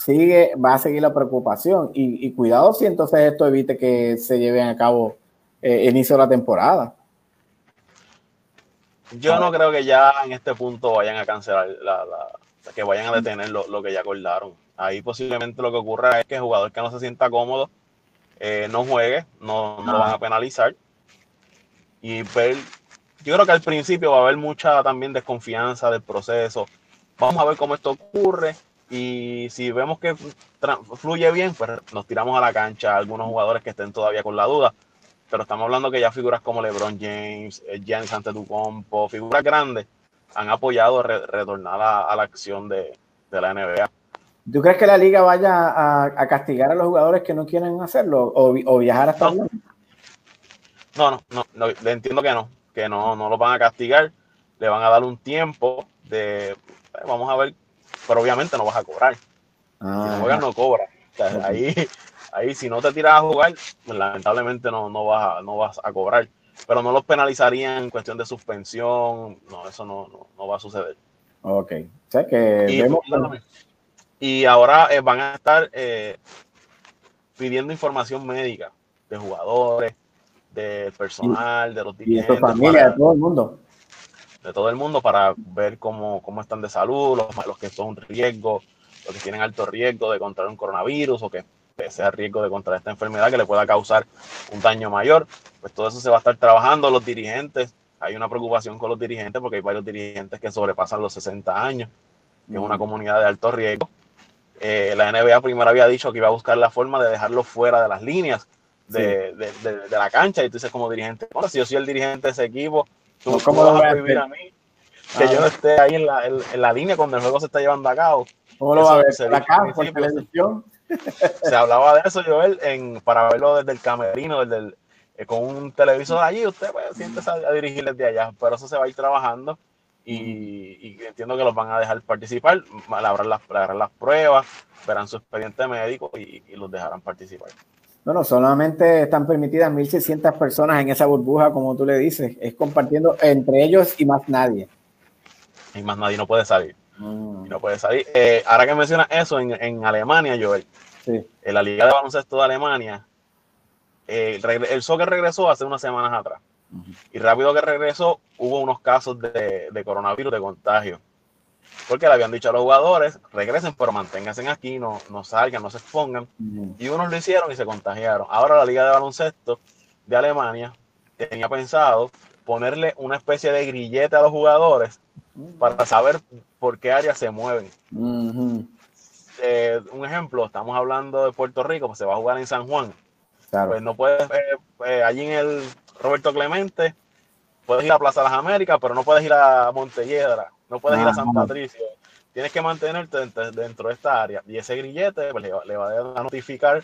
sigue, va a seguir la preocupación. Y, cuidado si entonces esto evite que se lleven a cabo eh, inicio de la temporada. Yo no creo que ya en este punto vayan a cancelar, la, que vayan a detener lo, que ya acordaron. Ahí posiblemente lo que ocurra es que el jugador que no se sienta cómodo eh, no juegue, no, no lo van a penalizar. Y yo creo que al principio va a haber mucha también desconfianza del proceso. Vamos a ver cómo esto ocurre y si vemos que fluye bien, pues nos tiramos a la cancha algunos jugadores que estén todavía con la duda. Pero estamos hablando que ya figuras como LeBron James, eh, Giannis Antetokounmpo, figuras grandes, han apoyado retornar a, la acción de, la NBA. ¿Tú crees que la liga vaya a, castigar a los jugadores que no quieren hacerlo o, viajar hasta no. no, no, no, le entiendo que no, que no, no lo van a castigar, le van a dar un tiempo de, eh, vamos a ver pero obviamente no vas a cobrar. si no ah. juegas, no cobras. ahí, ahí, si no te tiras a jugar, lamentablemente no, no, vas a, no vas a cobrar. Pero no los penalizarían en cuestión de suspensión. No, eso no, no, va a suceder. Ok. O sea que y, ahora eh, van a estar eh, pidiendo información médica de jugadores, del personal, de los dirigentes. Y de familia, de todo el mundo de todo el mundo para ver cómo, cómo están de salud, los, los que son un riesgo, los que tienen alto riesgo de contraer un coronavirus o que sea riesgo de contraer esta enfermedad que le pueda causar un daño mayor. Pues todo eso se va a estar trabajando. Los dirigentes, hay una preocupación con los dirigentes porque hay varios dirigentes que sobrepasan los 60 años, que es una comunidad de alto riesgo. Eh, la NBA primero había dicho que iba a buscar la forma de dejarlo fuera de las líneas de, de, de, de la cancha. Y tú dices como dirigente, bueno, si yo soy el dirigente de ese equipo, ¿Cómo lo vas a vivir a mí? Que yo no esté ahí en la, en, la, línea cuando el juego se está llevando a cabo. ¿Cómo lo va a ver? Acá, por televisión. Se hablaba de eso, Joel, en, para verlo desde el camerino, desde el, eh, con un televisor allí, usted pues, siente a, dirigir desde allá, pero eso se va a ir trabajando y, y entiendo que los van a dejar participar, harán las, las pruebas, verán su expediente médico y, y los dejarán participar. No, no, solamente están permitidas 1.600 personas en esa burbuja, como tú le dices. Es compartiendo entre ellos y más nadie. Y más nadie no puede salir. Mm. No puede salir. Eh, ahora que mencionas eso, en, en Alemania, Joel, sí. en la Liga de Baloncesto de Alemania, eh, el soccer regresó hace unas semanas atrás. Y rápido que regresó, hubo unos casos de, de coronavirus, de contagio porque le habían dicho a los jugadores, regresen, pero manténganse aquí, no, no salgan, no se expongan. Y unos lo hicieron y se contagiaron. Ahora la Liga de Baloncesto de Alemania tenía pensado ponerle una especie de grillete a los jugadores para saber por qué áreas se mueven. Eh, un ejemplo, estamos hablando de Puerto Rico, pues se va a jugar en San Juan. Pues no puedes, eh, eh, allí en el Roberto Clemente, puedes ir a Plaza de las Américas, pero no puedes ir a Montelledra no puedes ir a San Patricio. Tienes que mantenerte dentro de esta área. Y ese grillete pues, le, va, a notificar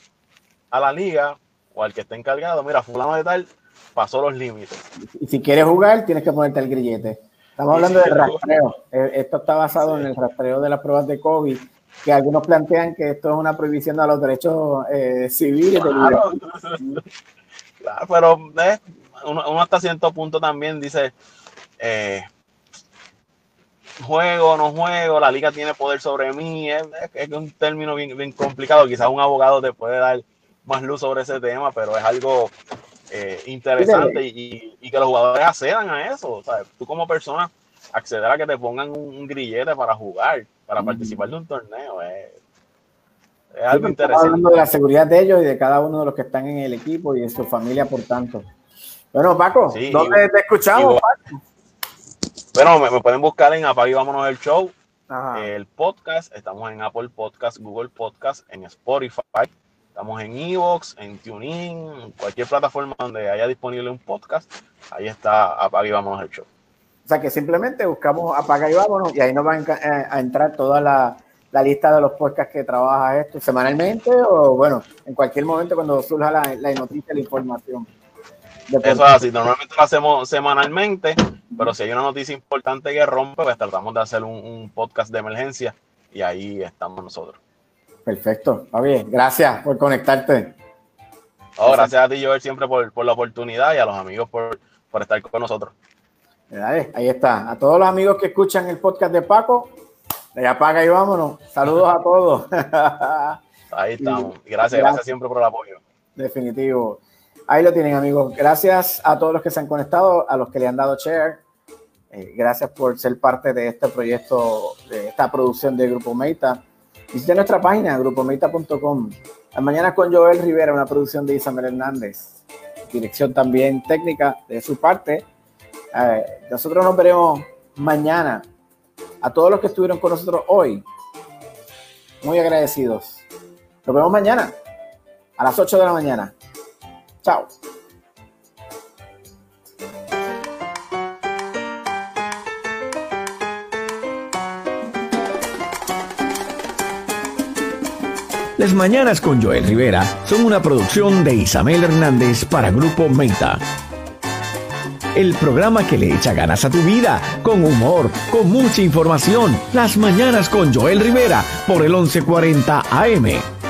a la liga o al que esté encargado, mira, fulano de tal pasó los límites. Y si quieres jugar, tienes que ponerte el grillete. Estamos hablando de rastreo. Eh, esto está basado en el rastreo de las pruebas de COVID que algunos plantean que esto es una prohibición de los derechos eh, civiles. Claro. pero eh, uno, hasta cierto punto también dice, eh, juego, no juego, la liga tiene poder sobre mí, es, un término bien, bien, complicado, quizás un abogado te puede dar más luz sobre ese tema, pero es algo eh, interesante y, que los jugadores accedan a eso, tú como persona acceder a que te pongan un, grillete para jugar, para participar de un torneo, es, algo interesante. Hablando de la seguridad de ellos y de cada uno de los que están en el equipo y de su familia, por tanto. Bueno, Paco, ¿dónde te escuchamos, Paco? Bueno, me, pueden buscar en Apague Vámonos el Show, el podcast. Estamos en Apple Podcast, Google Podcast, en Spotify. Estamos en Evox, en TuneIn, cualquier plataforma donde haya disponible un podcast. Ahí está Apague y Vámonos el Show. O sea que simplemente buscamos Apaga y Vámonos y ahí nos va a, entrar toda la, lista de los podcasts que trabaja esto semanalmente o bueno, en cualquier momento cuando surja la, la noticia, la información. Eso es así, normalmente lo hacemos semanalmente, pero si hay una noticia importante que rompe, pues tratamos de hacer un, podcast de emergencia y ahí estamos nosotros. Perfecto, bien, gracias por conectarte. Oh, gracias a ti, Joel, siempre por, la oportunidad y a los amigos por, estar con nosotros. ahí está. A todos los amigos que escuchan el podcast de Paco, le apaga y vámonos. Saludos a todos. Ahí estamos. Gracias, gracias siempre por el apoyo. Definitivo. Ahí lo tienen, amigos. Gracias a todos los que se han conectado, a los que le han dado share. Eh, gracias por ser parte de este proyecto, de esta producción de Grupo Meita. Visiten nuestra página, grupomeita.com. Mañana con Joel Rivera, una producción de Isabel Hernández. Dirección también técnica de su parte. Eh, nosotros nos veremos mañana. A todos los que estuvieron con nosotros hoy, muy agradecidos. Nos vemos mañana a las 8 de la mañana. Chao. Las Mañanas con Joel Rivera son una producción de Isabel Hernández para Grupo Meta. El programa que le echa ganas a tu vida, con humor, con mucha información. Las Mañanas con Joel Rivera por el 1140 AM.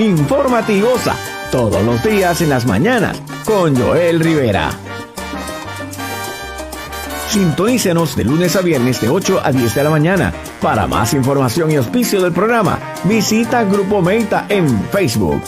Informativosa, todos los días en las mañanas con Joel Rivera. Sintonícenos de lunes a viernes de 8 a 10 de la mañana. Para más información y auspicio del programa, visita Grupo Meita en Facebook.